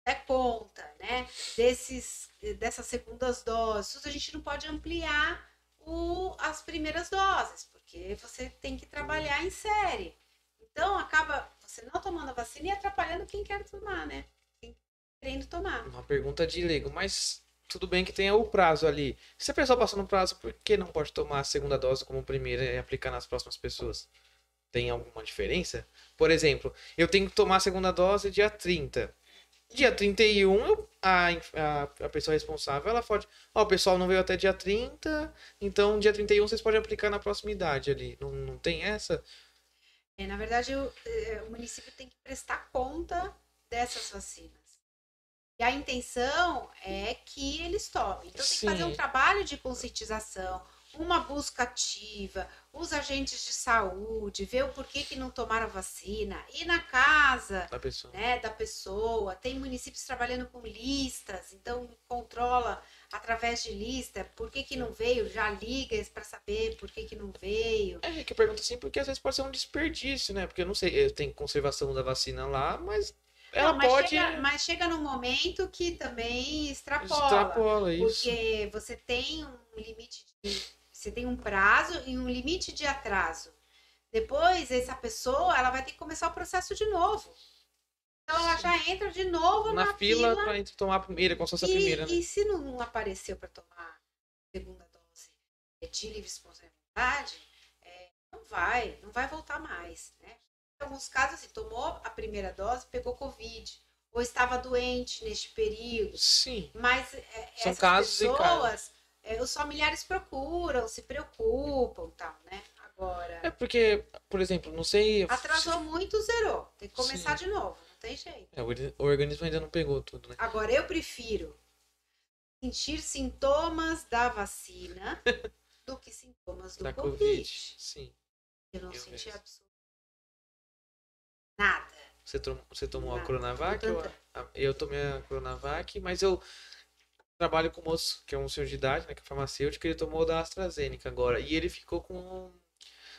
é conta, né, desses, dessas segundas doses, a gente não pode ampliar o, as primeiras doses, porque você tem que trabalhar em série. Então, acaba você não tomando a vacina e atrapalhando quem quer tomar, né? Quem querendo tomar. Uma pergunta de leigo, mas tudo bem que tenha o prazo ali. Se a pessoa passou no prazo, por que não pode tomar a segunda dose como primeira e aplicar nas próximas pessoas? Tem alguma diferença? Por exemplo, eu tenho que tomar a segunda dose dia 30. Dia 31, eu, a, a, a pessoa responsável, ela pode. Ó, o pessoal não veio até dia 30, então dia 31 vocês podem aplicar na proximidade ali. Não, não tem essa? É, na verdade, o, eh, o município tem que prestar conta dessas vacinas. E a intenção é que eles tomem. Então, tem que fazer um Sim. trabalho de conscientização, uma busca ativa, os agentes de saúde, ver o porquê que não tomaram a vacina, ir na casa Da pessoa. né, da pessoa. Tem municípios trabalhando com listas, então controla através de lista por que, que não veio, já liga para saber por que, que não veio. É que eu pergunto assim, porque às vezes pode ser um desperdício, né? Porque eu não sei, eu tenho conservação da vacina lá, mas ela Não, mas, pode. chega, mas chega num momento que também extrapola. Extrapola isso. Porque você tem um limite de. Você tem um prazo e um limite de atraso. Depois, essa pessoa ela vai ter que começar o processo de novo. Então ela já entra de novo na, na fila pra gente tomar a primeira, como se fosse a primeira, né? e se não apareceu para tomar a segunda dose de livre espontaneidade, é, não vai, não vai voltar mais, né? Em alguns casos, assim, tomou a primeira dose, pegou Covid, ou estava doente neste período, Sim. mas é, São essas casos pessoas, é, os familiares procuram, se preocupam, tal, né? Agora, É porque, por exemplo, não sei. atrasou muito, zerou. Tem que começar de novo, tem jeito. É, o orga- o organismo ainda não pegou tudo, né? Agora, eu prefiro sentir sintomas da vacina do que sintomas do Da Covid. Covid. Sim. Eu não Eu senti mesmo. absolutamente nada. Você, tom- você tomou a Nada. Coronavac? Eu, a- eu tomei a Coronavac, mas eu trabalho com um moço que é um senhor de idade, né? Que é farmacêutico, ele tomou da AstraZeneca agora. E ele ficou com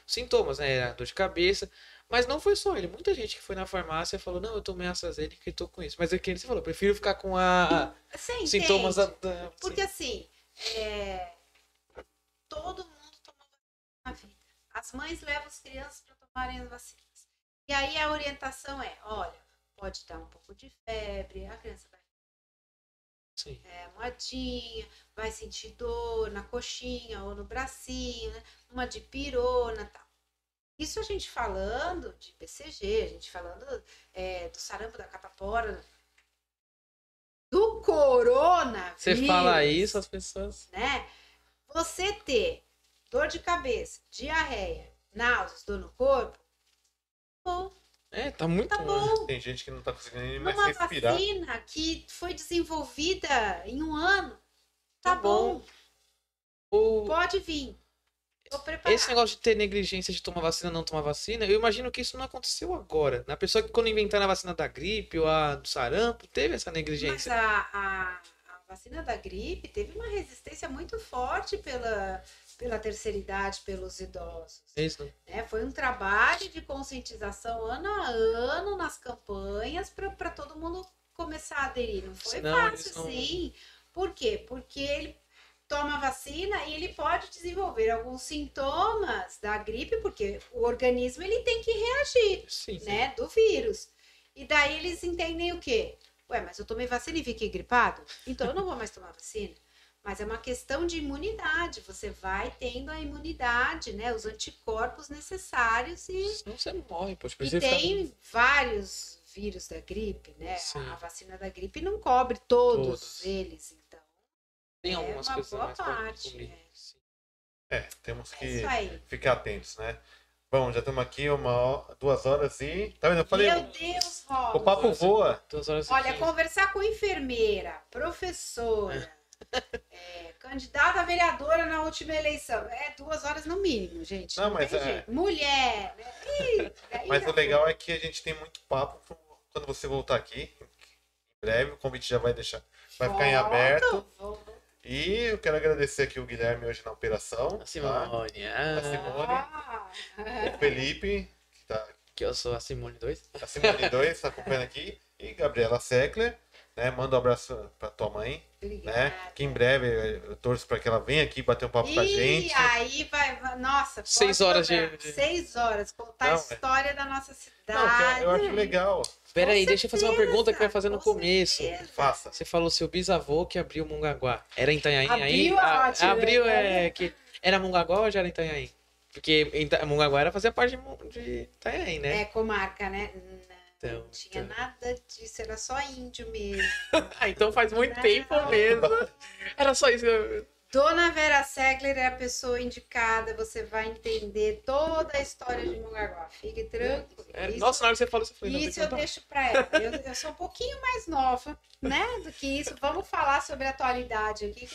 sintomas, né? Dor de cabeça. Mas não foi só ele. Muita gente que foi na farmácia falou, não, eu tomei AstraZeneca e tô com isso. Mas é que ele falou, prefiro ficar com a Você sintomas da. da- Porque assim, é, todo mundo toma vacina na vida. As mães levam as crianças para tomarem as vacinas. E aí a orientação é, olha, pode dar um pouco de febre, a criança vai Sim. é, moedinha, vai sentir dor na coxinha ou no bracinho, né? uma de pirona tal. Isso a gente falando de BCG, a gente falando é, do sarampo da catapora, do corona. Você fala isso, as pessoas. Né? Você ter dor de cabeça, diarreia, náuseas, dor no corpo, bom, É, tá muito. tá bom. Tem gente que não tá conseguindo nem mais respirar. vacina que foi desenvolvida em um ano, tá, Tá bom. bom. O- Pode vir. Esse negócio de ter negligência de tomar vacina, não tomar vacina, eu imagino que isso não aconteceu agora. Na pessoa que quando inventaram a vacina da gripe ou a do sarampo, teve essa Mas negligência. a, a, a vacina da gripe teve uma resistência muito forte pela, pela terceira idade, pelos idosos. É isso. né? Foi um trabalho de conscientização ano a ano nas campanhas para todo mundo começar a aderir. Não foi fácil, não- sim. Por quê? Porque ele toma a vacina e ele pode desenvolver alguns sintomas da gripe, porque o organismo ele tem que reagir, Sim, sim. né, do vírus. E daí eles entendem o quê? Ué, mas eu tomei vacina e fiquei gripado? Então eu não vou mais tomar vacina. Mas é uma questão de imunidade. Você vai tendo a imunidade, né? Os anticorpos necessários e, Senão você não morre, poxa. e tem vários vírus da gripe, né? Sim. A vacina da gripe não cobre todos, Todos. eles. Tem é algumas uma coisas mais parte? Sim. É, temos É que aí. ficar atentos, né? Bom, já estamos aqui uma, duas horas e. Tá vendo? Eu falei. Meu Deus, Rob. O papo voa. Duas horas Olha, conversar com enfermeira, professora, é, candidata a vereadora na última eleição. É duas horas no mínimo, gente. Não, mas tem é- jeito. Mulher. Né? Ih, Mas o legal é que a gente tem muito papo quando você voltar aqui. Em breve, o convite já vai deixar. Vai ficar em Volto, aberto. volto. E eu quero agradecer aqui o Guilherme hoje na operação. A tá? Simone. A Ah, Simone. Ah, O Felipe, que tá que eu sou a Simone 2. A Simone 2 está acompanhando aqui. E Gabriela Seckler, né? Manda um abraço pra tua mãe, obrigada. né? Que em breve eu torço para que ela venha aqui bater um papo com a E gente. aí vai, nossa, Seis pode horas de- de- seis horas contar Não, a é- história da nossa Não, que cidade. eu acho legal. Pera aí, deixa eu fazer uma pergunta que vai fazer no com começo. certeza. Faça. Você falou seu bisavô que abriu Mongaguá. Era em Itanhaém aí? Abriu Ah, abriu né? é que era Mongaguá ou já era Itanhaém? Porque Mongaguá era fazia parte de, Itanhaém, né? É comarca, né? Não, Então, tinha então. nada disso, era só índio mesmo. Ah, então faz muito Não. tempo mesmo. Era só isso. Dona Vera Segler é a pessoa indicada, você vai entender toda a história de Mongaguá. Fique tranquilo. É, nossa, na hora que você falou, você tem Isso que eu contar. deixo para ela. Eu, eu sou um pouquinho mais nova, né, do que isso. Vamos falar sobre a atualidade aqui.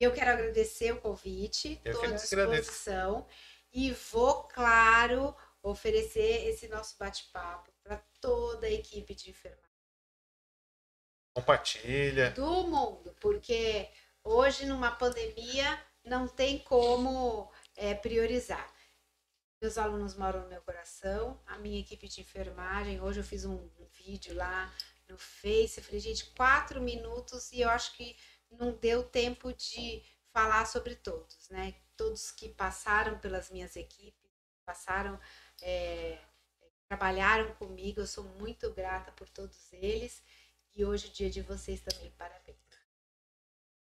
Eu quero agradecer o convite, estou à disposição. E vou, claro, oferecer esse nosso bate-papo para toda a equipe de enfermagem Compartilha. do mundo, porque hoje, numa pandemia, não tem como é, priorizar. Meus alunos moram no meu coração, a minha equipe de enfermagem. Hoje eu fiz um, vídeo lá no Face. Eu falei, gente, quatro minutos e eu acho que não deu tempo de falar sobre todos, né? Todos que passaram pelas minhas equipes, passaram, é, trabalharam comigo. Eu sou muito grata por todos eles. E hoje, o dia de vocês também, parabéns.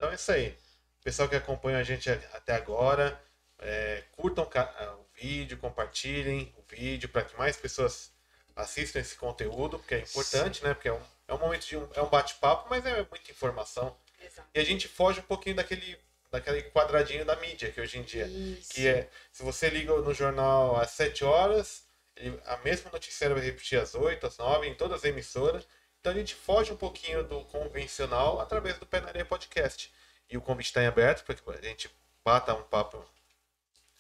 Então é isso aí. Pessoal que acompanha a gente até agora, é, curtam ca- o vídeo, compartilhem o vídeo para que mais pessoas assistam esse conteúdo, porque é importante, né? Porque é um, é um momento de um, é um bate-papo, mas é muita informação. Exato. E a gente foge um pouquinho daquele, daquele quadradinho da mídia que hoje em dia. Isso. Que é, se você liga no jornal às 7 horas, ele- a mesma noticiária vai repetir às 8, às 9, em todas as emissoras. Então a gente foge um pouquinho do convencional através do Pé na Areia Podcast. E o convite está em aberto para que a gente bata um papo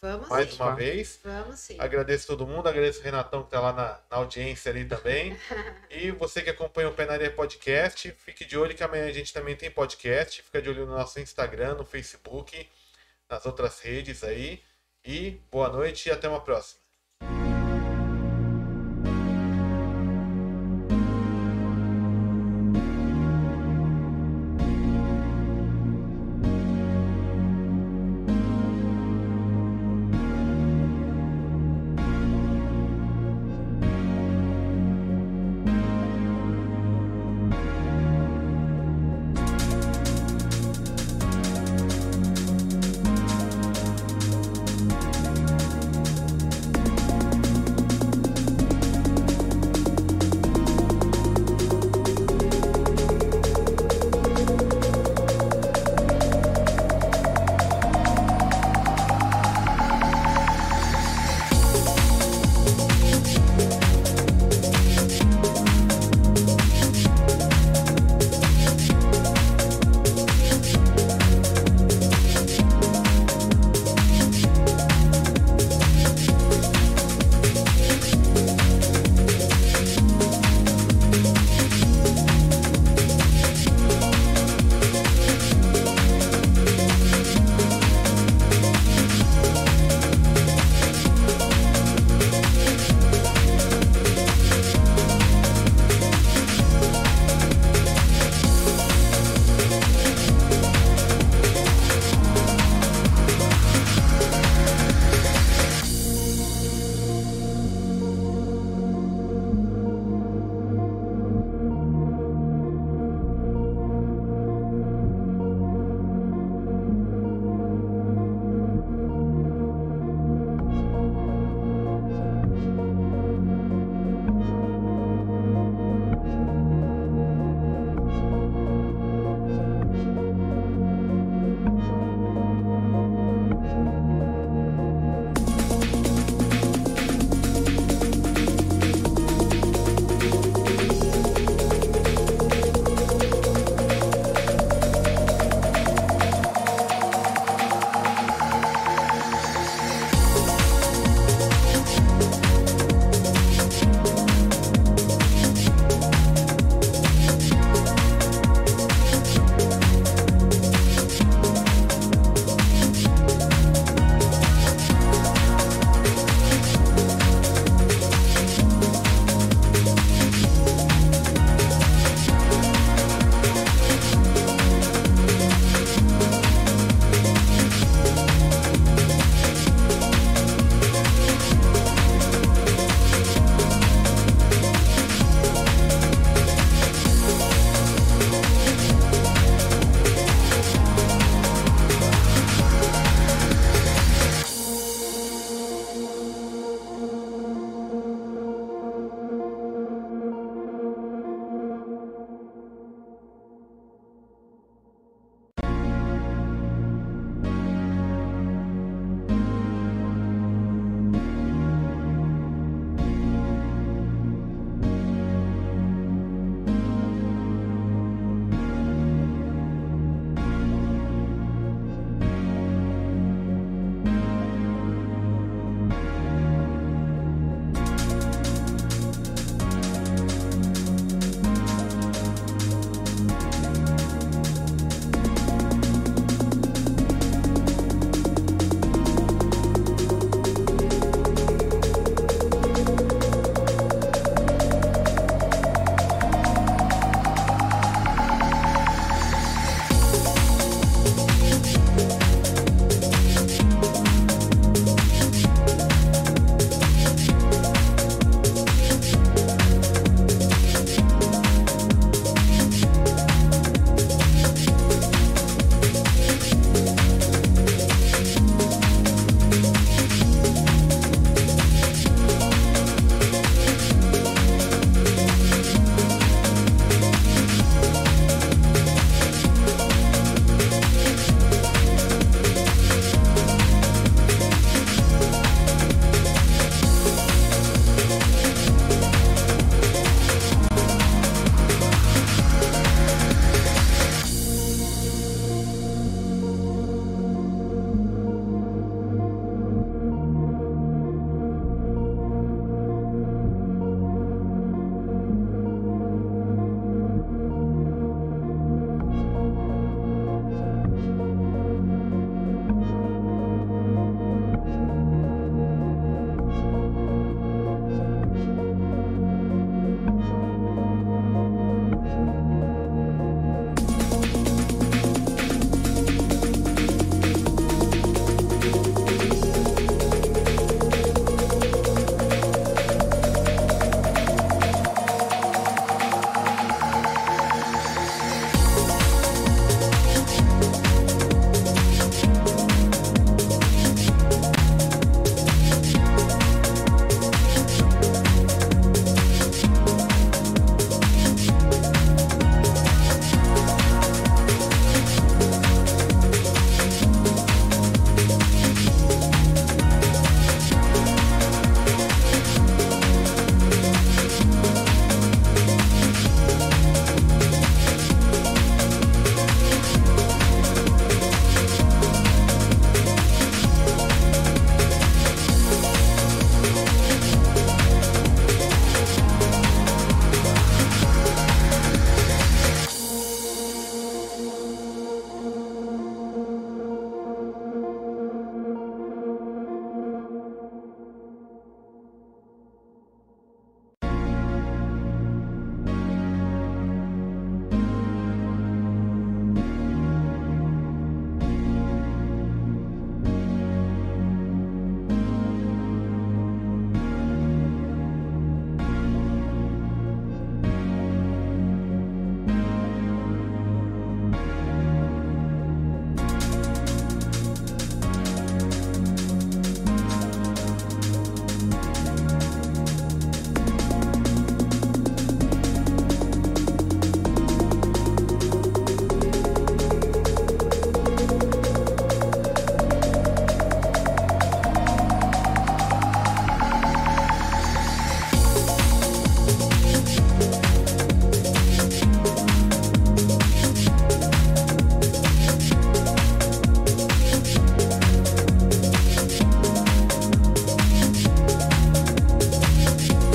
Vamos mais sim. uma vez. Vamos sim. Agradeço todo mundo, agradeço o Renatão que está lá na, na audiência ali também. e você que acompanha o Pé na Areia Podcast, fique de olho que amanhã a gente também tem podcast. Fica de olho no nosso Instagram, no Facebook, nas outras redes aí. E boa noite e até uma próxima.